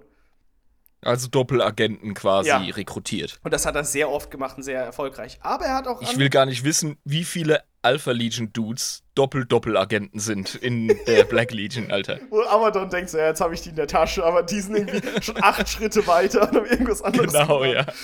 Also Doppelagenten quasi ja. rekrutiert. Und das hat er sehr oft gemacht und sehr erfolgreich. Aber er hat auch. Ich will gar nicht wissen, wie viele Alpha Legion Dudes Doppel-Doppelagenten sind in der Black Legion, Alter. Wo Amadon denkt so, ja, jetzt habe ich die in der Tasche, aber die sind irgendwie schon acht Schritte weiter und haben irgendwas anderes Genau, gemacht. ja.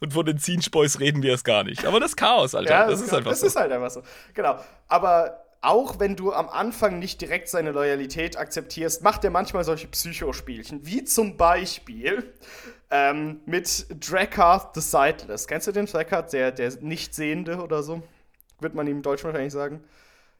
Und von den Zienspoys reden wir es gar nicht. Aber das Chaos, Alter, ja, das, das ist einfach das so. Das ist halt einfach so. Genau. Aber auch wenn du am Anfang nicht direkt seine Loyalität akzeptierst, macht er manchmal solche Psychospielchen, wie zum Beispiel ähm, mit Drakkar the Sightless. Kennst du den Drakkar, der, der Nichtsehende oder so? Wird man ihm im Deutschen wahrscheinlich sagen.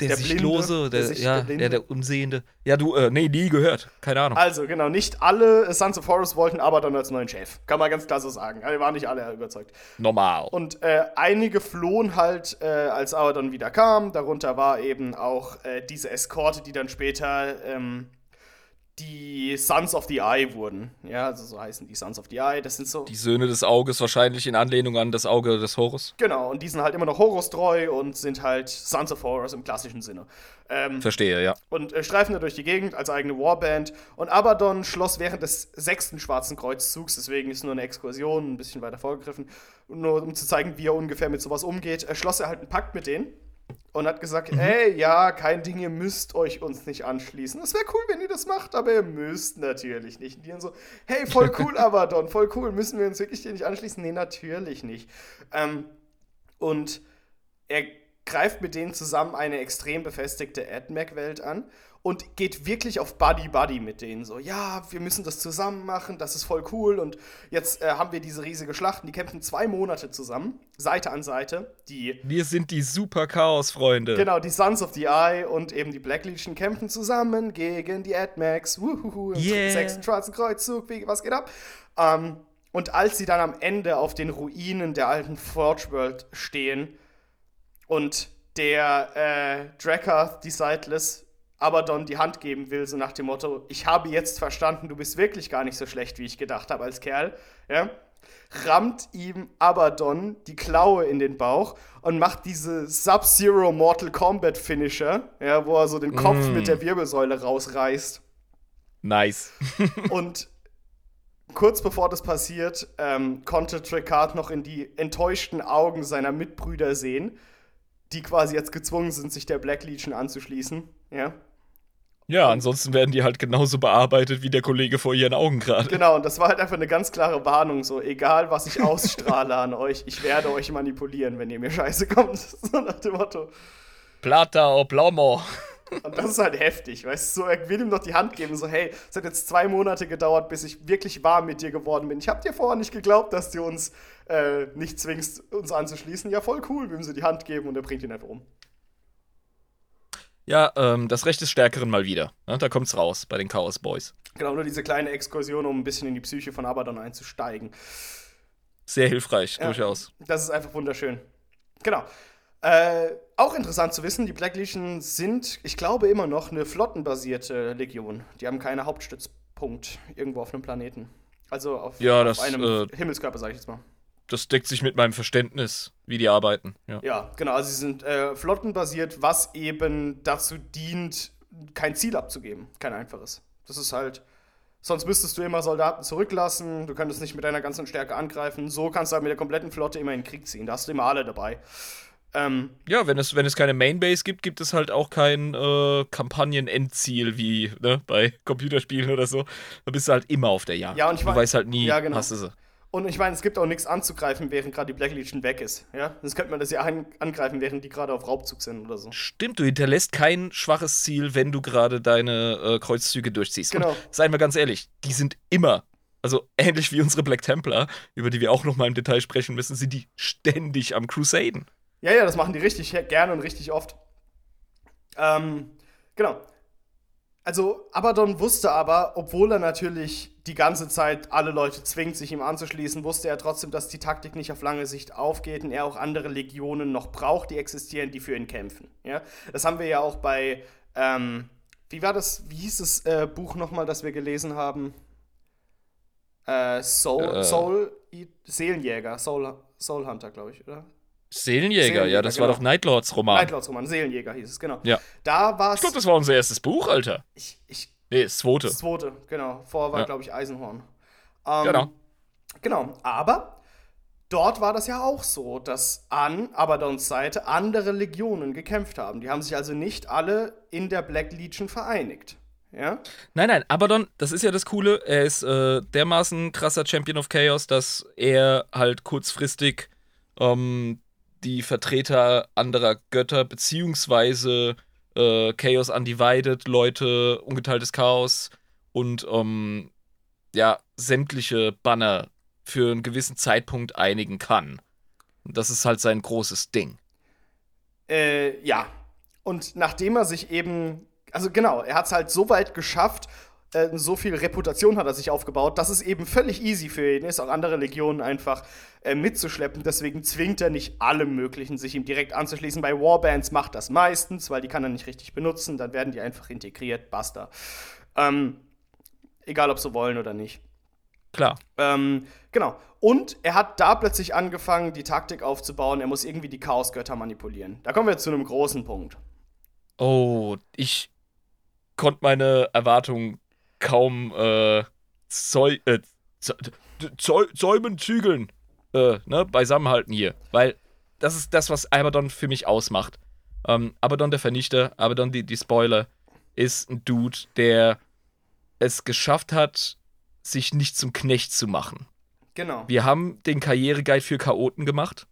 Der, der Sichtlose, der, der, ja, der, der Unsehende. Ja, du, äh, nee, nie gehört. Keine Ahnung. Also, genau, nicht alle Sons of Horus wollten Abaddon als neuen Chef. Kann man ganz klar so sagen. Also, waren nicht alle überzeugt. Normal. Und äh, einige flohen halt, äh, als Abaddon wieder kam. Darunter war eben auch äh, diese Eskorte, die dann später ähm, die Sons of the Eye wurden. Ja, also so heißen die Sons of the Eye. Das sind so. Die Söhne des Auges, wahrscheinlich in Anlehnung an das Auge des Horus. Genau, und die sind halt immer noch Horus treu und sind halt Sons of Horus im klassischen Sinne. Ähm, Verstehe, ja. Und äh, streifen da durch die Gegend als eigene Warband. Und Abaddon schloss während des sechsten Schwarzen Kreuzzugs, deswegen ist nur eine Exkursion, ein bisschen weiter vorgegriffen, nur um zu zeigen, wie er ungefähr mit sowas umgeht, äh, schloss er halt einen Pakt mit denen und hat gesagt, mhm. ey, ja, kein Ding, ihr müsst euch uns nicht anschließen. Es wäre cool, wenn ihr das macht, aber ihr müsst natürlich nicht. Und die dann so, hey, voll cool, Abaddon, voll cool, müssen wir uns wirklich dir nicht anschließen? Nee, natürlich nicht. Ähm, und er greift mit denen zusammen eine extrem befestigte AdMac-Welt an und geht wirklich auf Buddy Buddy mit denen. So, ja, wir müssen das zusammen machen, das ist voll cool. Und jetzt äh, haben wir diese riesige Schlacht. Die kämpfen zwei Monate zusammen, Seite an Seite. Die, wir sind die Super Chaos-Freunde. Genau, die Sons of the Eye und eben die Black Legion kämpfen zusammen gegen die AdMax. Wuhuhu, im yeah. sechsten schwarzen Kreuzzug. Was geht ab? Ähm, und als sie dann am Ende auf den Ruinen der alten Forge World stehen und der äh, Drakkar, die Sightless, Abaddon die Hand geben will, so nach dem Motto, ich habe jetzt verstanden, du bist wirklich gar nicht so schlecht, wie ich gedacht habe als Kerl, ja, rammt ihm Abaddon die Klaue in den Bauch und macht diese Sub-Zero Mortal Kombat Finisher, ja, wo er so den Kopf mm. mit der Wirbelsäule rausreißt. Nice. und kurz bevor das passiert, ähm, konnte Tricard noch in die enttäuschten Augen seiner Mitbrüder sehen, die quasi jetzt gezwungen sind, sich der Black Legion anzuschließen. Ja. Ja, ansonsten werden die halt genauso bearbeitet wie der Kollege vor ihren Augen gerade. Genau, und das war halt einfach eine ganz klare Warnung, so egal was ich ausstrahle an euch, ich werde euch manipulieren, wenn ihr mir scheiße kommt. So nach dem Motto. Plata o plomo. Und das ist halt heftig, weißt du, so, er will ihm noch die Hand geben, so, hey, es hat jetzt zwei Monate gedauert, bis ich wirklich warm mit dir geworden bin. Ich hab dir vorher nicht geglaubt, dass du uns äh, nicht zwingst, uns anzuschließen. Ja, voll cool, wir ihm so die Hand geben und er bringt ihn einfach um. Ja, ähm, das Recht des Stärkeren mal wieder. Ne? Da kommt's raus bei den Chaos Boys. Genau, nur diese kleine Exkursion, um ein bisschen in die Psyche von Abaddon einzusteigen. Sehr hilfreich, ja, durchaus. Das ist einfach wunderschön. Genau. Äh, auch interessant zu wissen, die Black Legion sind, ich glaube, immer noch eine flottenbasierte Legion. Die haben keinen Hauptstützpunkt irgendwo auf einem Planeten. Also auf, ja, auf das, einem äh, Himmelskörper, sag ich jetzt mal das deckt sich mit meinem Verständnis, wie die arbeiten. Ja, ja genau. Also sie sind äh, flottenbasiert, was eben dazu dient, kein Ziel abzugeben. Kein einfaches. Das ist halt. Sonst müsstest du immer Soldaten zurücklassen, du könntest nicht mit deiner ganzen Stärke angreifen. So kannst du halt mit der kompletten Flotte immer in den Krieg ziehen. Da hast du immer alle dabei. Ähm, ja, wenn es, wenn es keine Mainbase gibt, gibt es halt auch kein äh, Kampagnen-Endziel wie ne, bei Computerspielen oder so. Da bist du halt immer auf der Jagd. Ja, und ich du weißt halt nie, ja, genau. hast du sie. Und ich meine, es gibt auch nichts anzugreifen, während gerade die Black Legion weg ist. Ja? Sonst könnte man das ja angreifen, während die gerade auf Raubzug sind oder so. Stimmt, du hinterlässt kein schwaches Ziel, wenn du gerade deine äh, Kreuzzüge durchziehst. Genau. Und, seien wir ganz ehrlich, die sind immer, also ähnlich wie unsere Black Templar, über die wir auch noch mal im Detail sprechen müssen, sind die ständig am Crusaden. Ja, ja, das machen die richtig gerne und richtig oft. Ähm, genau. Also, Abaddon wusste aber, obwohl er natürlich die ganze Zeit alle Leute zwingt, sich ihm anzuschließen, wusste er trotzdem, dass die Taktik nicht auf lange Sicht aufgeht und er auch andere Legionen noch braucht, die existieren, die für ihn kämpfen. Ja? Das haben wir ja auch bei, ähm, wie war das, wie hieß das äh, Buch nochmal, das wir gelesen haben? Äh, Soul, äh. Soul, Seelenjäger, Soul, Soul Hunter, glaube ich, oder? Seelenjäger, Seelenjäger, ja, das genau. war doch Nightlords Roman. Nightlords Roman, Seelenjäger hieß es, genau. Ja. Da war Ich glaube, das war unser erstes Buch, Alter. Ich, ich Nee, das zweite. Das zweite, genau. Vorher war, ja. glaube ich, Eisenhorn. Ähm, genau. Genau, aber dort war das ja auch so, dass an Abaddons Seite andere Legionen gekämpft haben. Die haben sich also nicht alle in der Black Legion vereinigt. Ja? Nein, nein, Abaddon, das ist ja das Coole, er ist äh, dermaßen krasser Champion of Chaos, dass er halt kurzfristig ähm, die Vertreter anderer Götter beziehungsweise äh, Chaos Undivided, Leute, ungeteiltes Chaos und ähm, ja, sämtliche Banner für einen gewissen Zeitpunkt einigen kann. Und das ist halt sein großes Ding. Äh, ja. Und nachdem er sich eben, also genau, er hat es halt so weit geschafft äh, so viel Reputation hat er sich aufgebaut, dass es eben völlig easy für ihn ist, auch andere Legionen einfach äh, mitzuschleppen. Deswegen zwingt er nicht alle möglichen, sich ihm direkt anzuschließen. Bei Warbands macht das meistens, weil die kann er nicht richtig benutzen. Dann werden die einfach integriert, basta. Ähm, egal, ob sie wollen oder nicht. Klar. Ähm, genau. Und er hat da plötzlich angefangen, die Taktik aufzubauen. Er muss irgendwie die Chaosgötter manipulieren. Da kommen wir zu einem großen Punkt. Oh, ich konnte meine Erwartungen kaum äh, Zäu äh, Zäu Zäumen zügeln äh, ne, beisammenhalten hier. Weil das ist das, was Abaddon für mich ausmacht. Ähm, Abaddon der Vernichter, Abaddon die, die Spoiler, ist ein Dude, der es geschafft hat, sich nicht zum Knecht zu machen. Genau. Wir haben den Karriereguide für Chaoten gemacht.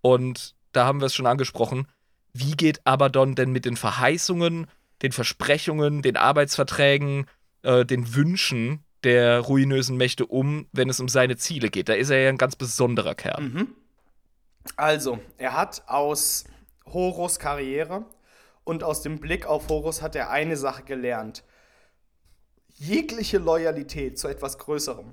Und da haben wir es schon angesprochen. Wie geht Abaddon denn mit den Verheißungen, den Versprechungen, den Arbeitsverträgen, äh, den Wünschen der ruinösen Mächte um, wenn es um seine Ziele geht. Da ist er ja ein ganz besonderer Kerl. Mhm. Also, er hat aus Horus Karriere und aus dem Blick auf Horus hat er eine Sache gelernt. Jegliche Loyalität zu etwas Größerem,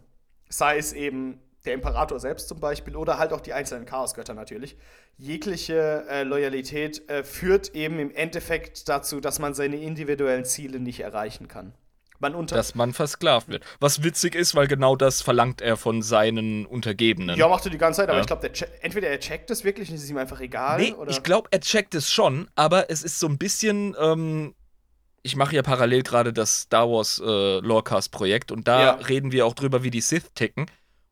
sei es eben der Imperator selbst zum Beispiel oder halt auch die einzelnen Chaosgötter natürlich, jegliche äh, Loyalität äh, führt eben im Endeffekt dazu, dass man seine individuellen Ziele nicht erreichen kann man unter dass man versklavt wird. Was witzig ist, weil genau das verlangt er von seinen Untergebenen. Ja, macht er die ganze Zeit, aber ja. ich glaube, entweder er checkt es wirklich und es ist ihm einfach egal. Nee, oder? ich glaube, er checkt es schon, aber es ist so ein bisschen. Ähm, ich mache ja parallel gerade das Star Wars äh, Lorecast-Projekt und da ja. reden wir auch drüber, wie die Sith ticken.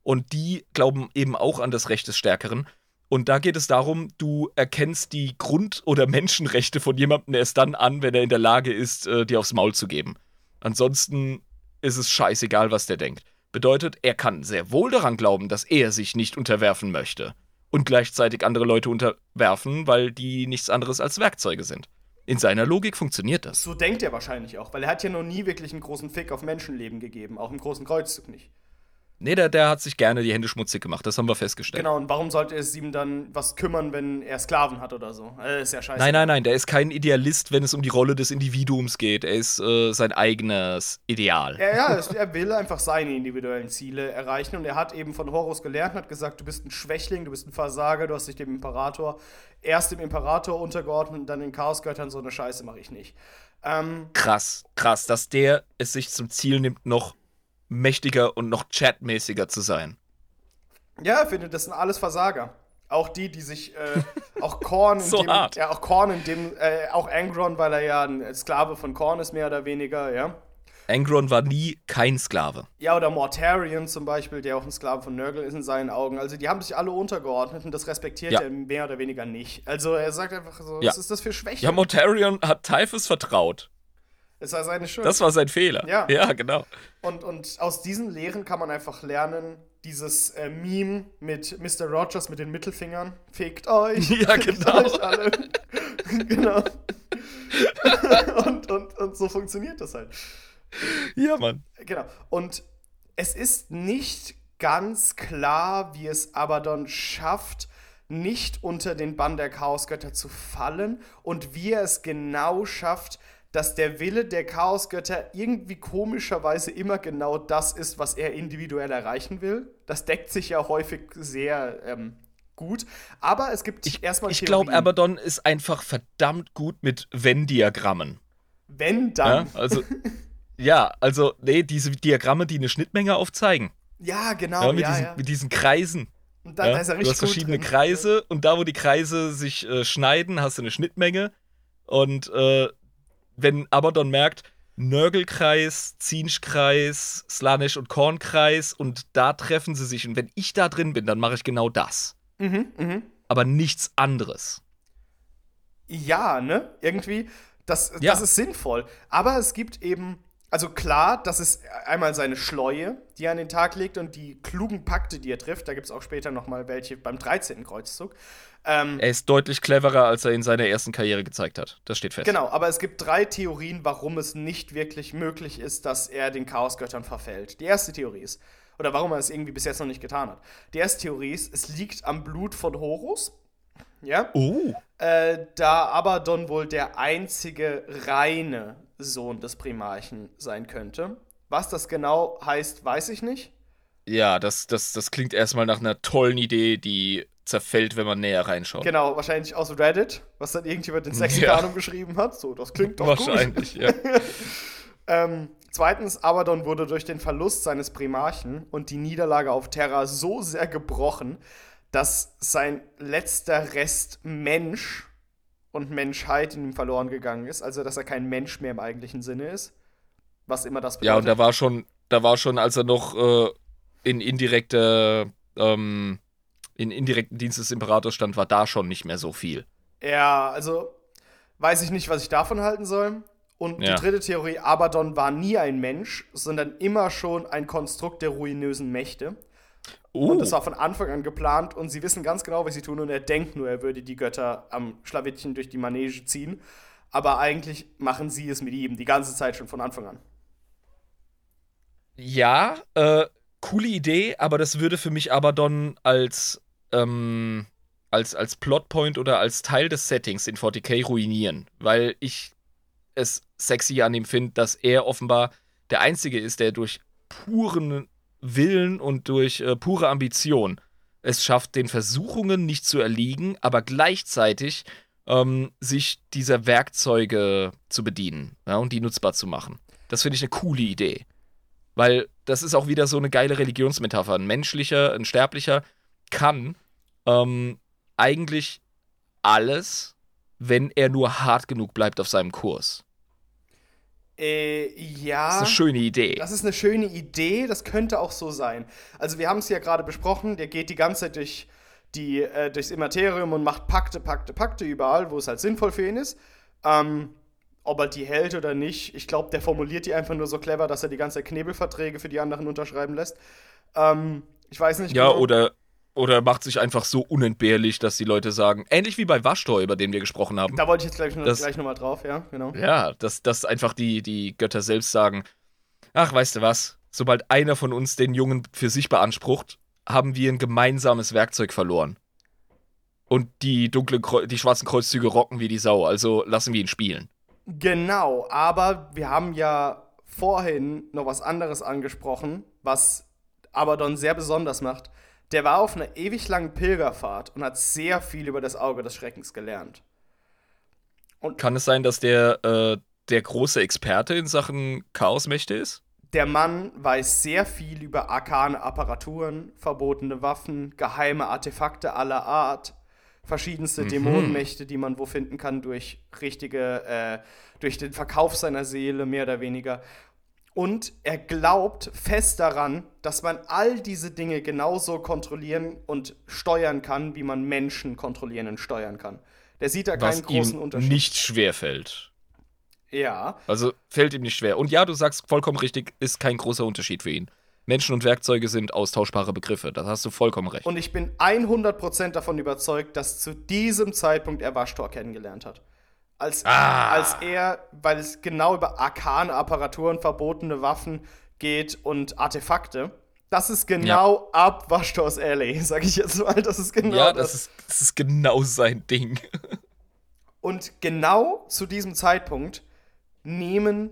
Und die glauben eben auch an das Recht des Stärkeren. Und da geht es darum, du erkennst die Grund- oder Menschenrechte von jemandem erst dann an, wenn er in der Lage ist, äh, dir aufs Maul zu geben. Ansonsten ist es scheißegal, was der denkt. Bedeutet, er kann sehr wohl daran glauben, dass er sich nicht unterwerfen möchte. Und gleichzeitig andere Leute unterwerfen, weil die nichts anderes als Werkzeuge sind. In seiner Logik funktioniert das. So denkt er wahrscheinlich auch, weil er hat ja noch nie wirklich einen großen Fick auf Menschenleben gegeben, auch im großen Kreuzzug nicht. Nee, der, der hat sich gerne die Hände schmutzig gemacht, das haben wir festgestellt. Genau, und warum sollte es ihm dann was kümmern, wenn er Sklaven hat oder so? Das ist ja scheiße. Nein, nein, nein, der ist kein Idealist, wenn es um die Rolle des Individuums geht. Er ist äh, sein eigenes Ideal. Ja, ja, er will einfach seine individuellen Ziele erreichen und er hat eben von Horus gelernt, hat gesagt, du bist ein Schwächling, du bist ein Versager, du hast dich dem Imperator, erst dem Imperator untergeordnet und dann den Chaosgöttern, so eine Scheiße mache ich nicht. Ähm, krass, krass, dass der es sich zum Ziel nimmt, noch mächtiger und noch chatmäßiger zu sein. Ja, ich finde, das sind alles Versager. Auch die, die sich, äh, auch Korn, so dem, hart. ja, auch Korn, in dem, äh, auch Angron, weil er ja ein Sklave von Korn ist, mehr oder weniger, ja. Angron war nie kein Sklave. Ja, oder Mortarion zum Beispiel, der auch ein Sklave von Nurgle ist in seinen Augen. Also die haben sich alle untergeordnet und das respektiert ja. er mehr oder weniger nicht. Also er sagt einfach so, ja. was ist das für Schwäche? Ja, Mortarion hat Typhus vertraut. Es war seine Schuld. Das war sein Fehler. Ja, ja genau. Und, und aus diesen Lehren kann man einfach lernen, dieses äh, Meme mit Mr. Rogers mit den Mittelfingern. Fegt euch. Ja, genau. Euch alle. genau. und, und, und so funktioniert das halt. Ja, Mann. Genau. Und es ist nicht ganz klar, wie es Abaddon schafft, nicht unter den Bann der Chaosgötter zu fallen und wie er es genau schafft, dass der Wille der Chaosgötter irgendwie komischerweise immer genau das ist, was er individuell erreichen will. Das deckt sich ja häufig sehr ähm, gut. Aber es gibt ich, erstmal. Ich glaube, Abaddon ist einfach verdammt gut mit Wenn-Diagrammen. Wenn dann. Ja, also, ja, also, nee, diese Diagramme, die eine Schnittmenge aufzeigen. Ja, genau. Ja, mit, ja, diesen, ja. mit diesen Kreisen. Und dann ja, ist er richtig du hast verschiedene drin. Kreise und da, wo die Kreise sich äh, schneiden, hast du eine Schnittmenge. Und äh, wenn Abaddon merkt, Nörgelkreis, Zinschkreis, Slanisch und Kornkreis und da treffen sie sich. Und wenn ich da drin bin, dann mache ich genau das. Mhm, mh. Aber nichts anderes. Ja, ne? Irgendwie, das, ja. das ist sinnvoll. Aber es gibt eben, also klar, das ist einmal seine Schleue, die er an den Tag legt und die klugen Pakte, die er trifft. Da gibt es auch später noch mal welche beim 13. Kreuzzug. Ähm, er ist deutlich cleverer, als er in seiner ersten Karriere gezeigt hat. Das steht fest. Genau, aber es gibt drei Theorien, warum es nicht wirklich möglich ist, dass er den Chaosgöttern verfällt. Die erste Theorie ist, oder warum er es irgendwie bis jetzt noch nicht getan hat. Die erste Theorie ist, es liegt am Blut von Horus. Ja? Oh. Äh, da Abaddon wohl der einzige reine Sohn des Primarchen sein könnte. Was das genau heißt, weiß ich nicht. Ja, das, das, das klingt erstmal nach einer tollen Idee, die zerfällt, wenn man näher reinschaut. Genau, wahrscheinlich aus Reddit, was dann irgendjemand in Sexikanum ja. geschrieben hat. So, das klingt doch Wahrscheinlich, gut. ja. ähm, zweitens, Abaddon wurde durch den Verlust seines Primarchen und die Niederlage auf Terra so sehr gebrochen, dass sein letzter Rest Mensch und Menschheit in ihm verloren gegangen ist. Also, dass er kein Mensch mehr im eigentlichen Sinne ist. Was immer das bedeutet. Ja, und da war schon, da war schon, als er noch äh, in indirekter ähm, in indirekten Dienst des Imperators stand, war da schon nicht mehr so viel. Ja, also weiß ich nicht, was ich davon halten soll. Und ja. die dritte Theorie, Abaddon war nie ein Mensch, sondern immer schon ein Konstrukt der ruinösen Mächte. Uh. Und das war von Anfang an geplant und sie wissen ganz genau, was sie tun und er denkt nur, er würde die Götter am Schlawittchen durch die Manege ziehen. Aber eigentlich machen sie es mit ihm die ganze Zeit schon von Anfang an. Ja, äh, coole Idee, aber das würde für mich Abaddon als, ähm, als, als Plotpoint oder als Teil des Settings in 40k ruinieren, weil ich es sexy an ihm finde, dass er offenbar der Einzige ist, der durch puren Willen und durch äh, pure Ambition es schafft, den Versuchungen nicht zu erliegen, aber gleichzeitig ähm, sich dieser Werkzeuge zu bedienen ja, und die nutzbar zu machen. Das finde ich eine coole Idee. Weil das ist auch wieder so eine geile Religionsmetapher. Ein menschlicher, ein Sterblicher kann ähm, eigentlich alles, wenn er nur hart genug bleibt auf seinem Kurs. Äh, ja. Das ist eine schöne Idee. Das ist eine schöne Idee, das könnte auch so sein. Also, wir haben es ja gerade besprochen, der geht die ganze Zeit durch die, äh, durchs Immaterium und macht Pakte, Pakte, Pakte überall, wo es halt sinnvoll für ihn ist. Ähm, ob er die hält oder nicht, ich glaube, der formuliert die einfach nur so clever, dass er die ganze Zeit Knebelverträge für die anderen unterschreiben lässt. Ähm, ich weiß nicht. Ja, genau. oder oder macht sich einfach so unentbehrlich, dass die Leute sagen, ähnlich wie bei Waschtor, über den wir gesprochen haben. Da wollte ich jetzt gleich, noch, gleich nochmal drauf, ja, genau. Ja, dass, dass einfach die, die Götter selbst sagen, ach, weißt du was, sobald einer von uns den Jungen für sich beansprucht, haben wir ein gemeinsames Werkzeug verloren. Und die dunkle, die schwarzen Kreuzzüge rocken wie die Sau, also lassen wir ihn spielen. Genau, aber wir haben ja vorhin noch was anderes angesprochen, was Abaddon sehr besonders macht der war auf einer ewig langen Pilgerfahrt und hat sehr viel über das Auge des Schreckens gelernt. Und Kann es sein, dass der äh, der große Experte in Sachen Chaosmächte ist? Der Mann weiß sehr viel über arkane Apparaturen, verbotene Waffen, geheime Artefakte aller Art, verschiedenste mhm. Dämonenmächte, die man wo finden kann durch richtige, äh, durch den Verkauf seiner Seele mehr oder weniger. Und er glaubt fest daran, dass man all diese Dinge genauso kontrollieren und steuern kann, wie man Menschen kontrollieren und steuern kann. Der sieht da keinen Was großen ihm Unterschied. Nicht schwer fällt. Ja. Also fällt ihm nicht schwer. Und ja, du sagst vollkommen richtig, ist kein großer Unterschied für ihn. Menschen und Werkzeuge sind austauschbare Begriffe. Da hast du vollkommen recht. Und ich bin 100% davon überzeugt, dass zu diesem Zeitpunkt er Waschtor kennengelernt hat als, ah. als er, weil es genau über arkane Apparaturen, verbotene Waffen geht und Artefakte. Das ist genau ja. ab Waschtos Alley, sag ich jetzt mal. Das ist genau ja, das. das. Ist, das ist genau sein Ding. und genau zu diesem Zeitpunkt nehmen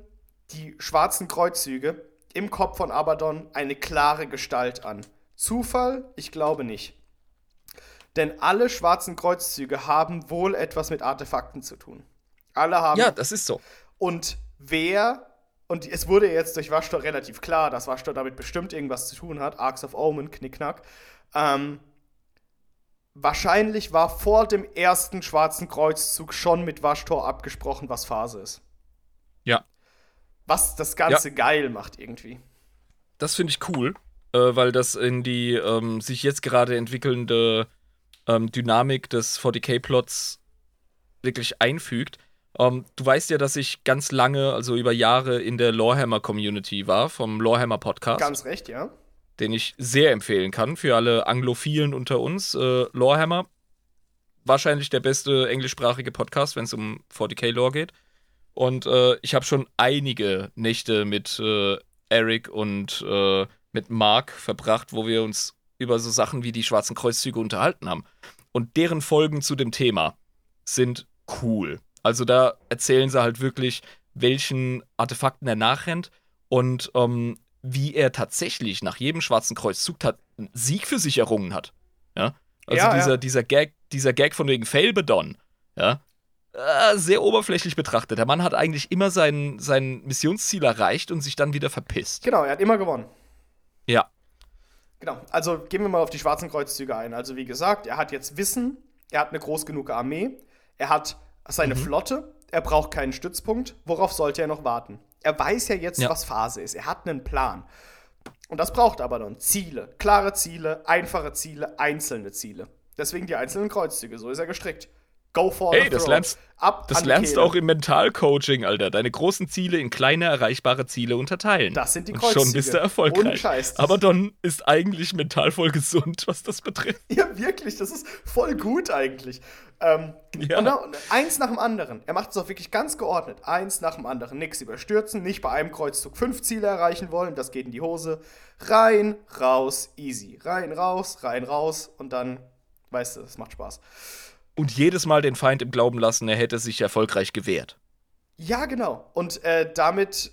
die schwarzen Kreuzzüge im Kopf von Abaddon eine klare Gestalt an. Zufall? Ich glaube nicht. Denn alle schwarzen Kreuzzüge haben wohl etwas mit Artefakten zu tun. Alle haben. Ja, das ist so. Und wer, und es wurde jetzt durch Waschtor relativ klar, dass Waschtor damit bestimmt irgendwas zu tun hat, Arcs of Omen, Knickknack. Ähm, wahrscheinlich war vor dem ersten schwarzen Kreuzzug schon mit Waschtor abgesprochen, was Phase ist. Ja. Was das Ganze ja. geil macht irgendwie. Das finde ich cool, äh, weil das in die ähm, sich jetzt gerade entwickelnde ähm, Dynamik des 40k-Plots wirklich einfügt. Um, ähm, du weißt ja, dass ich ganz lange, also über Jahre in der Lorehammer Community war, vom Lorehammer Podcast. Ganz recht, ja. Den ich sehr empfehlen kann für alle Anglophilen unter uns. Äh, Lorehammer, wahrscheinlich der beste englischsprachige Podcast, wenn es um 40k Lore geht. Und äh, ich habe schon einige Nächte mit äh, Eric und äh, mit Mark verbracht, wo wir uns über so Sachen wie die Schwarzen Kreuzzüge unterhalten haben. Und deren Folgen zu dem Thema sind cool. Also da erzählen sie halt wirklich, welchen Artefakten er nachrennt und ähm, wie er tatsächlich nach jedem Schwarzen Kreuzzug einen Sieg für sich errungen hat. Ja? Also ja, dieser, ja. dieser Gag, dieser Gag von wegen Failbedon, ja, äh, sehr oberflächlich betrachtet. Der Mann hat eigentlich immer sein, sein Missionsziel erreicht und sich dann wieder verpisst. Genau, er hat immer gewonnen. Ja. Genau, also gehen wir mal auf die Schwarzen Kreuzzüge ein. Also wie gesagt, er hat jetzt Wissen, er hat eine groß genug Armee, er hat seine mhm. Flotte, er braucht keinen Stützpunkt. Worauf sollte er noch warten? Er weiß ja jetzt, ja. was Phase ist. Er hat einen Plan. Und das braucht aber dann Ziele. Klare Ziele, einfache Ziele, einzelne Ziele. Deswegen die einzelnen Kreuzzüge. So ist er gestrickt. Go for hey, das lernst, Ab das lernst du auch im Mentalcoaching, Alter. Deine großen Ziele in kleine erreichbare Ziele unterteilen. Das sind die Kreuzzüge. Und schon bist du erfolgreich. Scheiß, Aber Don ist eigentlich mental voll gesund, was das betrifft. Ja, wirklich. Das ist voll gut eigentlich. Ähm, ja. und, und eins nach dem anderen. Er macht es auch wirklich ganz geordnet. Eins nach dem anderen. Nichts überstürzen. Nicht bei einem Kreuzzug fünf Ziele erreichen wollen. Das geht in die Hose. Rein, raus, easy. Rein, raus, rein, raus. Und dann, weißt du, es macht Spaß und jedes Mal den Feind im Glauben lassen, er hätte sich erfolgreich gewehrt. Ja, genau. Und äh, damit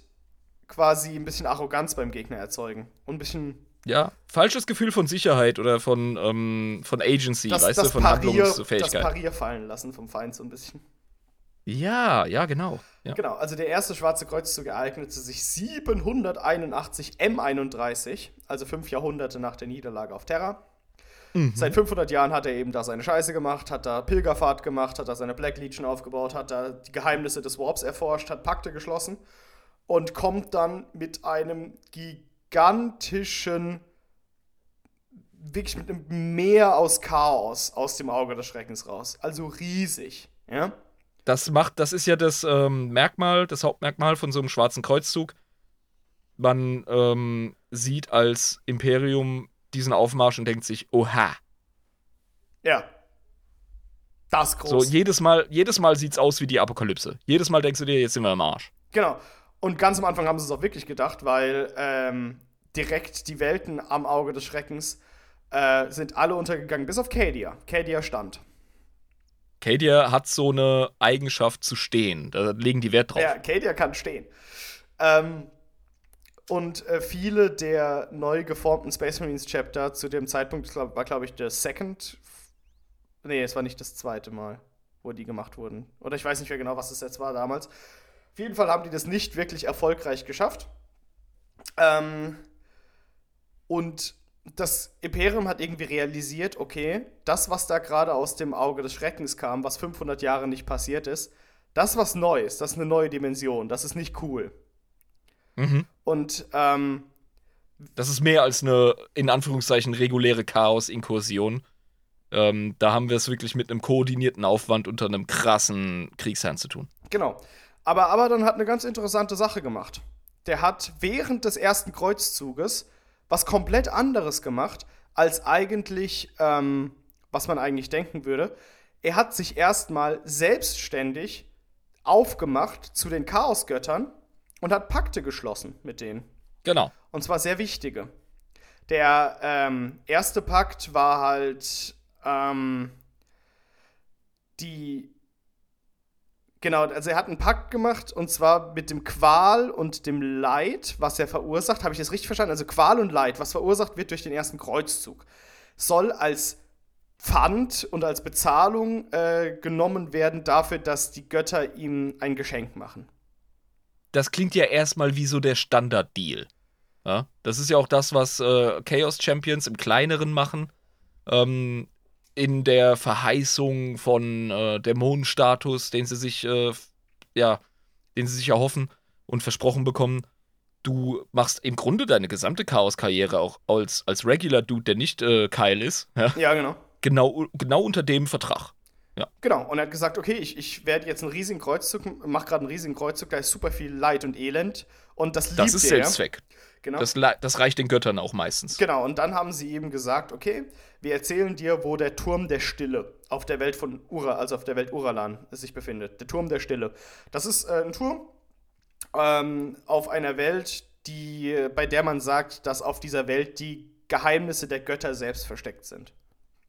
quasi ein bisschen Arroganz beim Gegner erzeugen. Und ein bisschen. Ja, falsches Gefühl von Sicherheit oder von, ähm, von Agency, das, weißt das du, von Parier, Handlungsfähigkeit. Das Parier fallen lassen vom Feind so ein bisschen. Ja, ja, genau. Ja. Genau, also der erste Schwarze Kreuzzug ereignete sich 781 M31, also fünf Jahrhunderte nach der Niederlage auf Terra. Mhm. Seit 500 Jahren hat er eben da seine Scheiße gemacht, hat da Pilgerfahrt gemacht, hat da seine Black Legion aufgebaut, hat da die Geheimnisse des Warps erforscht, hat Pakte geschlossen und kommt dann mit einem gigantischen, wirklich mit einem Meer aus Chaos aus dem Auge des Schreckens raus. Also riesig, ja. Das macht, das ist ja das ähm, Merkmal, das Hauptmerkmal von so einem schwarzen Kreuzzug. Man ähm, sieht als Imperium diesen Aufmarsch und denkt sich, oha. Ja. Das groß. So, jedes Mal, jedes Mal sieht's aus wie die Apokalypse. Jedes Mal denkst du dir, jetzt sind wir im Arsch. Genau. Und ganz am Anfang haben sie es auch wirklich gedacht, weil ähm, direkt die Welten am Auge des Schreckens äh, sind alle untergegangen, bis auf Cadia. Cadia stand. Cadia hat so eine Eigenschaft zu stehen. Da legen die Wert drauf. Ja, Cadia kann stehen. Ähm, und äh, viele der neu geformten Space Marines Chapter zu dem Zeitpunkt glaub, war, glaube ich, der Second. Nee, es war nicht das zweite Mal, wo die gemacht wurden. Oder ich weiß nicht mehr genau, was es jetzt war damals. Auf jeden Fall haben die das nicht wirklich erfolgreich geschafft. Ähm, und das Imperium hat irgendwie realisiert, okay, das, was da gerade aus dem Auge des Schreckens kam, was 500 Jahre nicht passiert ist, das was Neues, das ist eine neue Dimension, das ist nicht cool. Mhm. Und ähm, das ist mehr als eine, in Anführungszeichen, reguläre Chaos-Inkursion. Ähm, da haben wir es wirklich mit einem koordinierten Aufwand unter einem krassen Kriegsherrn zu tun. Genau. Aber Abaddon hat eine ganz interessante Sache gemacht. Der hat während des ersten Kreuzzuges was komplett anderes gemacht, als eigentlich, ähm, was man eigentlich denken würde. Er hat sich erstmal selbstständig aufgemacht zu den Chaosgöttern und hat Pakte geschlossen mit denen. Genau. Und zwar sehr wichtige. Der ähm, erste Pakt war halt ähm, die. Genau, also er hat einen Pakt gemacht und zwar mit dem Qual und dem Leid, was er verursacht. Habe ich das richtig verstanden? Also Qual und Leid, was verursacht wird durch den ersten Kreuzzug, soll als Pfand und als Bezahlung äh, genommen werden dafür, dass die Götter ihm ein Geschenk machen das klingt ja erstmal wie so der Standard-Deal. Ja? Das ist ja auch das, was äh, Chaos Champions im Kleineren machen. Ähm, in der Verheißung von äh, Dämonenstatus, den sie sich, äh, ja, den sie sich erhoffen und versprochen bekommen. Du machst im Grunde deine gesamte Chaos-Karriere auch als, als Regular Dude, der nicht äh, Kyle ist. Ja, ja genau. genau. Genau unter dem Vertrag. Ja. Genau, und er hat gesagt, okay, ich, ich werde jetzt einen riesigen Kreuzzug, mache gerade einen riesigen Kreuzzug, da ist super viel Leid und Elend und das liebt Das ist Selbstzweck. Genau. Das, das, reicht den Göttern auch meistens. Genau, und dann haben sie eben gesagt, okay, wir erzählen dir, wo der Turm der Stille auf der Welt von Ura, also auf der Welt Uralan, sich befindet. Der Turm der Stille. Das ist äh, ein Turm ähm, auf einer Welt, die, bei der man sagt, dass auf dieser Welt die Geheimnisse der Götter selbst versteckt sind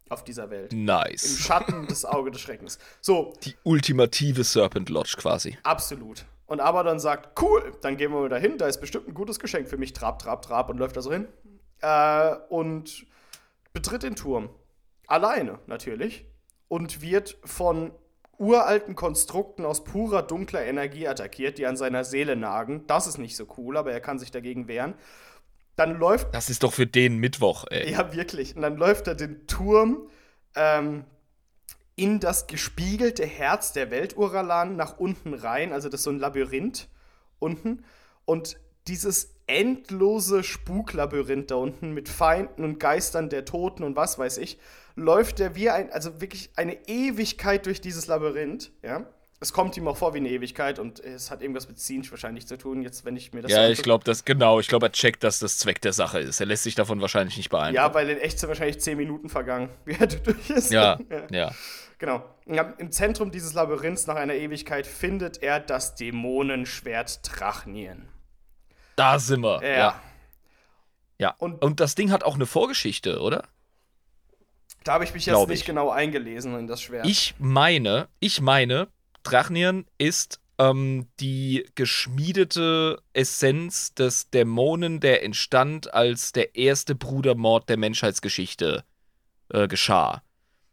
auf dieser Welt. Nice. Im Schatten des Auge des Schreckens. So. Die ultimative Serpent Lodge quasi. Absolut. Und Abaddon sagt, cool, dann gehen wir mal dahin, da ist bestimmt ein gutes Geschenk für mich, trab, trab, trab und läuft da so hin. Äh, und betritt den Turm. Alleine, natürlich. Und wird von uralten Konstrukten aus purer dunkler Energie attackiert, die an seiner Seele nagen. Das ist nicht so cool, aber er kann sich dagegen wehren. Dann läuft. Das ist doch für den Mittwoch, ey. Ja, wirklich. Und dann läuft er den Turm ähm, in das gespiegelte Herz der Welturalan nach unten rein. Also das ist so ein Labyrinth unten. Und dieses endlose Spuklabyrinth da unten mit Feinden und Geistern der Toten und was weiß ich, läuft er wie ein, also wirklich eine Ewigkeit durch dieses Labyrinth, ja es kommt ihm auch vor wie eine Ewigkeit und es hat irgendwas mit Zinch wahrscheinlich zu tun, jetzt, wenn ich mir das Ja, ich glaube, das, genau, ich glaube, er checkt, dass das Zweck der Sache ist. Er lässt sich davon wahrscheinlich nicht beeinflussen. Ja, weil in echt sind wahrscheinlich zehn Minuten vergangen, wie er durch ist. Ja, ja. ja. Genau. Im Zentrum dieses Labyrinths nach einer Ewigkeit findet er das Dämonenschwert Drachnien. Da sind wir. Ja. Ja. ja. Und, und das Ding hat auch eine Vorgeschichte, oder? Da habe ich mich jetzt nicht genau eingelesen in das Schwert. Ich meine, ich meine, Drachnien ist ähm, die geschmiedete Essenz des Dämonen, der entstand, als der erste Brudermord der Menschheitsgeschichte äh, geschah.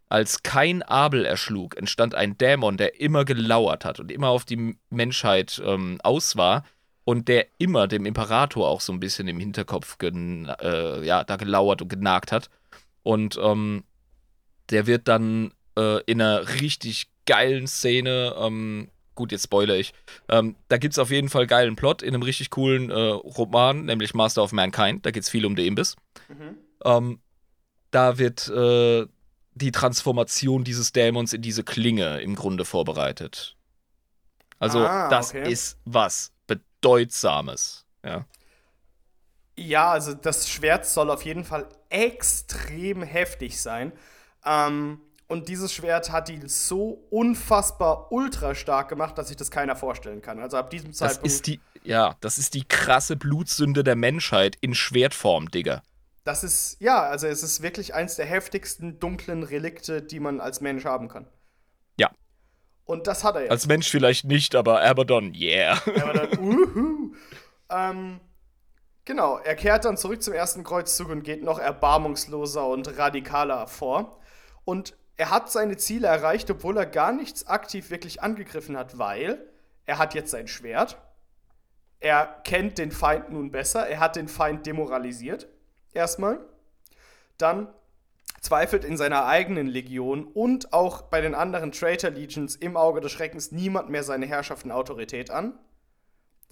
als kein Abel erschlug, entstand ein Dämon, der immer gelauert hat und immer auf die Menschheit ähm, aus war und der immer dem Imperator auch so ein bisschen im Hinterkopf äh, ja, da gelauert und genagt hat. Und ähm, der wird dann äh, in einer richtig geilen Szene, ähm, gut, jetzt spoilere ich, ähm, da gibt es auf jeden Fall geilen Plot in einem richtig coolen äh, Roman, nämlich Master of Mankind. Da geht es viel um den Imbiss. Mhm. Ähm, da wird äh, die Transformation dieses Dämons in diese Klinge im Grunde vorbereitet. Also, ah, das okay. ist was Bedeutsames. Ja. Ja, also das Schwert soll auf jeden Fall extrem heftig sein. Ähm, und dieses Schwert hat ihn so unfassbar ultra stark gemacht, dass sich das keiner vorstellen kann. Also ab diesem Zeitpunkt. Das ist die, ja, das ist die krasse Blutsünde der Menschheit in Schwertform, Digga. Das ist, ja, also es ist wirklich eins der heftigsten dunklen Relikte, die man als Mensch haben kann. Ja. Und das hat er jetzt. Als Mensch vielleicht nicht, aber Abaddon, yeah. Abaddon, uhu. ähm, genau, er kehrt dann zurück zum ersten Kreuzzug und geht noch erbarmungsloser und radikaler vor. Und er hat seine Ziele erreicht, obwohl er gar nichts aktiv wirklich angegriffen hat, weil er hat jetzt sein Schwert. Er kennt den Feind nun besser. Er hat den Feind demoralisiert erstmal. Dann zweifelt in seiner eigenen Legion und auch bei den anderen Traitor Legions im Auge des Schreckens niemand mehr seine Herrschaft und Autorität an.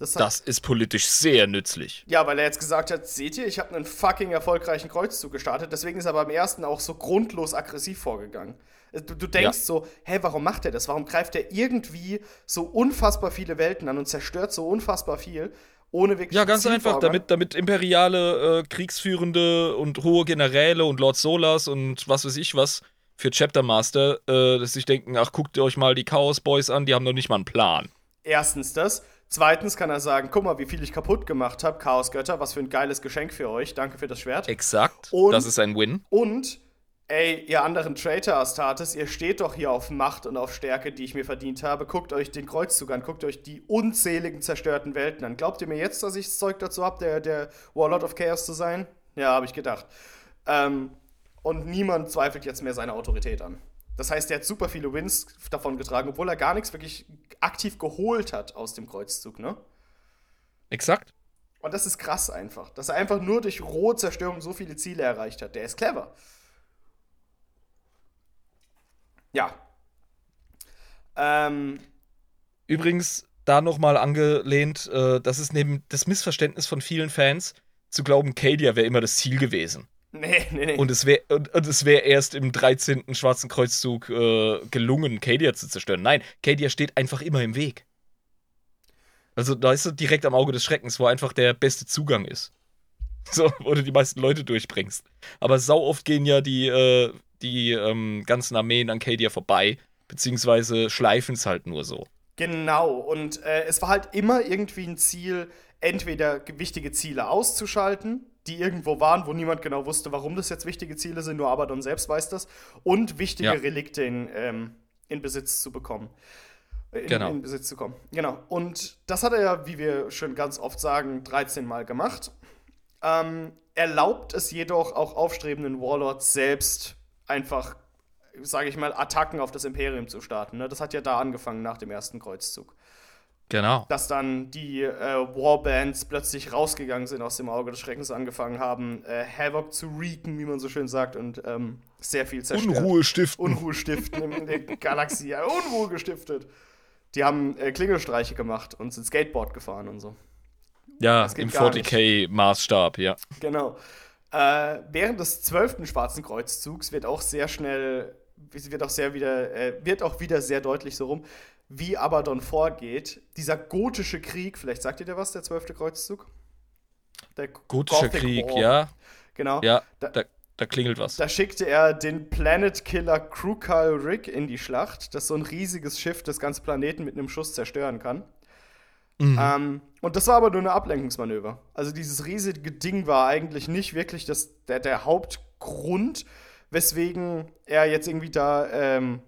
Das, das, ist politisch sehr nützlich. Ja, weil er jetzt gesagt hat, seht ihr, ich habe einen fucking erfolgreichen Kreuzzug gestartet, deswegen ist er beim ersten auch so grundlos aggressiv vorgegangen. Du, du denkst ja. so, hä, warum macht er das? Warum greift er irgendwie so unfassbar viele Welten an und zerstört so unfassbar viel? ohne wirklich. Ja, ganz einfach, damit, damit imperiale äh, Kriegsführende und hohe Generäle und Lord Solas und was weiß ich was für Chapter Master, äh, dass sich denken, ach, guckt ihr euch mal die Chaos Boys an, die haben noch nicht mal einen Plan. Erstens das. Zweitens kann er sagen, guck mal, wie viel ich kaputt gemacht habe, Chaos Götter, was für ein geiles Geschenk für euch, danke für das Schwert. Exakt, und, das ist ein Win. Und ey, ihr anderen Traitor Astartes, ihr steht doch hier auf Macht und auf Stärke, die ich mir verdient habe. Guckt euch den Kreuzzug an, guckt euch die unzähligen zerstörten Welten an. Glaubt ihr mir jetzt, dass ich das Zeug dazu habe, der, der Warlord of Chaos zu sein? Ja, habe ich gedacht. Ähm, und niemand zweifelt jetzt mehr seine Autorität an. Das heißt, er hat super viele Wins davon getragen, obwohl er gar nichts wirklich aktiv geholt hat aus dem Kreuzzug, ne? Exakt. Und das ist krass einfach, dass er einfach nur durch rohe Zerstörung so viele Ziele erreicht hat. Der ist clever. Ja. Ähm, Übrigens, da nochmal angelehnt, äh, das ist neben das Missverständnis von vielen Fans, zu glauben, Cadia wäre immer das Ziel gewesen. Nee, nee, nee. Und es wäre und, und es wär erst im 13. Schwarzen Kreuzzug äh, gelungen, Cadia zu zerstören. Nein, Cadia steht einfach immer im Weg. Also da ist er direkt am Auge des Schreckens, wo einfach der beste Zugang ist. So, wo du die meisten Leute durchbringst. Aber sau oft gehen ja die äh, die ähm, ganzen Armeen an Cadia vorbei, beziehungsweise schleifen es halt nur so. Genau, und äh, es war halt immer irgendwie ein Ziel, entweder wichtige Ziele auszuschalten, die irgendwo waren, wo niemand genau wusste, warum das jetzt wichtige Ziele sind, nur Abaddon selbst weiß das, und wichtige ja. Relikte in, ähm, in Besitz zu bekommen. In, genau. in Besitz zu kommen. Genau. Und das hat er ja, wie wir schon ganz oft sagen, 13 Mal gemacht. Ähm, erlaubt es jedoch auch aufstrebenden Warlords selbst einfach, sage ich mal, Attacken auf das Imperium zu starten. Ne? Das hat ja da angefangen nach dem ersten Kreuzzug. Genau. Dass dann die äh, Warbands plötzlich rausgegangen sind aus dem Auge des Schreckens, angefangen haben, äh, Havoc zu wreaken, wie man so schön sagt, und ähm, sehr viel zerstört. Unruhe stiften. Unruhe stiften in der Galaxie. Unruhe gestiftet. Die haben äh, Klingelstreiche gemacht und sind Skateboard gefahren und so. Ja, im 40k-Maßstab, ja. Genau. Äh, während des zwölften Schwarzen Kreuzzugs wird auch sehr schnell, wird auch sehr wieder, äh, wird auch wieder sehr deutlich so rum, wie Abaddon vorgeht. Dieser gotische Krieg, vielleicht sagt ihr dir was, der zwölfte Kreuzzug? Der Gotische Gothic Krieg, War. ja. Genau. Ja, da, da, da, klingelt was. Da schickte er den Planet Killer Krukal Rick in die Schlacht, das so ein riesiges Schiff des ganzen Planeten mit einem Schuss zerstören kann. Mhm. Ähm, und das war aber nur eine Ablenkungsmanöver. Also dieses riesige Ding war eigentlich nicht wirklich das, der, der Hauptgrund, weswegen er jetzt irgendwie da ähm,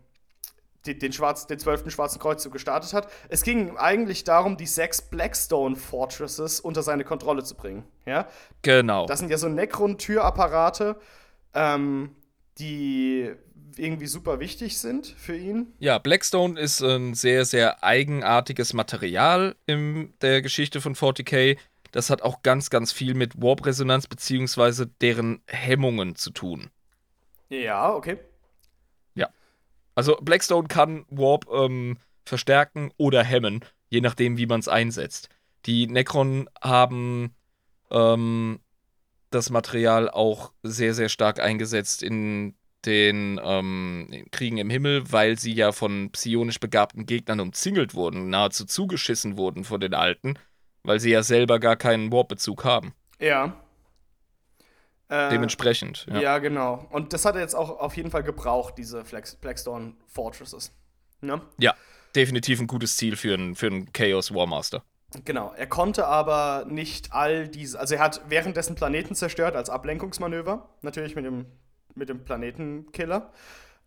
den, den, Schwarz, den 12. Schwarzen Kreuzzug gestartet hat. Es ging eigentlich darum, die sechs Blackstone Fortresses unter seine Kontrolle zu bringen. Ja? Genau. Das sind ja so Necron-Türapparate, ähm, die irgendwie super wichtig sind für ihn. Ja, Blackstone ist ein sehr, sehr eigenartiges Material in der Geschichte von 40k. Das hat auch ganz, ganz viel mit Warp-Resonanz bzw. deren Hemmungen zu tun. Ja, okay. Also Blackstone kann Warp ähm, verstärken oder hemmen, je nachdem, wie man es einsetzt. Die Necron haben ähm, das Material auch sehr, sehr stark eingesetzt in den ähm, Kriegen im Himmel, weil sie ja von psionisch begabten Gegnern umzingelt wurden, nahezu zugeschissen wurden von den Alten, weil sie ja selber gar keinen Warp-Bezug haben. Ja. Äh, Dementsprechend. Ja. ja. genau. Und das hat er jetzt auch auf jeden Fall gebraucht, diese Flex Blackstone Fortresses. Ne? Ja, definitiv ein gutes Ziel für einen für Chaos Warmaster. Genau, er konnte aber nicht all diese, also er hat währenddessen Planeten zerstört als Ablenkungsmanöver, natürlich mit dem, mit dem Planetenkiller.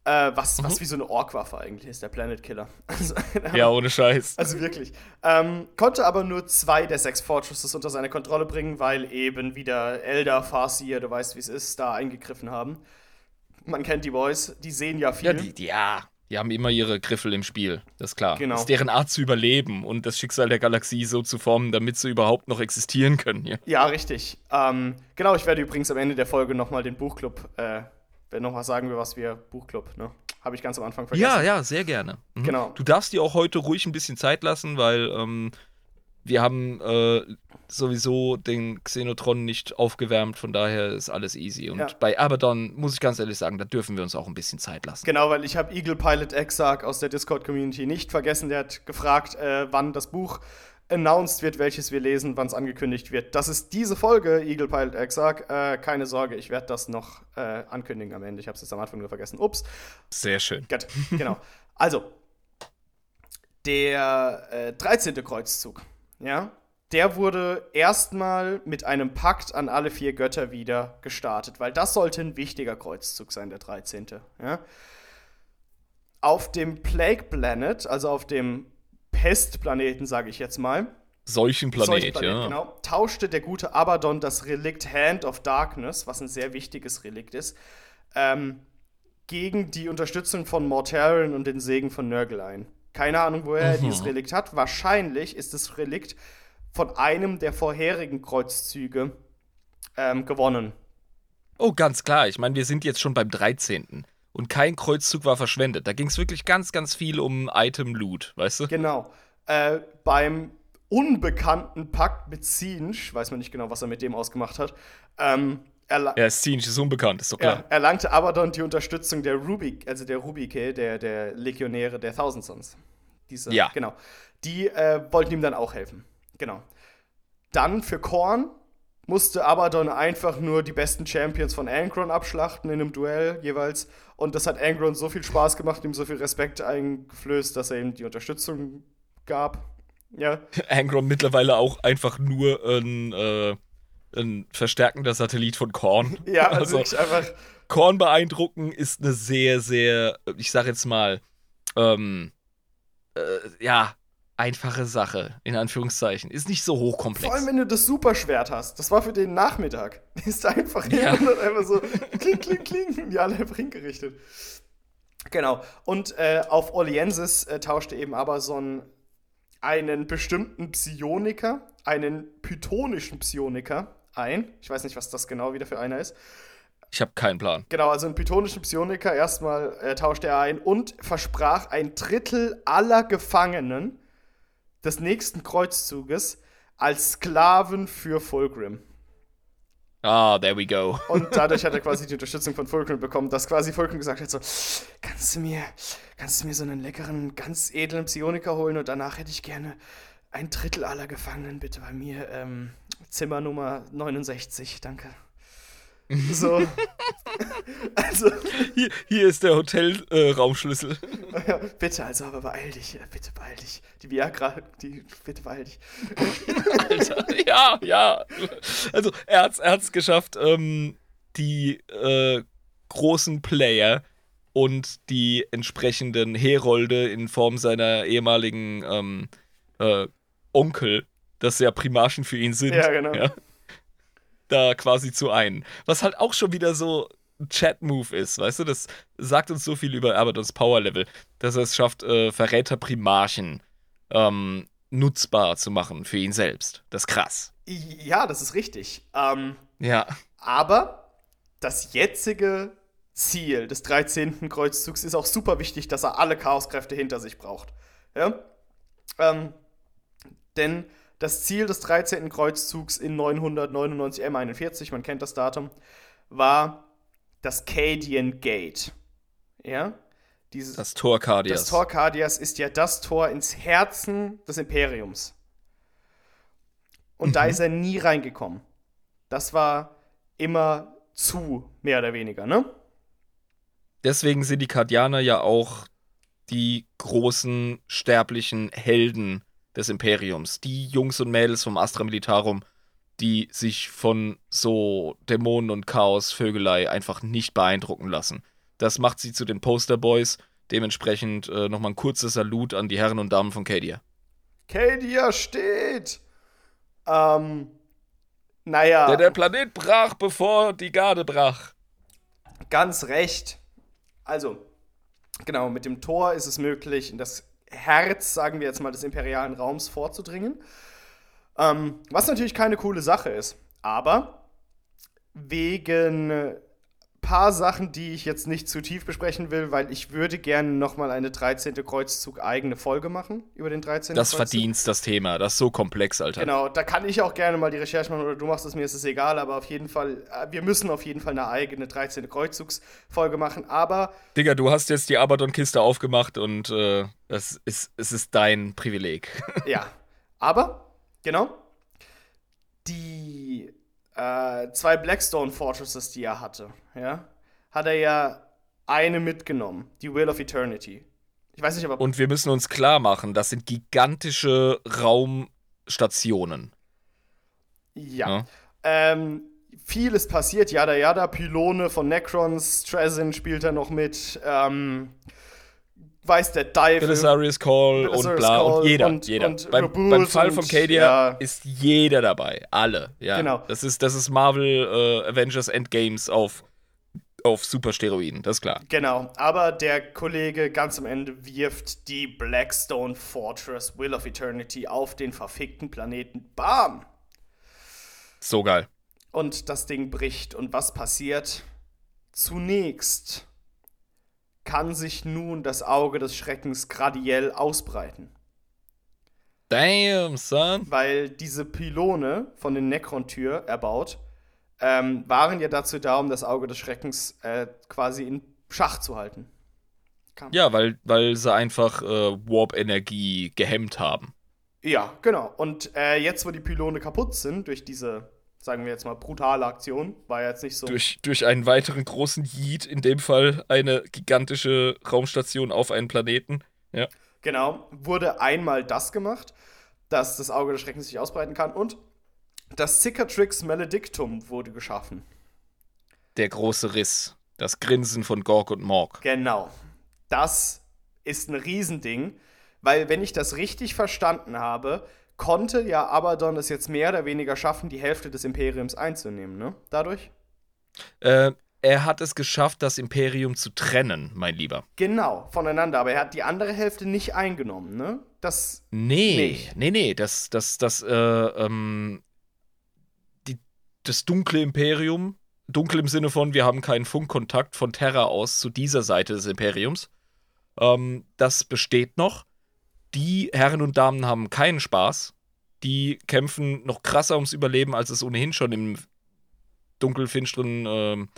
Äh, was, mhm. was wie so eine Orkwaffe eigentlich ist, der Planet Killer. Also, ja, ohne Scheiß. Also wirklich. Ähm, konnte aber nur zwei der sechs Fortresses unter seine Kontrolle bringen, weil eben wieder Elder, Farseer, du weißt, wie es ist, da eingegriffen haben. Man kennt die Boys, die sehen ja viel. Ja, die, ja, die haben immer ihre Griffel im Spiel, das ist klar. Genau. Das ist deren Art zu überleben und das Schicksal der Galaxie so zu formen, damit sie überhaupt noch existieren können hier. Ja, richtig. Ähm, genau, ich werde übrigens am Ende der Folge nochmal den Buchclub, äh, wenn nochmal sagen wir, was wir, Buchclub, ne? Habe ich ganz am Anfang vergessen. Ja, ja, sehr gerne. Mhm. Genau. Du darfst dir auch heute ruhig ein bisschen Zeit lassen, weil ähm, wir haben äh, sowieso den Xenotron nicht aufgewärmt, von daher ist alles easy. Und ja. bei Abaddon muss ich ganz ehrlich sagen, da dürfen wir uns auch ein bisschen Zeit lassen. Genau, weil ich habe Eagle Pilot Exarch aus der Discord-Community nicht vergessen. Der hat gefragt, äh, wann das Buch announced wird, welches wir lesen, wann es angekündigt wird. Das ist diese Folge, Eagle Pilot Exarch. Äh, keine Sorge, ich werde das noch äh, ankündigen am Ende. Ich habe es jetzt am Anfang nur vergessen. Ups. Sehr schön. Gut, genau. Also, der 13. Äh, Kreuzzug ja, der wurde erstmal mit einem Pakt an alle vier Götter wieder gestartet, weil das sollte ein wichtiger Kreuzzug sein, der 13. Ja. Auf dem Plague Planet, also auf dem Pestplaneten, sage ich jetzt mal, Seuchenplanet, ja. Genau, tauschte der gute Abaddon das Relikt Hand of Darkness, was ein sehr wichtiges Relikt ist, ähm, gegen die Unterstützung von Mortarion und den Segen von Nurgle ein. Keine Ahnung, woher er mhm. dieses Relikt hat. Wahrscheinlich ist das Relikt von einem der vorherigen Kreuzzüge ähm, gewonnen. Oh, ganz klar. Ich meine, wir sind jetzt schon beim 13. Und kein Kreuzzug war verschwendet. Da ging es wirklich ganz, ganz viel um Item-Loot, weißt du? Genau. Äh, beim unbekannten Pakt mit Zinch, weiß man nicht genau, was er mit dem ausgemacht hat, ähm, ja, Zinch ist unbekannt, ist doch klar. Ja, erlangte Abaddon die Unterstützung der Rubik, also der Rubike, der, der Legionäre der Thousand Sons. Diese, ja. Genau. Die äh, wollten ihm dann auch helfen. Genau. Dann für Korn musste Abaddon einfach nur die besten Champions von Angron abschlachten in einem Duell jeweils. Und das hat Angron so viel Spaß gemacht, ihm so viel Respekt eingeflößt, dass er ihm die Unterstützung gab. Ja. Angron mittlerweile auch einfach nur ein. Äh ein verstärkender Satellit von Korn. Ja, also, also einfach. Korn beeindrucken ist eine sehr, sehr, ich sag jetzt mal, ähm, äh, ja, einfache Sache, in Anführungszeichen. Ist nicht so hochkomplex. Vor allem, wenn du das Superschwert hast. Das war für den Nachmittag. Ist einfach ja. und einfach so kling, kling, kling, in die alle Ring gerichtet. Genau. Und äh, auf Oliensis äh, tauschte eben aber so ein einen bestimmten Psioniker, einen pythonischen Psioniker, ein. Ich weiß nicht, was das genau wieder für einer ist. Ich habe keinen Plan. Genau, also einen pythonischen Psioniker erstmal äh, tauscht er ein und versprach ein Drittel aller Gefangenen des nächsten Kreuzzuges als Sklaven für Fulgrim. Ah, there we go. Und dadurch hat er quasi die Unterstützung von Fulgrim bekommen, dass quasi Fulgrim gesagt hat: so, kannst du mir, kannst du mir so einen leckeren, ganz edlen Psioniker holen und danach hätte ich gerne ein Drittel aller Gefangenen bitte bei mir. Ähm, Zimmer Nummer 69, danke. So. also. Hier, hier, ist der Hotelraumschlüssel. Äh, ja, bitte, also, aber beeil dich, bitte beeil dich. Die Viagra, die, bitte beeil dich. Alter, ja, ja. Also, er hat es er hat's geschafft, ähm, die äh, großen Player und die entsprechenden Herolde in Form seiner ehemaligen ähm, äh, Onkel, das ja Primarchen für ihn sind. Ja, genau. Ja, da quasi zu ein. Was halt auch schon wieder so ein Chat-Move ist, weißt du? Das sagt uns so viel über Abadons Power-Level, dass er es schafft, äh, Verräter-Primarchen ähm, nutzbar zu machen für ihn selbst. Das ist krass. Ja, das ist richtig. Ähm, ja. Aber das jetzige Ziel des 13. Kreuzzugs ist auch super wichtig, dass er alle Chaoskräfte hinter sich braucht. Ja? Ähm, denn das Ziel des 13. Kreuzzugs in 999 M41, man kennt das Datum, war das Cadian Gate. Ja? Dieses, das Tor Cardias. Das Tor Cardias ist ja das Tor ins Herzen des Imperiums. Und mhm. da ist er nie reingekommen. Das war immer zu, mehr oder weniger, ne? Deswegen sind die Kardianer ja auch die großen sterblichen Helden des Imperiums. Die Jungs und Mädels vom Astra Militarum, die sich von so Dämonen und Chaos, Vögelei einfach nicht beeindrucken lassen. Das macht sie zu den Posterboys. Dementsprechend äh, nochmal ein kurzes Salut an die Herren und Damen von Cadia. Cadia steht! Ähm, naja. Der, der Planet brach, bevor die Garde brach. Ganz recht. Also, genau, mit dem Tor ist es möglich, in das Herz, sagen wir jetzt mal, des imperialen Raums vorzudringen. Ähm, was natürlich keine coole Sache ist. Aber wegen paar Sachen, die ich jetzt nicht zu tief besprechen will, weil ich würde gerne nochmal eine 13. Kreuzzug eigene Folge machen über den 13. Das Kreuzzug. verdienst das Thema, das ist so komplex, Alter. Genau, da kann ich auch gerne mal die Recherche machen oder du machst es mir, ist es egal, aber auf jeden Fall, äh, wir müssen auf jeden Fall eine eigene 13. Kreuzzugsfolge machen, aber... Digga, du hast jetzt die Abaddon-Kiste aufgemacht und äh, das ist, es ist dein Privileg. ja, aber, genau, die äh, zwei Blackstone Fortresses, die er hatte, ja, hat er ja eine mitgenommen, die Will of Eternity. Ich weiß nicht, aber. Und wir müssen uns klar machen, das sind gigantische Raumstationen. Ja. ja. Ähm, vieles passiert, Yada Yada, Pylone von Necrons, Strezin spielt er noch mit. Ähm, weiß der Teufel. Belisarius Call Belisarius und bla Call und jeder. Und, jeder. Und beim, beim, Fall von Cadia ja. ist jeder dabei. Alle. Ja. Genau. Das ist, das ist Marvel äh, Avengers Endgames auf, auf Supersteroiden, das ist klar. Genau. Aber der Kollege ganz am Ende wirft die Blackstone Fortress Will of Eternity auf den verfickten Planeten. Bam! So geil. Und das Ding bricht. Und was passiert? Zunächst kann sich nun das Auge des Schreckens gradiell ausbreiten. Damn, son. Weil diese Pylone von den Necron-Tür erbaut, ähm, waren ja dazu da, um das Auge des Schreckens äh, quasi in Schach zu halten. Kam. Ja, weil, weil sie einfach äh, Warp-Energie gehemmt haben. Ja, genau. Und äh, jetzt, wo die Pylone kaputt sind durch diese sagen wir jetzt mal, brutale Aktion. War ja jetzt nicht so. Durch, durch einen weiteren großen Yeet, in dem Fall eine gigantische Raumstation auf einen Planeten. Ja. Genau, wurde einmal das gemacht, dass das Auge des Schreckens sich ausbreiten kann und das Cicatrix Maledictum wurde geschaffen. Der große Riss. Das Grinsen von Gorg und Morg. Genau. Das ist ein Riesending, weil, wenn ich das richtig verstanden habe, konnte ja Abaddon es jetzt mehr oder weniger schaffen, die Hälfte des Imperiums einzunehmen, ne? Dadurch? Äh, er hat es geschafft, das Imperium zu trennen, mein Lieber. Genau, voneinander. Aber er hat die andere Hälfte nicht eingenommen, ne? Das. Nee, nicht. nee, nee. Das, das, das, äh, ähm, die, das dunkle Imperium, dunkel im Sinne von, wir haben keinen Funkkontakt von Terra aus zu dieser Seite des Imperiums. Ähm, das besteht noch die Herren und Damen haben keinen Spaß. Die kämpfen noch krasser ums Überleben, als es ohnehin schon im dunkelfinsteren ähm,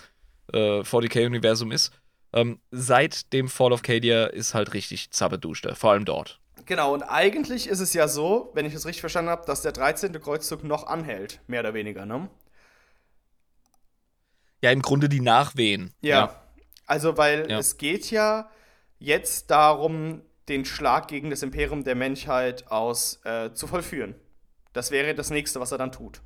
äh, 40k-Universum ist. Ähm, seit dem Fall of Cadia ist halt richtig Zappeduschte, vor allem dort. Genau, und eigentlich ist es ja so, wenn ich es richtig verstanden habe, dass der 13. Kreuzzug noch anhält, mehr oder weniger, ne? Ja, im Grunde die Nachwehen. Ja. ja. Also, weil ja. es geht ja jetzt darum, den Schlag gegen das Imperium der Menschheit aus äh, zu vollführen. Das wäre das nächste, was er dann tut.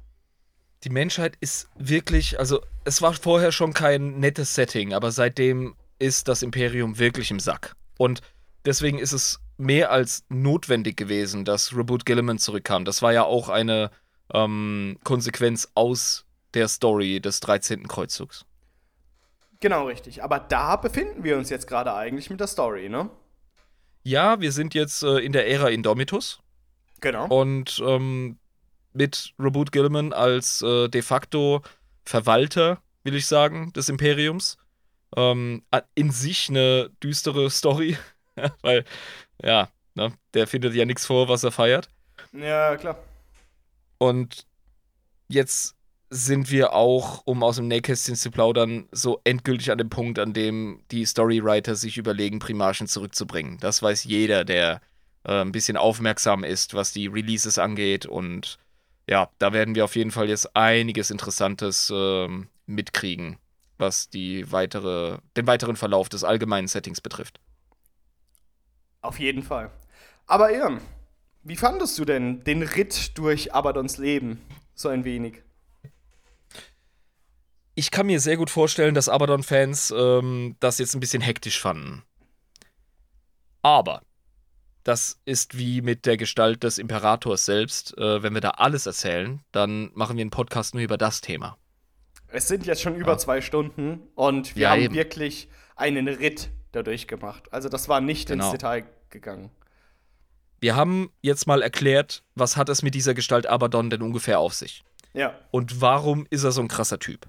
Die Menschheit ist wirklich, also es war vorher schon kein nettes Setting, aber seitdem ist das Imperium wirklich im Sack. Und deswegen ist es mehr als notwendig gewesen, dass Reboot Gilliman zurückkam. Das war ja auch eine ähm, Konsequenz aus der Story des 13. Kreuzzugs. Genau, richtig. Aber da befinden wir uns jetzt gerade eigentlich mit der Story, ne? Ja, wir sind jetzt äh, in der Ära Indomitus. Genau. Und ähm, mit Reboot Gilliman als äh, de facto Verwalter, will ich sagen, des Imperiums. Ähm, in sich eine düstere Story, weil, ja, ne, der findet ja nichts vor, was er feiert. Ja, klar. Und jetzt sind wir auch, um aus dem Nähkästchen zu plaudern, so endgültig an dem Punkt, an dem die Storywriter sich überlegen, Primarchen zurückzubringen. Das weiß jeder, der äh, ein bisschen aufmerksam ist, was die Releases angeht. Und ja, da werden wir auf jeden Fall jetzt einiges Interessantes äh, mitkriegen, was die weitere, den weiteren Verlauf des allgemeinen Settings betrifft. Auf jeden Fall. Aber Irm, wie fandest du denn den Ritt durch Abadons Leben? So ein wenig ich kann mir sehr gut vorstellen, dass Abaddon-Fans ähm, das jetzt ein bisschen hektisch fanden. Aber das ist wie mit der Gestalt des Imperators selbst. Äh, wenn wir da alles erzählen, dann machen wir einen Podcast nur über das Thema. Es sind jetzt schon über ja. zwei Stunden und wir ja, haben eben. wirklich einen Ritt dadurch gemacht. Also das war nicht genau. ins Detail gegangen. Wir haben jetzt mal erklärt, was hat es mit dieser Gestalt Abaddon denn ungefähr auf sich? Ja. Und warum ist er so ein krasser Typ?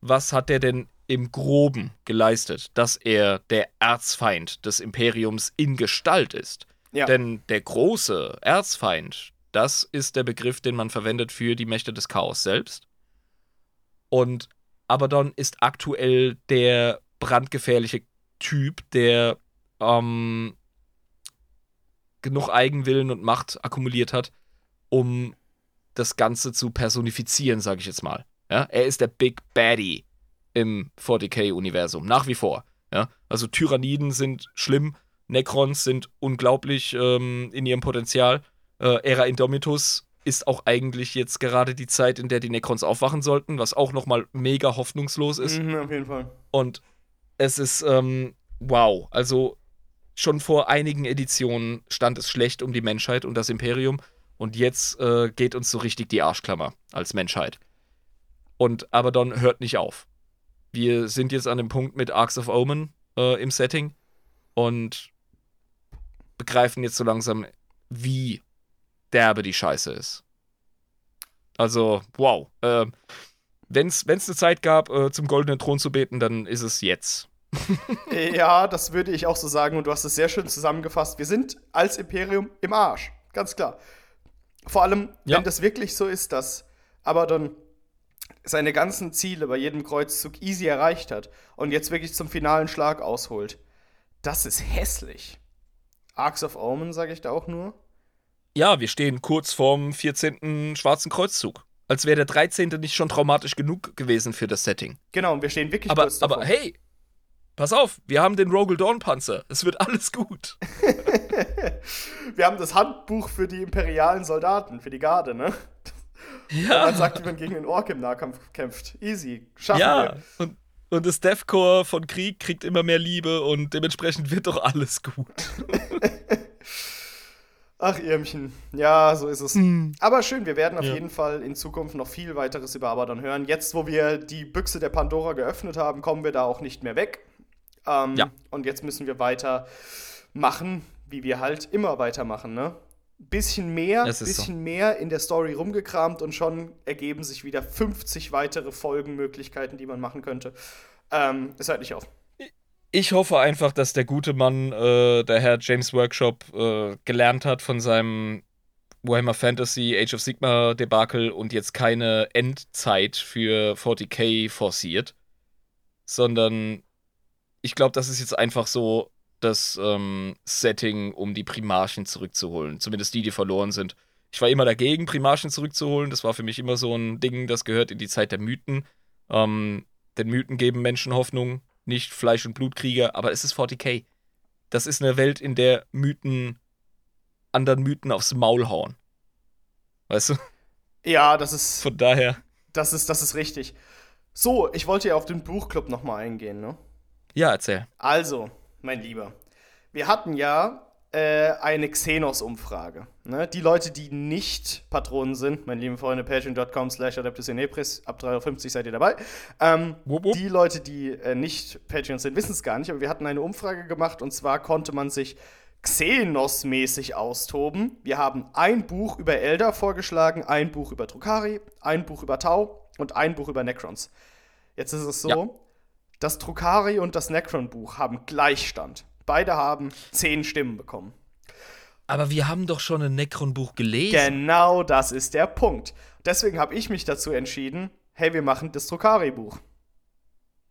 Was hat er denn im Groben geleistet, dass er der Erzfeind des Imperiums in Gestalt ist? Ja. Denn der große Erzfeind, das ist der Begriff, den man verwendet für die Mächte des Chaos selbst. Und Abaddon ist aktuell der brandgefährliche Typ, der ähm, genug Eigenwillen und Macht akkumuliert hat, um das Ganze zu personifizieren, sage ich jetzt mal. Ja, er ist der Big Baddie im 40k-Universum, nach wie vor. Ja, also Tyranniden sind schlimm, Necrons sind unglaublich ähm, in ihrem Potenzial. Äh, Era Indomitus ist auch eigentlich jetzt gerade die Zeit, in der die Necrons aufwachen sollten, was auch nochmal mega hoffnungslos ist. Mhm, auf jeden Fall. Und es ist, ähm, wow, also schon vor einigen Editionen stand es schlecht um die Menschheit und das Imperium. Und jetzt äh, geht uns so richtig die Arschklammer als Menschheit. Und Abaddon hört nicht auf. Wir sind jetzt an dem Punkt mit Arcs of Omen äh, im Setting und begreifen jetzt so langsam, wie derbe die Scheiße ist. Also, wow. Äh, Wenn es eine Zeit gab, äh, zum goldenen Thron zu beten, dann ist es jetzt. ja, das würde ich auch so sagen und du hast es sehr schön zusammengefasst. Wir sind als Imperium im Arsch, ganz klar. Vor allem, ja. wenn das wirklich so ist, dass Abaddon seine ganzen Ziele bei jedem Kreuzzug easy erreicht hat und jetzt wirklich zum finalen Schlag ausholt. Das ist hässlich. Arcs of Omen, sage ich da auch nur. Ja, wir stehen kurz vorm 14. Schwarzen Kreuzzug. Als wäre der 13. nicht schon traumatisch genug gewesen für das Setting. Genau, und wir stehen wirklich aber, kurz davor. Aber hey, pass auf, wir haben den Rogel Dawn Panzer. Es wird alles gut. wir haben das Handbuch für die imperialen Soldaten, für die Garde, ne? Ja. man sagt, wie man gegen den Ork im Nahkampf kämpft. Easy. Schaffen ja. wir. Und, und das Deathcore von Krieg kriegt immer mehr Liebe und dementsprechend wird doch alles gut. Ach, Irmchen. Ja, so ist es. Mhm. Aber schön, wir werden auf ja. jeden Fall in Zukunft noch viel weiteres über Abaddon hören. Jetzt, wo wir die Büchse der Pandora geöffnet haben, kommen wir da auch nicht mehr weg. Ähm, ja. Und jetzt müssen wir weiter machen, wie wir halt immer weitermachen, ne? Bisschen mehr, bisschen so. mehr in der Story rumgekramt und schon ergeben sich wieder 50 weitere Folgenmöglichkeiten, die man machen könnte. Ähm, es hört nicht auf. Ich hoffe einfach, dass der gute Mann, äh, der Herr James Workshop, äh, gelernt hat von seinem Warhammer Fantasy Age of Sigma Debakel und jetzt keine Endzeit für 40k forciert, sondern ich glaube, das ist jetzt einfach so das ähm, Setting, um die Primarchen zurückzuholen. Zumindest die, die verloren sind. Ich war immer dagegen, Primarchen zurückzuholen. Das war für mich immer so ein Ding, das gehört in die Zeit der Mythen. Ähm, denn Mythen geben Menschen Hoffnung, nicht Fleisch- und Blutkrieger, aber es ist 40k. Das ist eine Welt, in der Mythen anderen Mythen aufs Maul hauen. Weißt du? Ja, das ist. Von daher. Das ist, das ist richtig. So, ich wollte ja auf den Buchclub nochmal eingehen, ne? Ja, erzähl. Also, mein Lieber. Wir hatten ja äh, eine Xenos-Umfrage. Ne? Die Leute, die nicht Patronen sind, meine lieben Freunde, patreon.com slash adeptusinepris, ab 3,50 Euro seid ihr dabei. Ähm, wupp, wupp. Die Leute, die äh, nicht Patreons sind, wissen es gar nicht, aber wir hatten eine Umfrage gemacht und zwar konnte man sich Xenos-mäßig austoben. Wir haben ein Buch über Elder vorgeschlagen, ein Buch über Drukari, ein Buch über Tau und ein Buch über Necrons. Jetzt ist es so, ja. Das Drukari und das Necron-Buch haben Gleichstand. Beide haben zehn Stimmen bekommen. Aber wir haben doch schon ein Necron-Buch gelesen. Genau das ist der Punkt. Deswegen habe ich mich dazu entschieden, hey, wir machen das Drukari-Buch.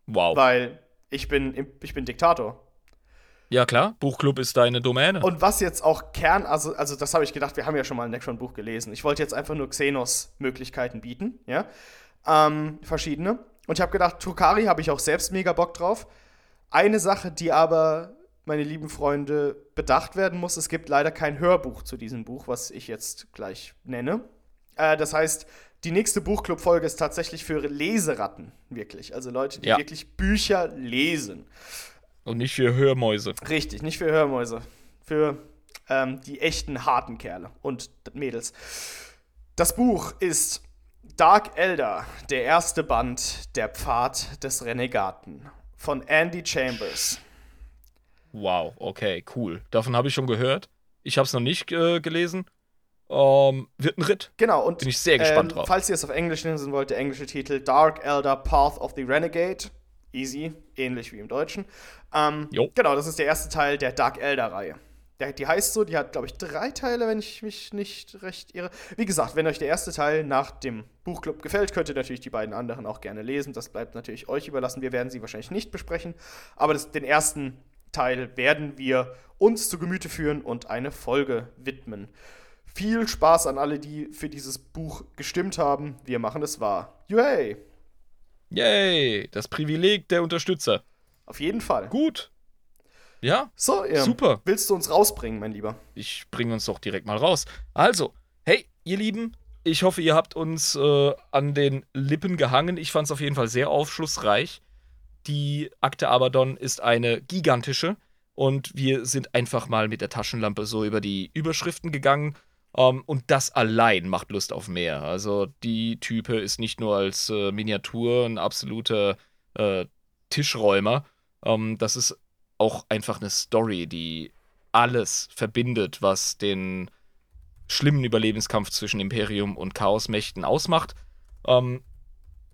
Wow. Weil ich bin, ich bin Diktator. Ja, klar, Buchclub ist deine Domäne. Und was jetzt auch Kern, also, also das habe ich gedacht, wir haben ja schon mal ein Necron-Buch gelesen. Ich wollte jetzt einfach nur Xenos-Möglichkeiten bieten, ja. Ähm, verschiedene. Und ich habe gedacht, Drukari habe ich auch selbst mega Bock drauf. Eine Sache, die aber meine lieben Freunde, bedacht werden muss. Es gibt leider kein Hörbuch zu diesem Buch, was ich jetzt gleich nenne. Äh, das heißt, die nächste Buchclub-Folge ist tatsächlich für Leseratten, wirklich. Also Leute, die ja. wirklich Bücher lesen. Und nicht für Hörmäuse. Richtig, nicht für Hörmäuse. Für ähm, die echten harten Kerle und Mädels. Das Buch ist Dark Elder, der erste Band, Der Pfad des Renegaten von Andy Chambers. Wow, okay, cool. Davon habe ich schon gehört. Ich habe es noch nicht äh, gelesen. Ähm, wird ein Ritt. Genau, und bin ich sehr gespannt ähm, drauf. Falls ihr es auf Englisch lesen wollt, der englische Titel Dark Elder Path of the Renegade. Easy, ähnlich wie im Deutschen. Ähm, genau, das ist der erste Teil der Dark Elder-Reihe. Die heißt so, die hat, glaube ich, drei Teile, wenn ich mich nicht recht irre. Wie gesagt, wenn euch der erste Teil nach dem Buchclub gefällt, könnt ihr natürlich die beiden anderen auch gerne lesen. Das bleibt natürlich euch überlassen. Wir werden sie wahrscheinlich nicht besprechen. Aber das, den ersten Teil werden wir uns zu Gemüte führen und eine Folge widmen. Viel Spaß an alle, die für dieses Buch gestimmt haben. Wir machen es wahr. Yay! Yay! Das Privileg der Unterstützer. Auf jeden Fall. Gut. Ja? So, ja. Super. Willst du uns rausbringen, mein Lieber? Ich bringe uns doch direkt mal raus. Also, hey, ihr Lieben, ich hoffe, ihr habt uns äh, an den Lippen gehangen. Ich fand es auf jeden Fall sehr aufschlussreich. Die Akte Abaddon ist eine gigantische und wir sind einfach mal mit der Taschenlampe so über die Überschriften gegangen. Um, ähm, und das allein macht Lust auf mehr. Also die Type ist nicht nur als äh, Miniatur ein absoluter äh, Tischräumer. Um, ähm, das ist auch einfach eine Story, die alles verbindet, was den schlimmen Überlebenskampf zwischen Imperium und Chaosmächten ausmacht. Ähm,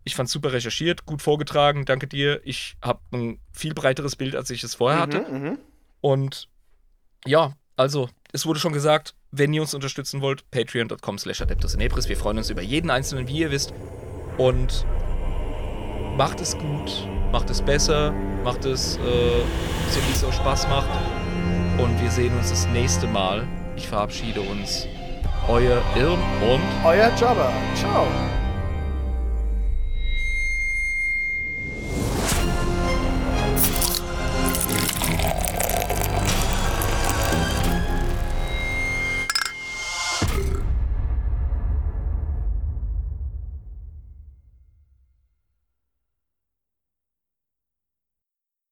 ich fand super recherchiert, gut vorgetragen, danke dir. Ich habe ein viel breiteres Bild, als ich es vorher hatte. Mhm, mhm, Und ja, also, es wurde schon gesagt, wenn ihr uns unterstützen wollt, patreon.com slash adeptusinepris. Wir freuen uns über jeden einzelnen, wie ihr wisst. Und macht es gut, macht es besser, macht es äh, so, wie es euch Spaß macht. Und wir sehen uns das nächste Mal. Ich verabschiede uns. Euer Irm und euer Jabba. Ciao.